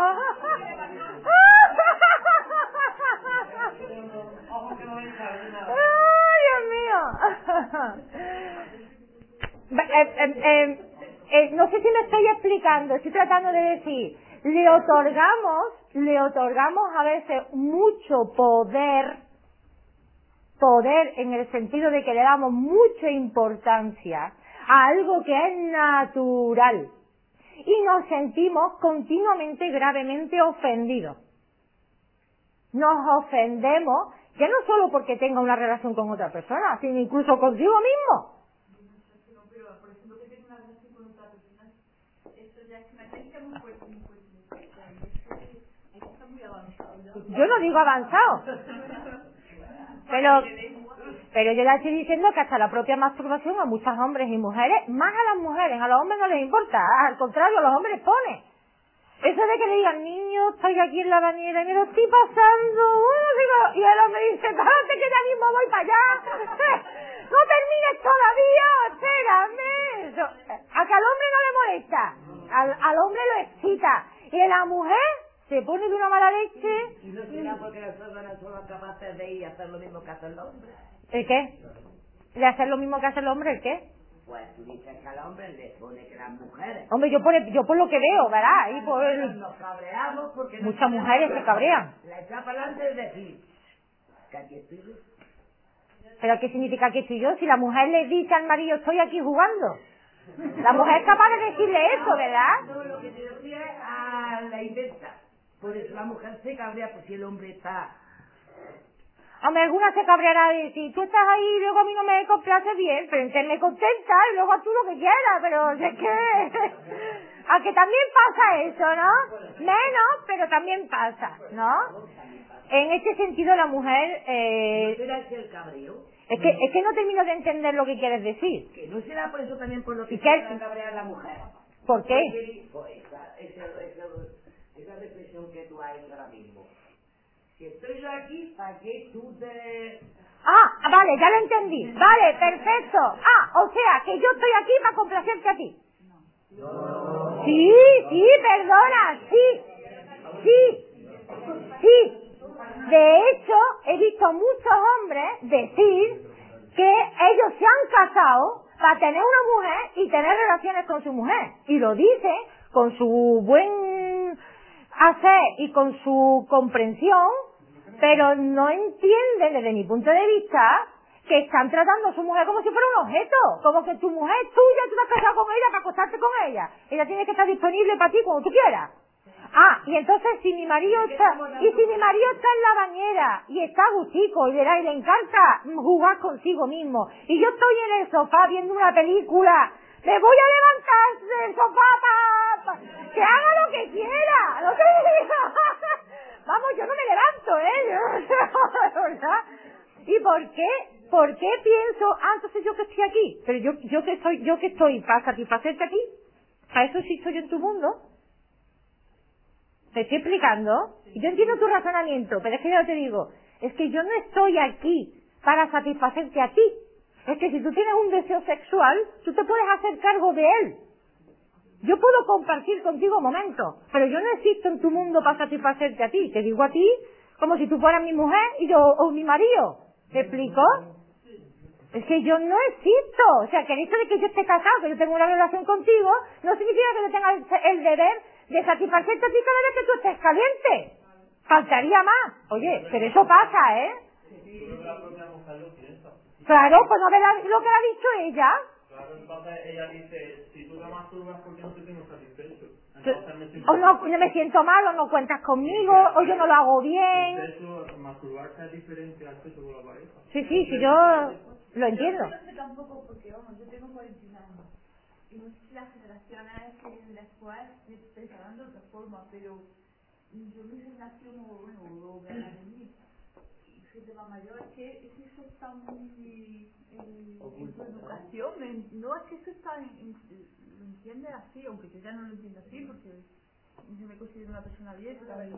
¡Ay, Dios mío! Eh, eh, eh, no sé si me estoy explicando, estoy tratando de decir, le otorgamos, le otorgamos a veces mucho poder, poder en el sentido de que le damos mucha importancia a algo que es natural y nos sentimos continuamente gravemente ofendidos. Nos ofendemos, ya no solo porque tenga una relación con otra persona, sino incluso consigo mismo. Yo no digo avanzado. Pero, pero yo le estoy diciendo que hasta la propia masturbación a muchos hombres y mujeres, más a las mujeres, a los hombres no les importa, al contrario, a los hombres pone. Eso de que le digan, niño, estoy aquí en la bañera y me lo estoy pasando, y el hombre dice, espérate que ya mismo voy para allá, [laughs] no termines todavía, espérame. Eso, a que al hombre no le molesta, al, al hombre lo excita, y a la mujer se pone de una mala leche. Y no será porque nosotros no somos capaces de ir y hacer lo mismo que hace el hombre. ¿El qué? ¿De hacer lo mismo que hace el hombre? ¿El qué? Pues tú dices que al hombre le pone que las mujeres. Hombre, yo por, yo por lo que veo, ¿verdad? Y por Nos cabreamos porque. no Muchas mujeres se cabrean. La echa para adelante es decir, que aquí estoy yo. ¿Pero qué significa que estoy yo? Si la mujer le dice al marido, estoy aquí jugando. La mujer es capaz de decirle eso, ¿verdad? No, lo que te decía es a la inversa. Por eso la mujer se cabrea, pues si el hombre está. Hombre, alguna se cabreará de decir, tú estás ahí y luego a mí no me complace bien, pero me contenta y luego tú lo que quieras, pero es que... [laughs] A que también pasa eso, ¿no? Menos, pero también pasa, ¿no? En este sentido la mujer, ¿No eh, será ese el cabreo? es que, es que no termino de entender lo que quieres decir. Que no será por eso también por lo que a cabrear la mujer. ¿Por qué? Porque, pues, esa, esa, esa, esa reflexión que tú has ahora mismo. Si estoy yo aquí, ¿para qué tú te...? Ah, vale, ya lo entendí. Vale, perfecto. Ah, o sea, que yo estoy aquí para complacerte a ti. Sí, sí, perdona, sí, sí, sí. De hecho, he visto muchos hombres decir que ellos se han casado para tener una mujer y tener relaciones con su mujer. Y lo dicen con su buen hacer y con su comprensión, pero no entienden desde mi punto de vista que están tratando a su mujer como si fuera un objeto, como que tu mujer es tuya, tú te has casado con ella para acostarte con ella. Ella tiene que estar disponible para ti cuando tú quieras. Ah, y entonces si mi marido está, y si mi marido está en la bañera y está gustico y verá y le encanta jugar consigo mismo, y yo estoy en el sofá viendo una película, me voy a levantar del sofá para que haga lo que quiera, lo que diga. [laughs] Vamos, yo no me levanto, ¿eh? [laughs] ¿Y por qué? ¿Por qué pienso, ah, entonces yo que estoy aquí? Pero yo, yo que estoy, yo que estoy para satisfacerte aquí, para eso sí estoy en tu mundo. Te estoy explicando. Yo entiendo tu razonamiento, pero es que yo te digo, es que yo no estoy aquí para satisfacerte a ti. Es que si tú tienes un deseo sexual, tú te puedes hacer cargo de él. Yo puedo compartir contigo momentos, pero yo no existo en tu mundo para satisfacerte a ti. Te digo a ti como si tú fueras mi mujer y yo o mi marido. ¿Te explico? Es que yo no existo. O sea, que el hecho de que yo esté casado, que yo tengo una relación contigo, no significa que yo tenga el, el deber de satisfacerte a ti cada vez que tú estés caliente. Faltaría más. Oye, pero eso pasa, ¿eh? Claro, pues no ve lo que le ha dicho ella. Ella dice, si tú te masturbas, ¿por qué no te tengo satisfecho? Entonces me siento... O no, no me siento mal, o no cuentas conmigo, o yo no lo hago bien. El sexo, masturbarse es diferente al sexo con la pareja. Sí, sí, sí, yo lo entiendo. Yo no sé tampoco porque, vamos, yo tengo 41 años. Y no sé si las generaciones que vienen después pensarán de otra forma, pero yo o bueno, o de la mayor, es que, es que eso está muy en, en tu educación. en- no, es que eso está en, en- lo entiende así, aunque yo ya no lo entiendo así, porque yo me considero una persona abierta. y-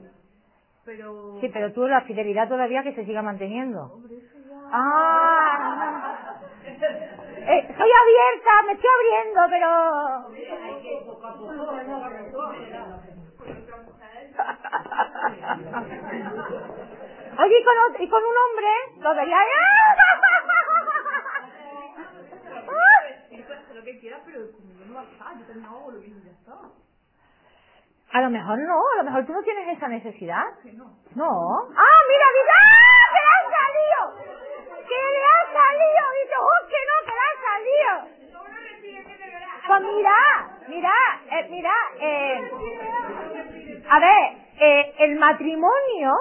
pero... Sí, pero tú la fidelidad todavía que se siga manteniendo. Hombre, eso ya... Ah, [laughs] eh, soy abierta, me estoy abriendo, pero... Hay que poco a poco, [laughs] Oye, y con, ot- y con un hombre, lo vería... Hacer lo que quieras, pero conmigo no va a estar. Yo también hago lo ya está. A lo mejor no, a lo mejor tú no tienes esa necesidad. Que no. No. ¡Ah, mira, mira! ¡Ah, que le ha salido! ¡Que le ha salido! Dice, ¡oh, que no, que le ha salido! Pues mira, mira, eh, mira, eh, a ver, eh, el matrimonio,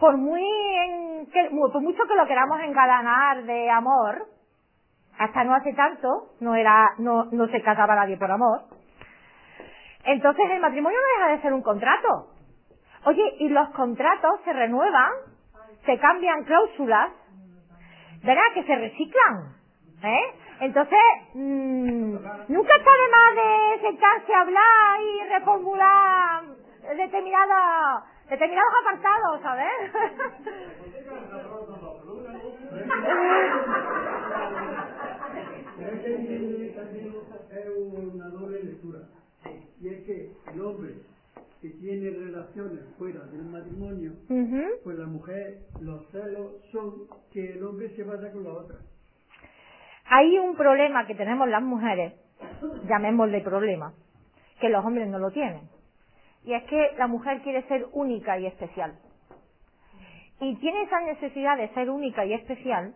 por muy, en- que, por mucho que lo queramos engalanar de amor, hasta no hace tanto, no era, no, no se casaba nadie por amor, entonces el matrimonio no deja de ser un contrato. Oye, y los contratos se renuevan, se cambian cláusulas, ¿verdad? Que se reciclan, ¿eh? Entonces, mm, nunca está de más de sentarse a hablar y reformular determinada, determinados apartados, ¿sabes? También es una doble lectura. Y es que el hombre que tiene relaciones fuera del matrimonio, pues la mujer, los celos son que el hombre se vaya con la otra. Hay un problema que tenemos las mujeres, llamémosle problema, que los hombres no lo tienen. Y es que la mujer quiere ser única y especial. Y tiene esa necesidad de ser única y especial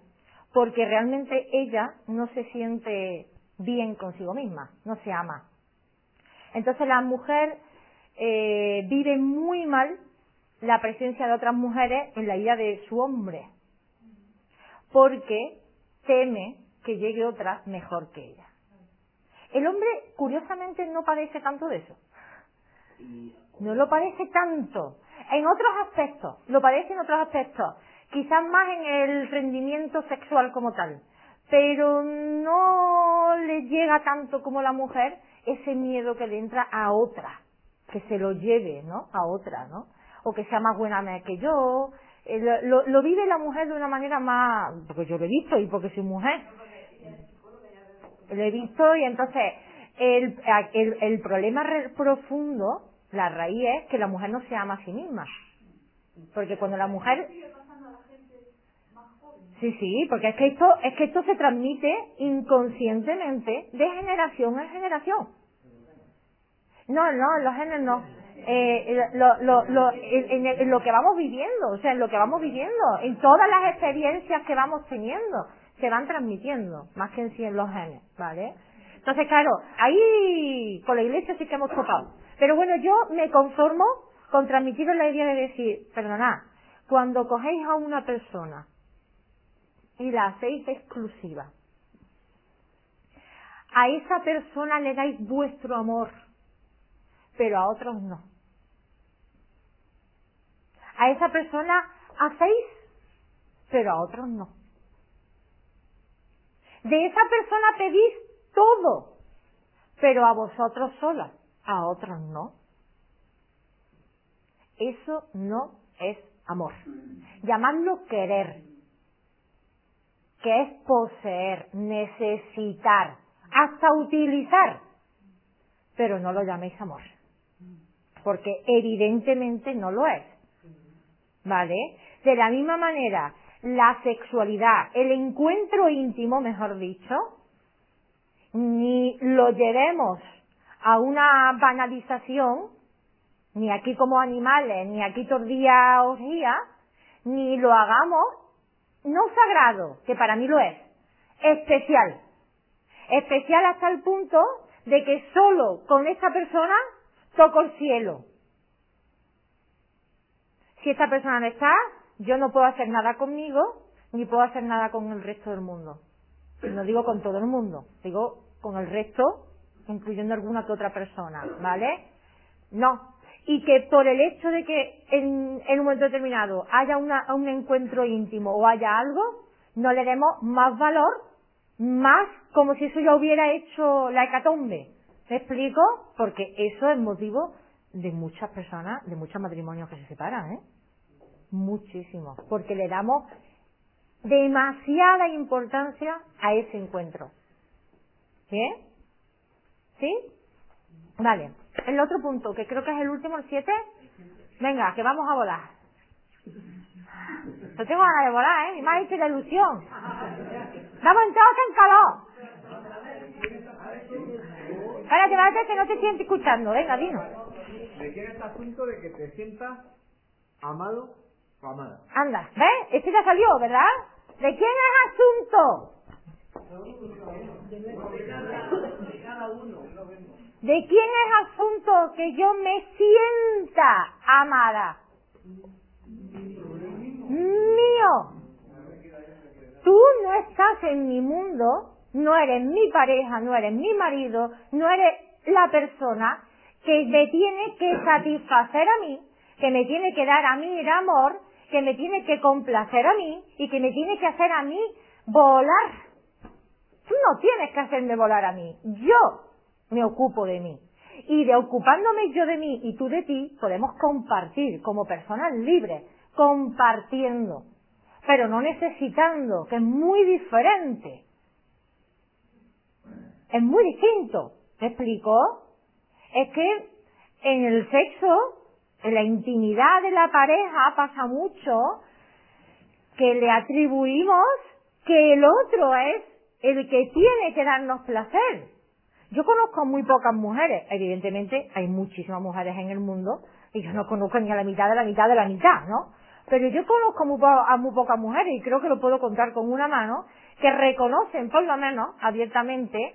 porque realmente ella no se siente bien consigo misma, no se ama. Entonces la mujer eh, vive muy mal la presencia de otras mujeres en la vida de su hombre, porque teme que llegue otra mejor que ella. El hombre, curiosamente, no padece tanto de eso. No lo padece tanto. En otros aspectos, lo padece en otros aspectos. Quizás más en el rendimiento sexual como tal. Pero no le llega tanto como la mujer ese miedo que le entra a otra. Que se lo lleve, ¿no? A otra, ¿no? O que sea más buena que yo. Eh, Lo, lo- lo vive la mujer de una manera más, porque yo lo he visto y porque soy mujer. Lo he visto y entonces el, el, el problema profundo, la raíz es que la mujer no se ama a sí misma. Porque cuando la mujer Sí, sí, porque es que esto, es que esto se transmite inconscientemente de generación en generación. No, no, los genes no. Eh, lo, lo, lo, en, en- lo que vamos viviendo, o sea, en lo que vamos viviendo, en todas las experiencias que vamos teniendo, se van transmitiendo, más que en sí en los genes, ¿vale? Entonces, claro, ahí con la iglesia sí que hemos topado. Pero bueno, yo me conformo con transmitiros la idea de decir, perdonad, cuando cogéis a una persona y la hacéis exclusiva, a esa persona le dais vuestro amor, pero a otros no. A esa persona hacéis pero a otros no. De esa persona pedís todo, pero a vosotros solas, a otros no. Eso no es amor. Llamadlo querer, que es poseer, necesitar, hasta utilizar. Pero no lo llaméis amor, porque evidentemente no lo es. ¿Vale? De la misma manera, la sexualidad, el encuentro íntimo, mejor dicho, ni lo llevemos a una banalización, ni aquí como animales, ni aquí tordía orgía, ni lo hagamos no sagrado, que para mí lo es, especial. Especial hasta el punto de que solo con esta persona toco el cielo. Si esta persona no está, yo no puedo hacer nada conmigo, ni puedo hacer nada con el resto del mundo. No digo con todo el mundo, digo con el resto, incluyendo alguna que otra persona, ¿vale? No. Y que por el hecho de que en, un momento determinado haya una, un encuentro íntimo o haya algo, no le demos más valor, más como si eso ya hubiera hecho la hecatombe. ¿Me explico? Porque eso es motivo de muchas personas, de muchos matrimonios que se separan, ¿eh? Muchísimo. Porque le damos demasiada importancia a ese encuentro. ¿Bien? ¿Sí? Vale. El otro punto, que creo que es el último, el 7. Venga, que vamos a volar. No tengo ganas de volar, ¿eh? Y me ha hecho la ilusión. Vamos entrados en calor. Cállate, cállate, que no te siento escuchando. Venga, dinos. ¿De quién es el asunto de que te sientas amado o amada? Anda, ¿ves? Este ya salió, ¿verdad? ¿De quién es asunto? ¿De quién es asunto que yo me sienta amada? Mío. Tú no estás en mi mundo, no eres mi pareja, no eres mi marido, no eres la persona que me tiene que satisfacer a mí, que me tiene que dar a mí el amor, que me tiene que complacer a mí y que me tiene que hacer a mí volar. Tú no tienes que hacerme volar a mí, yo me ocupo de mí. Y de ocupándome yo de mí y tú de ti, podemos compartir como personas libres, compartiendo, pero no necesitando, que es muy diferente. Es muy distinto. ¿Me explico? Es que en el sexo, en la intimidad de la pareja, pasa mucho que le atribuimos que el otro es el que tiene que darnos placer. Yo conozco muy pocas mujeres, evidentemente hay muchísimas mujeres en el mundo y yo no conozco ni a la mitad de la mitad de la mitad, ¿no? Pero yo conozco muy a muy pocas mujeres y creo que lo puedo contar con una mano que reconocen por lo menos abiertamente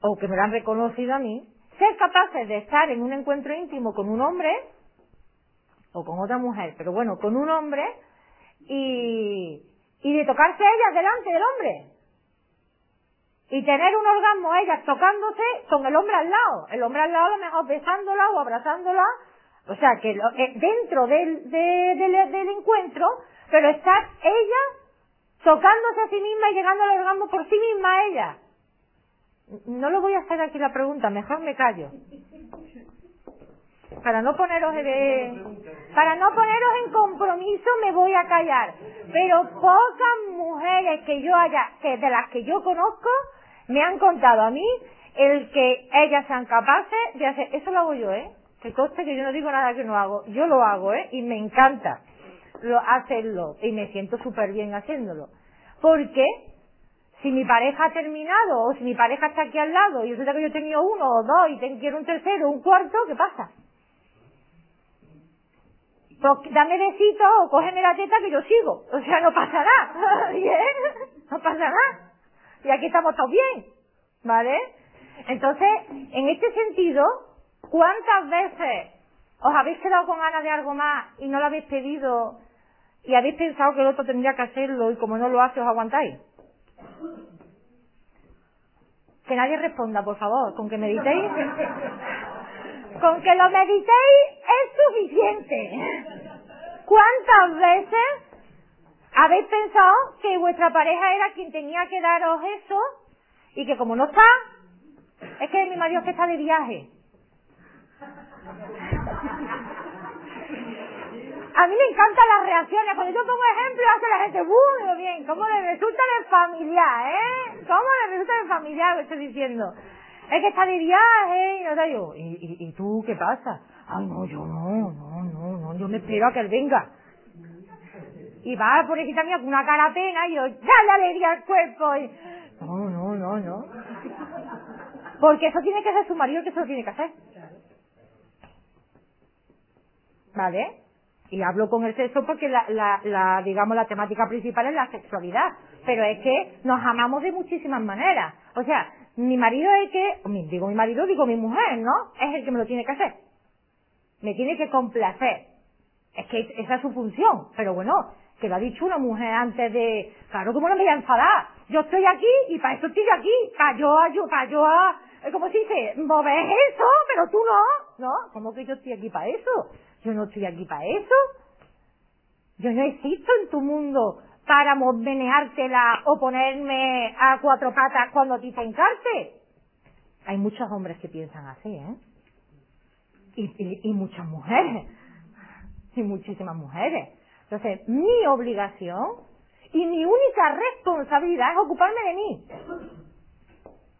o que me lo han reconocido a mí, ser capaces de estar en un encuentro íntimo con un hombre o con otra mujer, pero bueno, con un hombre y, y de tocarse ellas delante del hombre y tener un orgasmo ellas tocándose con el hombre al lado, el hombre al lado a lo mejor besándola o abrazándola, o sea que eh, dentro del, del encuentro, pero estar ella tocándose a sí misma y llegando al orgasmo por sí misma ella. No lo voy a hacer aquí la pregunta, mejor me callo. Para no poneros para no poneros en compromiso me voy a callar. Pero pocas mujeres que yo haya, que de las que yo conozco, me han contado a mí el que ellas sean capaces de hacer, eso lo hago yo, ¿eh? Que coste que yo no digo nada que no hago, yo lo hago, ¿eh? Y me encanta lo, hacerlo y me siento súper bien haciéndolo. Porque si mi pareja ha terminado o si mi pareja está aquí al lado y resulta que yo he tenido uno o dos y quiero un tercero un cuarto, ¿qué pasa? Pues dame besito o cógeme la teta que yo sigo. O sea, no pasa nada. ¿Bien? [laughs] No pasa nada y aquí estamos todos bien, ¿vale? Entonces, en este sentido, ¿cuántas veces os habéis quedado con ganas de algo más y no lo habéis pedido y habéis pensado que el otro tendría que hacerlo y como no lo hace os aguantáis? Que nadie responda, por favor, con que meditéis. [laughs] con que lo meditéis es suficiente. ¿Cuántas veces habéis pensado que vuestra pareja era quien tenía que daros eso y que como no está, es que mi marido que está de viaje. A mí me encantan las reacciones. Cuando yo pongo ejemplos, hace la gente, ¡buh! bien, ¿cómo le resulta de familiar, eh? ¿Cómo le resulta de familiar que estoy diciendo? Es que está de viaje, y no te digo, ¿y, y, y tú qué pasa? Ay, no, yo no, no, no, no, yo me espero a que él venga. Y va, pobrecita mía, con una cara pena, y yo, ya le alegría al cuerpo. Y, no, no, no, no. Porque eso tiene que ser su marido que eso lo tiene que hacer. ¿Vale? Y hablo con el sexo porque la, la, la, digamos, la temática principal es la sexualidad. Pero es que nos amamos de muchísimas maneras. O sea, mi marido es que, digo mi marido, digo mi mujer, ¿no? Es el que me lo tiene que hacer. Me tiene que complacer. Es que esa es su función. Pero bueno, que lo ha dicho una mujer antes de, claro, como no me voy a enfadar. Yo estoy aquí y para eso estoy aquí. Para yo, para yo, como se dice, mover eso, pero tú no. No, ¿cómo que yo estoy aquí para eso? Yo no estoy aquí para eso. Yo no existo en tu mundo para meneártela o ponerme a cuatro patas cuando a ti te encarte. Hay muchos hombres que piensan así, ¿eh? Y, y muchas mujeres. Y muchísimas mujeres. Entonces, mi obligación y mi única responsabilidad es ocuparme de mí.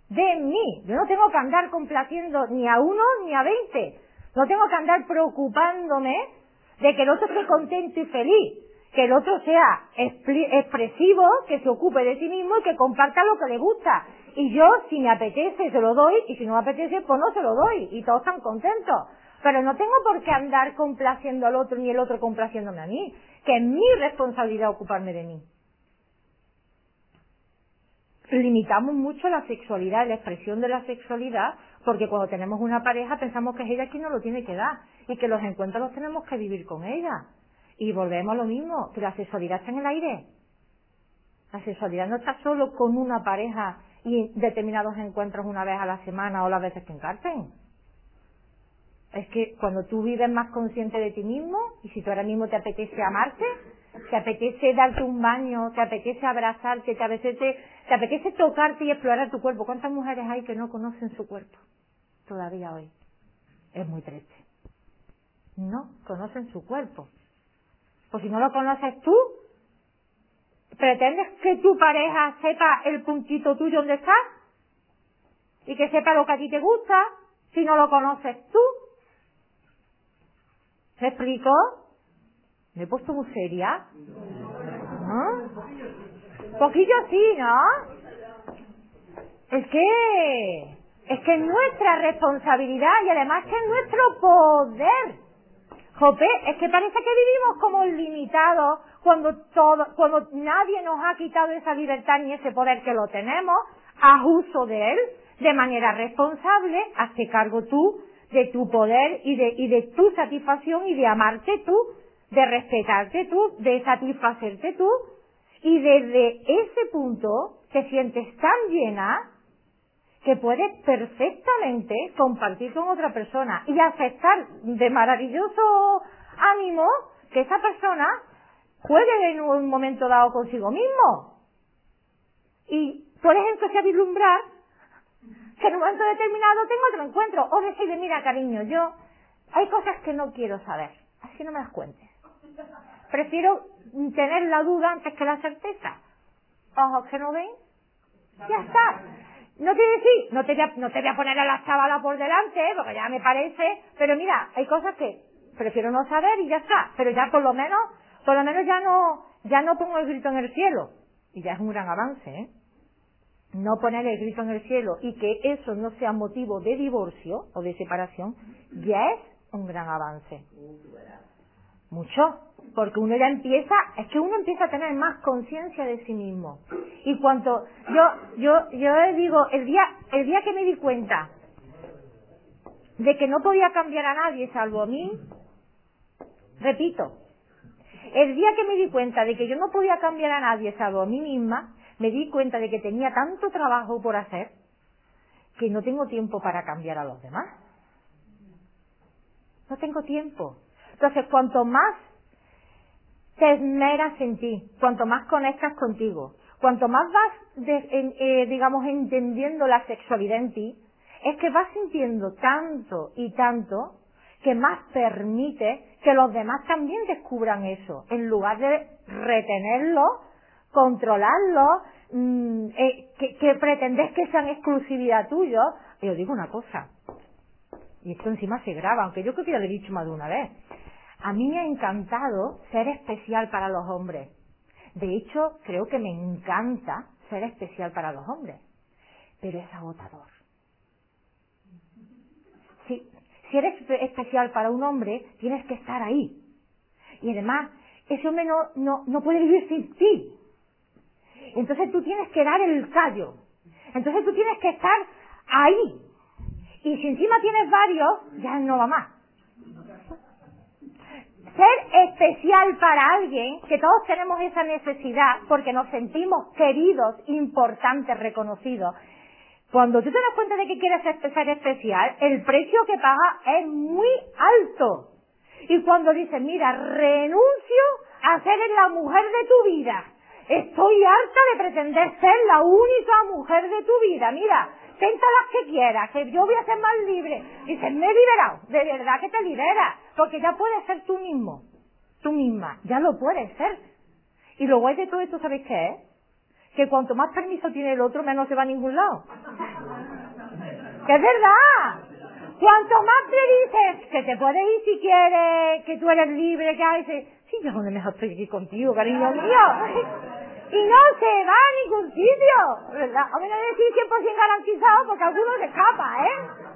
De mí. Yo no tengo que andar complaciendo ni a uno ni a veinte. No tengo que andar preocupándome de que el otro esté contento y feliz, que el otro sea expresivo, que se ocupe de sí mismo y que comparta lo que le gusta. Y yo, si me apetece, se lo doy, y si no me apetece, pues no se lo doy, y todos están contentos. Pero no tengo por qué andar complaciendo al otro ni el otro complaciéndome a mí, que es mi responsabilidad ocuparme de mí. Limitamos mucho la sexualidad, la expresión de la sexualidad, porque cuando tenemos una pareja pensamos que es ella quien nos lo tiene que dar y que los encuentros los tenemos que vivir con ella. Y volvemos a lo mismo, que la sexualidad está en el aire. La sexualidad no está solo con una pareja y determinados encuentros una vez a la semana o las veces que encarten. Es que cuando tú vives más consciente de ti mismo y si tú ahora mismo te apetece amarte, te apetece darte un baño, te apetece abrazarte, te apetece, te apetece tocarte y explorar tu cuerpo. ¿Cuántas mujeres hay que no conocen su cuerpo? todavía hoy. Es muy triste. No conocen su cuerpo. Pues si no lo conoces tú, ¿pretendes que tu pareja sepa el puntito tuyo donde estás? Y que sepa lo que a ti te gusta, si no lo conoces tú. ¿Me explico? ¿Me he puesto muy seria? ¿No? Poquillo sí, ¿no? Es que es que es nuestra responsabilidad y además que es nuestro poder. Jope, es que parece que vivimos como limitados cuando todo, cuando nadie nos ha quitado esa libertad ni ese poder que lo tenemos, haz uso de él de manera responsable, hazte cargo tú de tu poder y de, y de tu satisfacción y de amarte tú, de respetarte tú, de satisfacerte tú, y desde ese punto te sientes tan llena que puedes perfectamente compartir con otra persona y aceptar de maravilloso ánimo que esa persona juegue en un momento dado consigo mismo. Y puedes a vislumbrar que en un momento determinado tengo otro encuentro. O decirle, mira cariño, yo hay cosas que no quiero saber, así no me las cuentes. Prefiero tener la duda antes que la certeza. Ojos que no ven, ya está. No te decir, no te, voy a, no te voy a poner a la chavala por delante, porque ya me parece, pero mira, hay cosas que prefiero no saber y ya está, pero ya por lo menos, por lo menos ya no, ya no pongo el grito en el cielo. Y ya es un gran avance, ¿eh? No poner el grito en el cielo y que eso no sea motivo de divorcio o de separación, ya es un gran avance. Mucho. Porque uno ya empieza, es que uno empieza a tener más conciencia de sí mismo. Y cuanto, yo, yo, yo digo, el día, el día que me di cuenta de que no podía cambiar a nadie salvo a mí, repito, el día que me di cuenta de que yo no podía cambiar a nadie salvo a mí misma, me di cuenta de que tenía tanto trabajo por hacer que no tengo tiempo para cambiar a los demás. No tengo tiempo. Entonces, cuanto más te esmeras en ti, cuanto más conectas contigo, cuanto más vas, eh, digamos, entendiendo la sexualidad en ti, es que vas sintiendo tanto y tanto que más permite que los demás también descubran eso, en lugar de retenerlo, controlarlo, mm, eh, que, que pretendes que sean exclusividad tuyo. Y os digo una cosa, y esto encima se graba, aunque yo creo que ya lo he dicho más de una vez. A mí me ha encantado ser especial para los hombres. De hecho, creo que me encanta ser especial para los hombres. Pero es agotador. Si, si eres especial para un hombre, tienes que estar ahí. Y además, ese hombre no, no, no puede vivir sin ti. Entonces tú tienes que dar el callo. Entonces tú tienes que estar ahí. Y si encima tienes varios, ya no va más ser especial para alguien, que todos tenemos esa necesidad porque nos sentimos queridos, importantes, reconocidos. Cuando tú te das cuenta de que quieres ser especial, el precio que paga es muy alto. Y cuando dices, mira, renuncio a ser la mujer de tu vida, estoy harta de pretender ser la única mujer de tu vida, mira, Tenta las que quieras, que yo voy a ser más libre. Dices, me he liberado. De verdad que te liberas. Porque ya puedes ser tú mismo. Tú misma. Ya lo puedes ser. Y lo guay de todo esto, ¿sabéis qué es? Que cuanto más permiso tiene el otro, menos se va a ningún lado. [laughs] ¡Que es verdad! Cuanto más te dices que te puedes ir si quieres, que tú eres libre, que hay, donde mejor estoy aquí contigo, cariño mío [laughs] y no se va a ningún sitio, ¿verdad? O menos decir 100% garantizado porque alguno se escapa, ¿eh?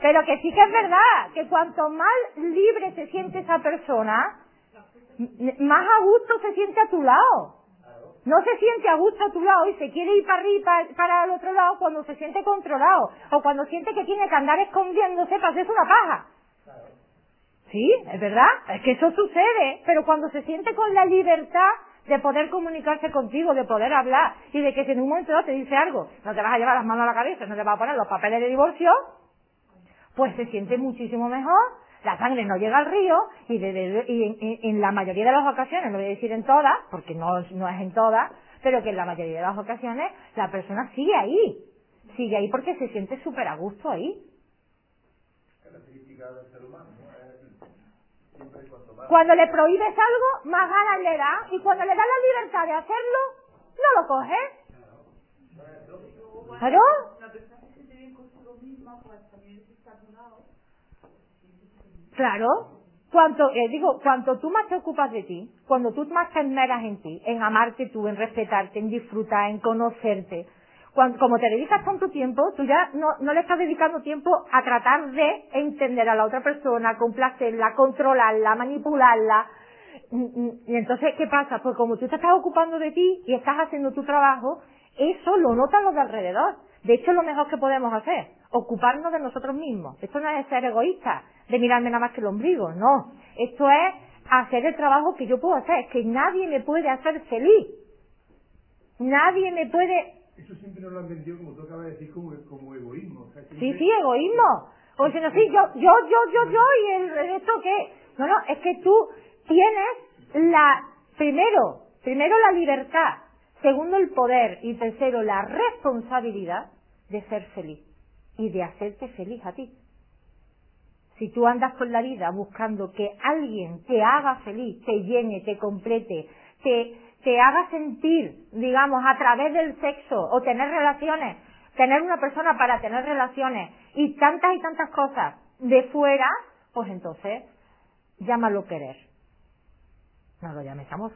Pero que sí que es verdad, que cuanto más libre se siente esa persona, más a gusto se siente a tu lado. No se siente a gusto a tu lado y se quiere ir para arriba, para el otro lado cuando se siente controlado o cuando siente que tiene que andar escondiéndose para hacerse una paja. Sí, es verdad, es que eso sucede, pero cuando se siente con la libertad de poder comunicarse contigo, de poder hablar y de que si en un momento dado te dice algo, no te vas a llevar las manos a la cabeza, no te vas a poner los papeles de divorcio, pues se siente muchísimo mejor, la sangre no llega al río y, en, la mayoría de las ocasiones, no voy a decir en todas, porque no, no es en todas, pero que en la mayoría de las ocasiones la persona sigue ahí, sigue ahí porque se siente súper a gusto ahí. Característica del ser humano, cuando le prohíbes algo, más ganas le da. Y cuando le da la libertad de hacerlo, no lo coge. ¿Claro? Claro. Cuanto, eh, digo, cuanto tú más te ocupas de ti, cuando tú más te esmeras en ti, en amarte tú, en respetarte, en disfrutar, en conocerte, como te dedicas tanto tiempo, tú ya no, no le estás dedicando tiempo a tratar de entender a la otra persona, complacerla, controlarla, manipularla. Mm, mm, y entonces, ¿qué pasa? Pues como tú te estás ocupando de ti y estás haciendo tu trabajo, eso lo notan los de alrededor. De hecho, es lo mejor que podemos hacer, ocuparnos de nosotros mismos. Esto no es ser egoísta, de mirarme nada más que el ombligo, no. Esto es hacer el trabajo que yo puedo hacer, que nadie me puede hacer feliz. Nadie me puede eso siempre nos lo han vendido, como tú acabas de decir, como, como egoísmo. Sí, sí, egoísmo. O si no, sí, yo, yo, yo, yo, yo, y el resto qué. No, no, es que tú tienes la, primero, primero la libertad, segundo el poder y tercero la responsabilidad de ser feliz y de hacerte feliz a ti. Si tú andas por la vida buscando que alguien te haga feliz, te llene, te complete, te, te haga sentir, digamos, a través del sexo o tener relaciones, tener una persona para tener relaciones y tantas y tantas cosas de fuera, pues entonces llámalo querer. No lo llames amor.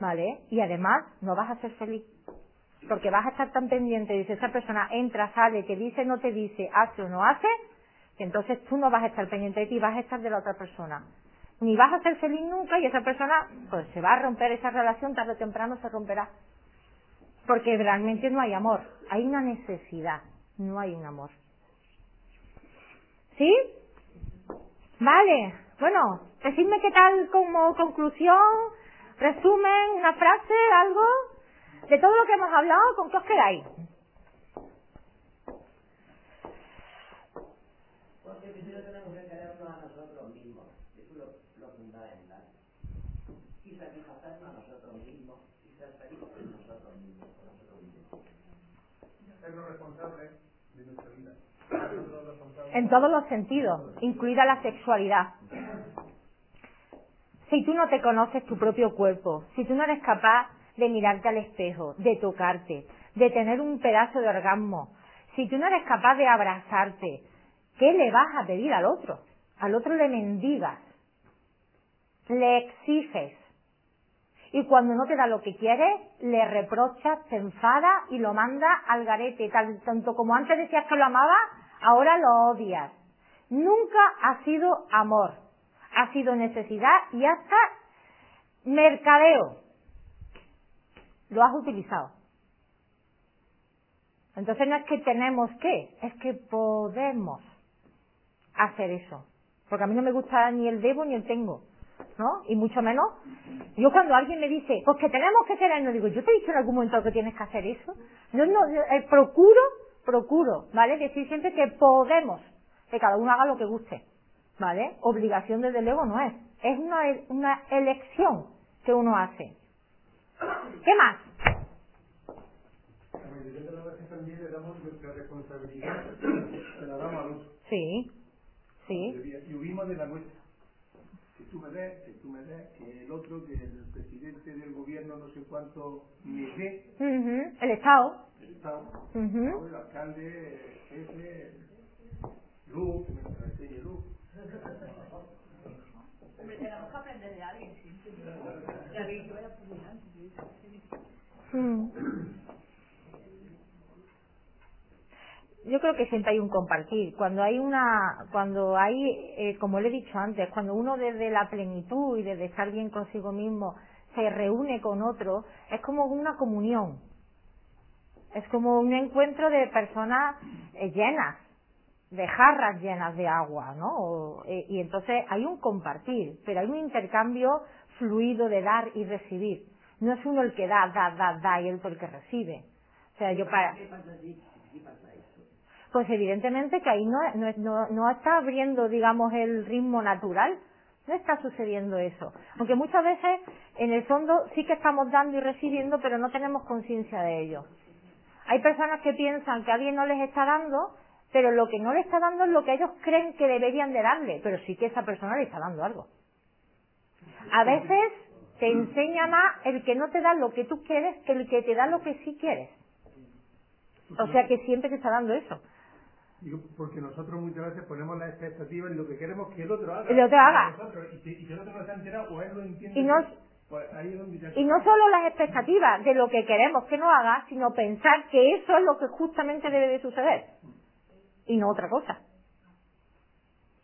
¿Vale? Y además no vas a ser feliz. Porque vas a estar tan pendiente de si esa persona entra, sale, te dice, no te dice, hace o no hace, que entonces tú no vas a estar pendiente de ti, vas a estar de la otra persona ni vas a ser feliz nunca y esa persona pues se va a romper esa relación tarde o temprano se romperá. Porque realmente no hay amor hay una necesidad no hay un amor. ¿sí? vale bueno decidme qué tal como conclusión resumen una frase algo de todo lo que hemos hablado con qué os quedáis porque primero tenemos que querernos a nosotros mismos. Eso es lo, lo fundamental. Y satisfacernos a nosotros mismos y ser felices nosotros mismos. Con nosotros mismos. Sernos responsables de nuestra vida. En todos los sentidos, incluida la sexualidad. Si tú no te conoces tu propio cuerpo, si tú no eres capaz de mirarte al espejo, de tocarte, de tener un pedazo de orgasmo, si tú no eres capaz de abrazarte, ¿qué le vas a pedir al otro? Al otro le mendigas, le exiges. Y cuando no te da lo que quiere, le reprochas, te enfada y lo manda al garete. Tanto como antes decías que lo amaba, ahora lo odias. Nunca ha sido amor. Ha sido necesidad y hasta mercadeo. Lo has utilizado. Entonces no es que tenemos que, es que podemos hacer eso. Porque a mí no me gusta ni el debo ni el tengo. ¿No? Y mucho menos. Yo cuando alguien me dice, pues que tenemos que no digo, yo te he dicho en algún momento que tienes que hacer eso. No, no, eh, procuro, procuro, ¿vale? Decir siempre que podemos, que cada uno haga lo que guste, ¿vale? Obligación desde luego no es. Es una, una elección que uno hace. ¿Qué más? La mayoría de las veces también le damos nuestra responsabilidad, se la damos a los Sí, sí. Y huimos de la nuestra. Que tú me des, que tú me des, que el otro, que el presidente del gobierno no sé cuánto me dé. Ujú, El Estado. Estado. Ujú. El alcalde, jefe, luz, que me enseñe luz. Hombre, tenemos que aprender de alguien siempre. Ya vi, yo era estudiante. Mm. Yo creo que siempre hay un compartir. Cuando hay una, cuando hay, eh, como le he dicho antes, cuando uno desde la plenitud y desde estar bien consigo mismo se reúne con otro, es como una comunión. Es como un encuentro de personas eh, llenas, de jarras llenas de agua, ¿no? O, eh, y entonces hay un compartir, pero hay un intercambio fluido de dar y recibir. No es uno el que da, da, da, da y el otro el que recibe. O sea, yo para... ¿Qué pasa allí? ¿Qué pasa eso? Pues evidentemente que ahí no, no, no, no está abriendo, digamos, el ritmo natural. No está sucediendo eso. Aunque muchas veces, en el fondo, sí que estamos dando y recibiendo, pero no tenemos conciencia de ello. Hay personas que piensan que alguien no les está dando, pero lo que no le está dando es lo que ellos creen que deberían de darle, pero sí que esa persona le está dando algo. A veces te enseña más el que no te da lo que tú quieres que el que te da lo que sí quieres. O sea que siempre te está dando eso. Digo, porque nosotros muchas veces ponemos la expectativa en lo que queremos que el otro haga. El otro haga. Nosotros, y, si el otro no se ha enterado o él lo entiende, Y no- pues Y no solo las expectativas de lo que queremos que no haga, sino pensar que eso es lo que justamente debe de suceder. Y no otra cosa.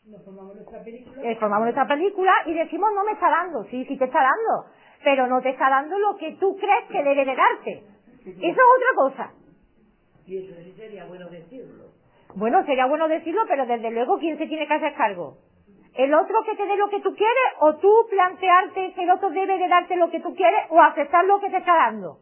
Nos formamos nuestra película. Eh, formamos nuestra película y decimos no me está dando, sí, sí te está dando, pero no te está dando lo que tú crees que debe de darte. Eso es otra cosa. Y eso sí sería bueno decirlo. Bueno, sería bueno decirlo, pero desde luego, ¿quién se tiene que hacer cargo? ¿El otro que te dé lo que tú quieres o tú plantearte que el otro debe de darte lo que tú quieres o aceptar lo que te está dando?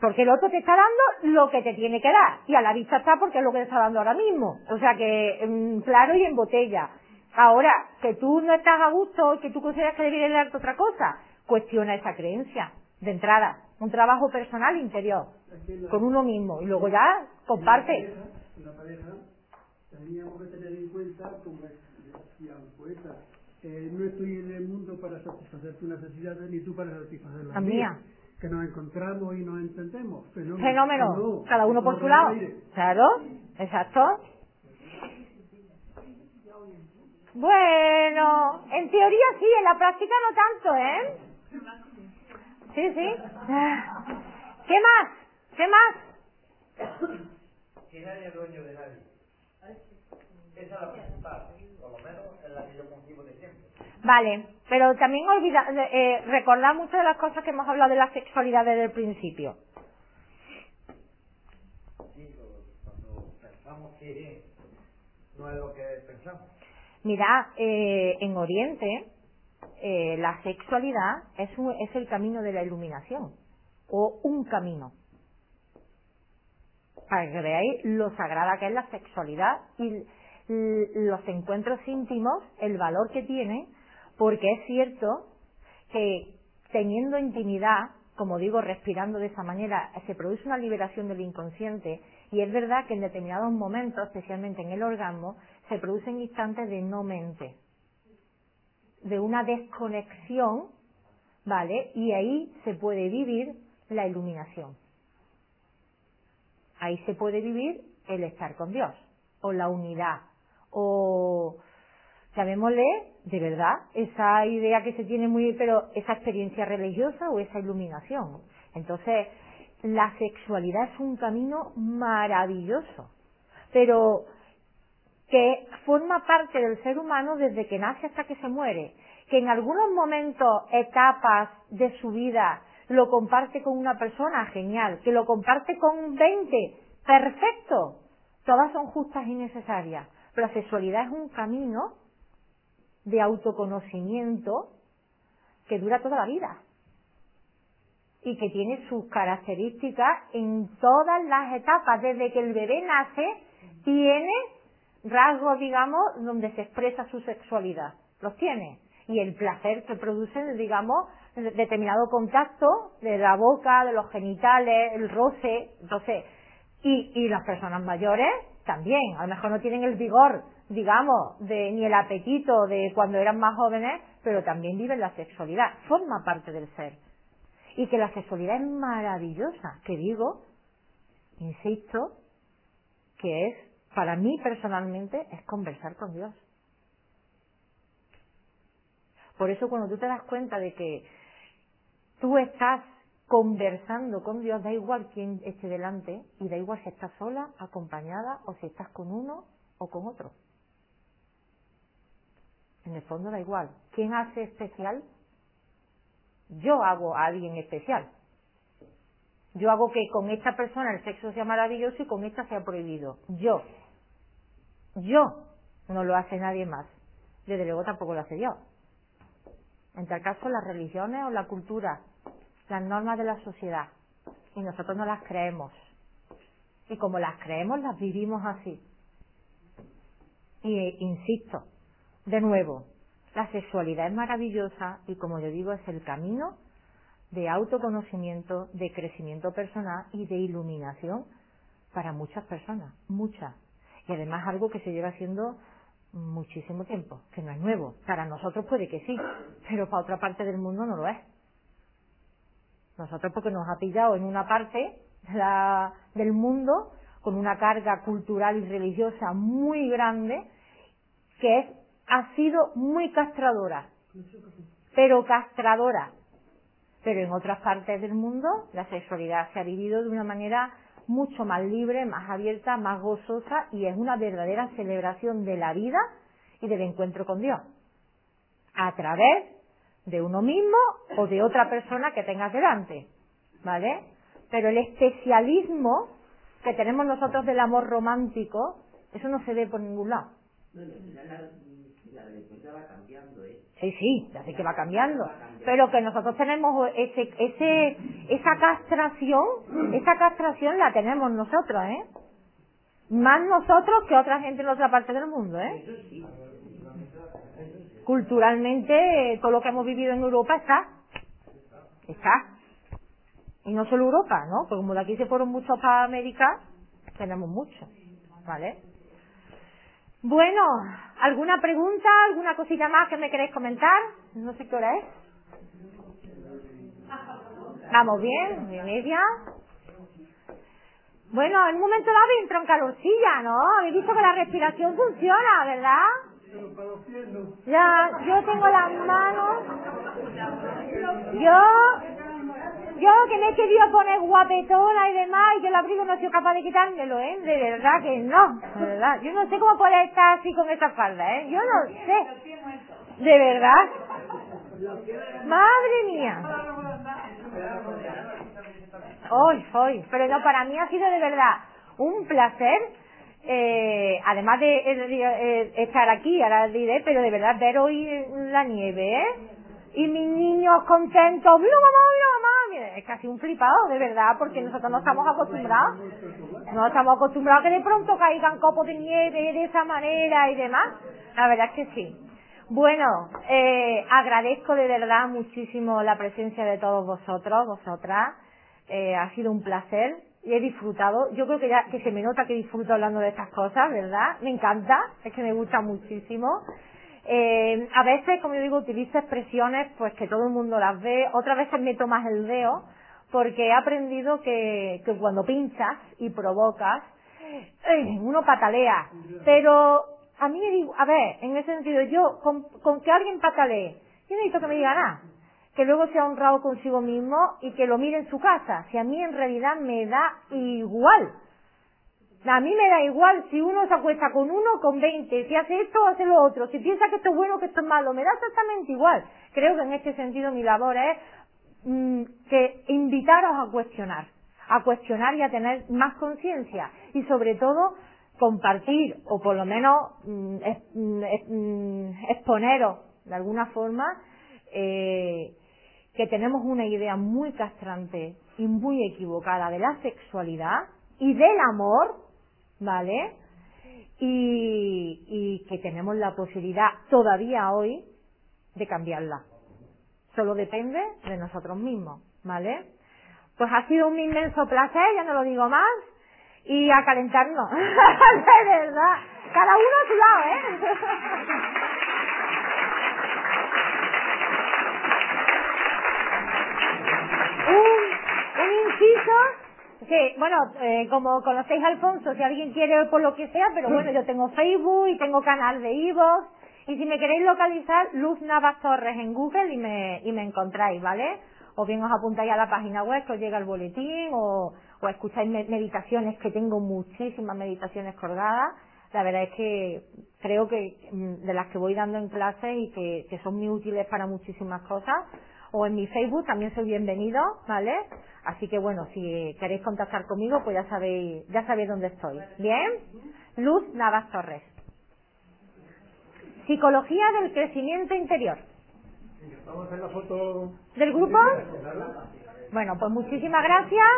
Porque el otro te está dando lo que te tiene que dar. Y a la vista está porque es lo que te está dando ahora mismo. O sea que, mm, claro y en botella. Ahora, que tú no estás a gusto, que tú consideras que debería de darte otra cosa, cuestiona esa creencia. De entrada, un trabajo personal interior. Con uno mismo. Y luego ya comparte. Teníamos que tener en cuenta, como decía un poeta, eh, no estoy en el mundo para satisfacer tus necesidades ni tú para satisfacer las La mía. Que nos encontramos y nos entendemos. Fenómeno. Fenómeno. No, Cada uno por su lado. Claro. Exacto. Bueno, en teoría sí, en la práctica no tanto, ¿eh? Sí, sí. ¿Qué más? ¿Qué más? Que nadie es dueño de nadie. Esa es la principal, por lo menos es la que yo concibo de siempre. Vale, pero también olvida, eh, recordar muchas de las cosas que hemos hablado de la sexualidad desde el principio. Sí, cuando pensamos que no es lo que pensamos. Mira, eh, en Oriente eh, la sexualidad es, un- es el camino de la iluminación o un camino. Para que veáis lo sagrada que es la sexualidad y los encuentros íntimos, el valor que tienen, porque es cierto que teniendo intimidad, como digo, respirando de esa manera, se produce una liberación del inconsciente y es verdad que en determinados momentos, especialmente en el orgasmo, se producen instantes de no mente, de una desconexión, ¿vale? Y ahí se puede vivir la iluminación. Ahí se puede vivir el estar con Dios, o la unidad, o llamémosle de verdad esa idea que se tiene muy, pero esa experiencia religiosa o esa iluminación. Entonces, la sexualidad es un camino maravilloso, pero que forma parte del ser humano desde que nace hasta que se muere, que en algunos momentos, etapas de su vida, lo comparte con una persona, genial, que lo comparte con 20, perfecto, todas son justas y necesarias, la sexualidad es un camino de autoconocimiento que dura toda la vida y que tiene sus características en todas las etapas. Desde que el bebé nace, tiene rasgos, digamos, donde se expresa su sexualidad. Los tiene. Y el placer que produce, digamos, determinado contacto de la boca, de los genitales, el roce. Entonces, y, y las personas mayores también. A lo mejor no tienen el vigor, digamos, de, ni el apetito de cuando eran más jóvenes, pero también viven la sexualidad. Forma parte del ser y que la sexualidad es maravillosa, que digo, insisto, que es, para mí personalmente, es conversar con Dios. Por eso cuando tú te das cuenta de que tú estás conversando con Dios, da igual quién esté delante y da igual si estás sola, acompañada o si estás con uno o con otro. En el fondo da igual. ¿Quién hace especial? yo hago a alguien especial. Yo hago que con esta persona el sexo sea maravilloso y con esta sea prohibido. Yo. Yo. No lo hace nadie más. Desde luego tampoco lo hace yo. En tal caso, las religiones o la cultura, las normas de la sociedad. Y nosotros no las creemos. Y como las creemos, las vivimos así. Y eh, insisto, de nuevo, la sexualidad es maravillosa y como yo digo es el camino de autoconocimiento, de crecimiento personal y de iluminación para muchas personas, muchas. Y además algo que se lleva haciendo muchísimo tiempo, que no es nuevo. Para nosotros puede que sí, pero para otra parte del mundo no lo es. Nosotros porque nos ha pillado en una parte del mundo con una carga cultural y religiosa muy grande que es ha sido muy castradora, pero castradora. Pero en otras partes del mundo la sexualidad se ha vivido de una manera mucho más libre, más abierta, más gozosa y es una verdadera celebración de la vida y del encuentro con Dios. A través de uno mismo o de otra persona que tengas delante. ¿Vale? Pero el especialismo que tenemos nosotros del amor romántico, eso no se ve por ningún lado la va cambiando, ¿eh? Sí, sí, ya sé que va cambiando. Pero que nosotros tenemos ese, ese, esa castración, esa castración la tenemos nosotros, ¿eh? Más nosotros que otra gente en otra parte del mundo, ¿eh? Culturalmente, todo lo que hemos vivido en Europa está. Está. Y no solo Europa, ¿no? Porque como de aquí se fueron muchos para América, tenemos mucho. ¿Vale? Bueno, ¿alguna pregunta, alguna cosita más que me queréis comentar? No sé qué hora es. Vamos bien, media. Bueno, en un momento dado entra en calorcilla, ¿no? Habéis visto que la respiración funciona, ¿verdad? Ya, yo tengo las manos. Yo yo que me he querido poner guapetona y demás y que el abrigo no sido capaz de quitármelo, ¿eh? De verdad que no, de verdad. Yo no sé cómo puede estar así con esa falda, ¿eh? Yo no sé. De verdad. Madre mía. Hoy, hoy. Pero no, para mí ha sido de verdad un placer. Eh, además de eh, estar aquí, ahora diré, pero de verdad ver hoy la nieve, ¿eh? Y mis niños contentos, mira mamá, mira mamá, es casi un flipado, de verdad, porque nosotros no estamos acostumbrados. No estamos acostumbrados a que de pronto caigan copos de nieve de esa manera y demás. La verdad es que sí. Bueno, eh, agradezco de verdad muchísimo la presencia de todos vosotros, vosotras. Eh, ha sido un placer y he disfrutado. Yo creo que ya que se me nota que disfruto hablando de estas cosas, ¿verdad? Me encanta, es que me gusta muchísimo. Eh, a veces, como yo digo, utilizo expresiones pues que todo el mundo las ve, otras veces meto más el dedo, porque he aprendido que, que cuando pinchas y provocas, eh, uno patalea. Pero a mí me digo, a ver, en ese sentido, yo, con, con que alguien patalee, yo necesito que me diga nada. Que luego sea honrado consigo mismo y que lo mire en su casa. Si a mí en realidad me da igual. A mí me da igual si uno se acuesta con uno con veinte, si hace esto o hace lo otro, si piensa que esto es bueno o que esto es malo, me da exactamente igual. Creo que en este sentido mi labor es mm, que invitaros a cuestionar, a cuestionar y a tener más conciencia y sobre todo compartir o por lo menos mm, es- mm, es- mm, exponeros de alguna forma eh, que tenemos una idea muy castrante y muy equivocada de la sexualidad y del amor, ¿vale? Y, y que tenemos la posibilidad todavía hoy de cambiarla. Solo depende de nosotros mismos, ¿vale? Pues ha sido un inmenso placer, ya no lo digo más, y a calentarnos, [laughs] de verdad. Cada uno a su lado, ¿eh? [laughs] un, un inciso que, bueno, eh, como conocéis Alfonso, si alguien quiere por lo que sea, pero bueno, yo tengo Facebook y tengo canal de Ivox, y si me queréis localizar, Luz Navas Torres en Google y me, y me encontráis, ¿vale? O bien os apuntáis a la página web que os llega el boletín, o, o escucháis me- meditaciones, que tengo muchísimas meditaciones colgadas. La verdad es que creo que mm, de las que voy dando en clase y que, que son muy útiles para muchísimas cosas. O en mi Facebook también soy bienvenido, ¿vale? Así que bueno, si queréis contactar conmigo, pues ya sabéis, ya sabéis dónde estoy. ¿Bien? Luz Navas Torres. Psicología del crecimiento interior. Vamos a hacer la foto. ¿Del grupo? Bueno, pues muchísimas gracias.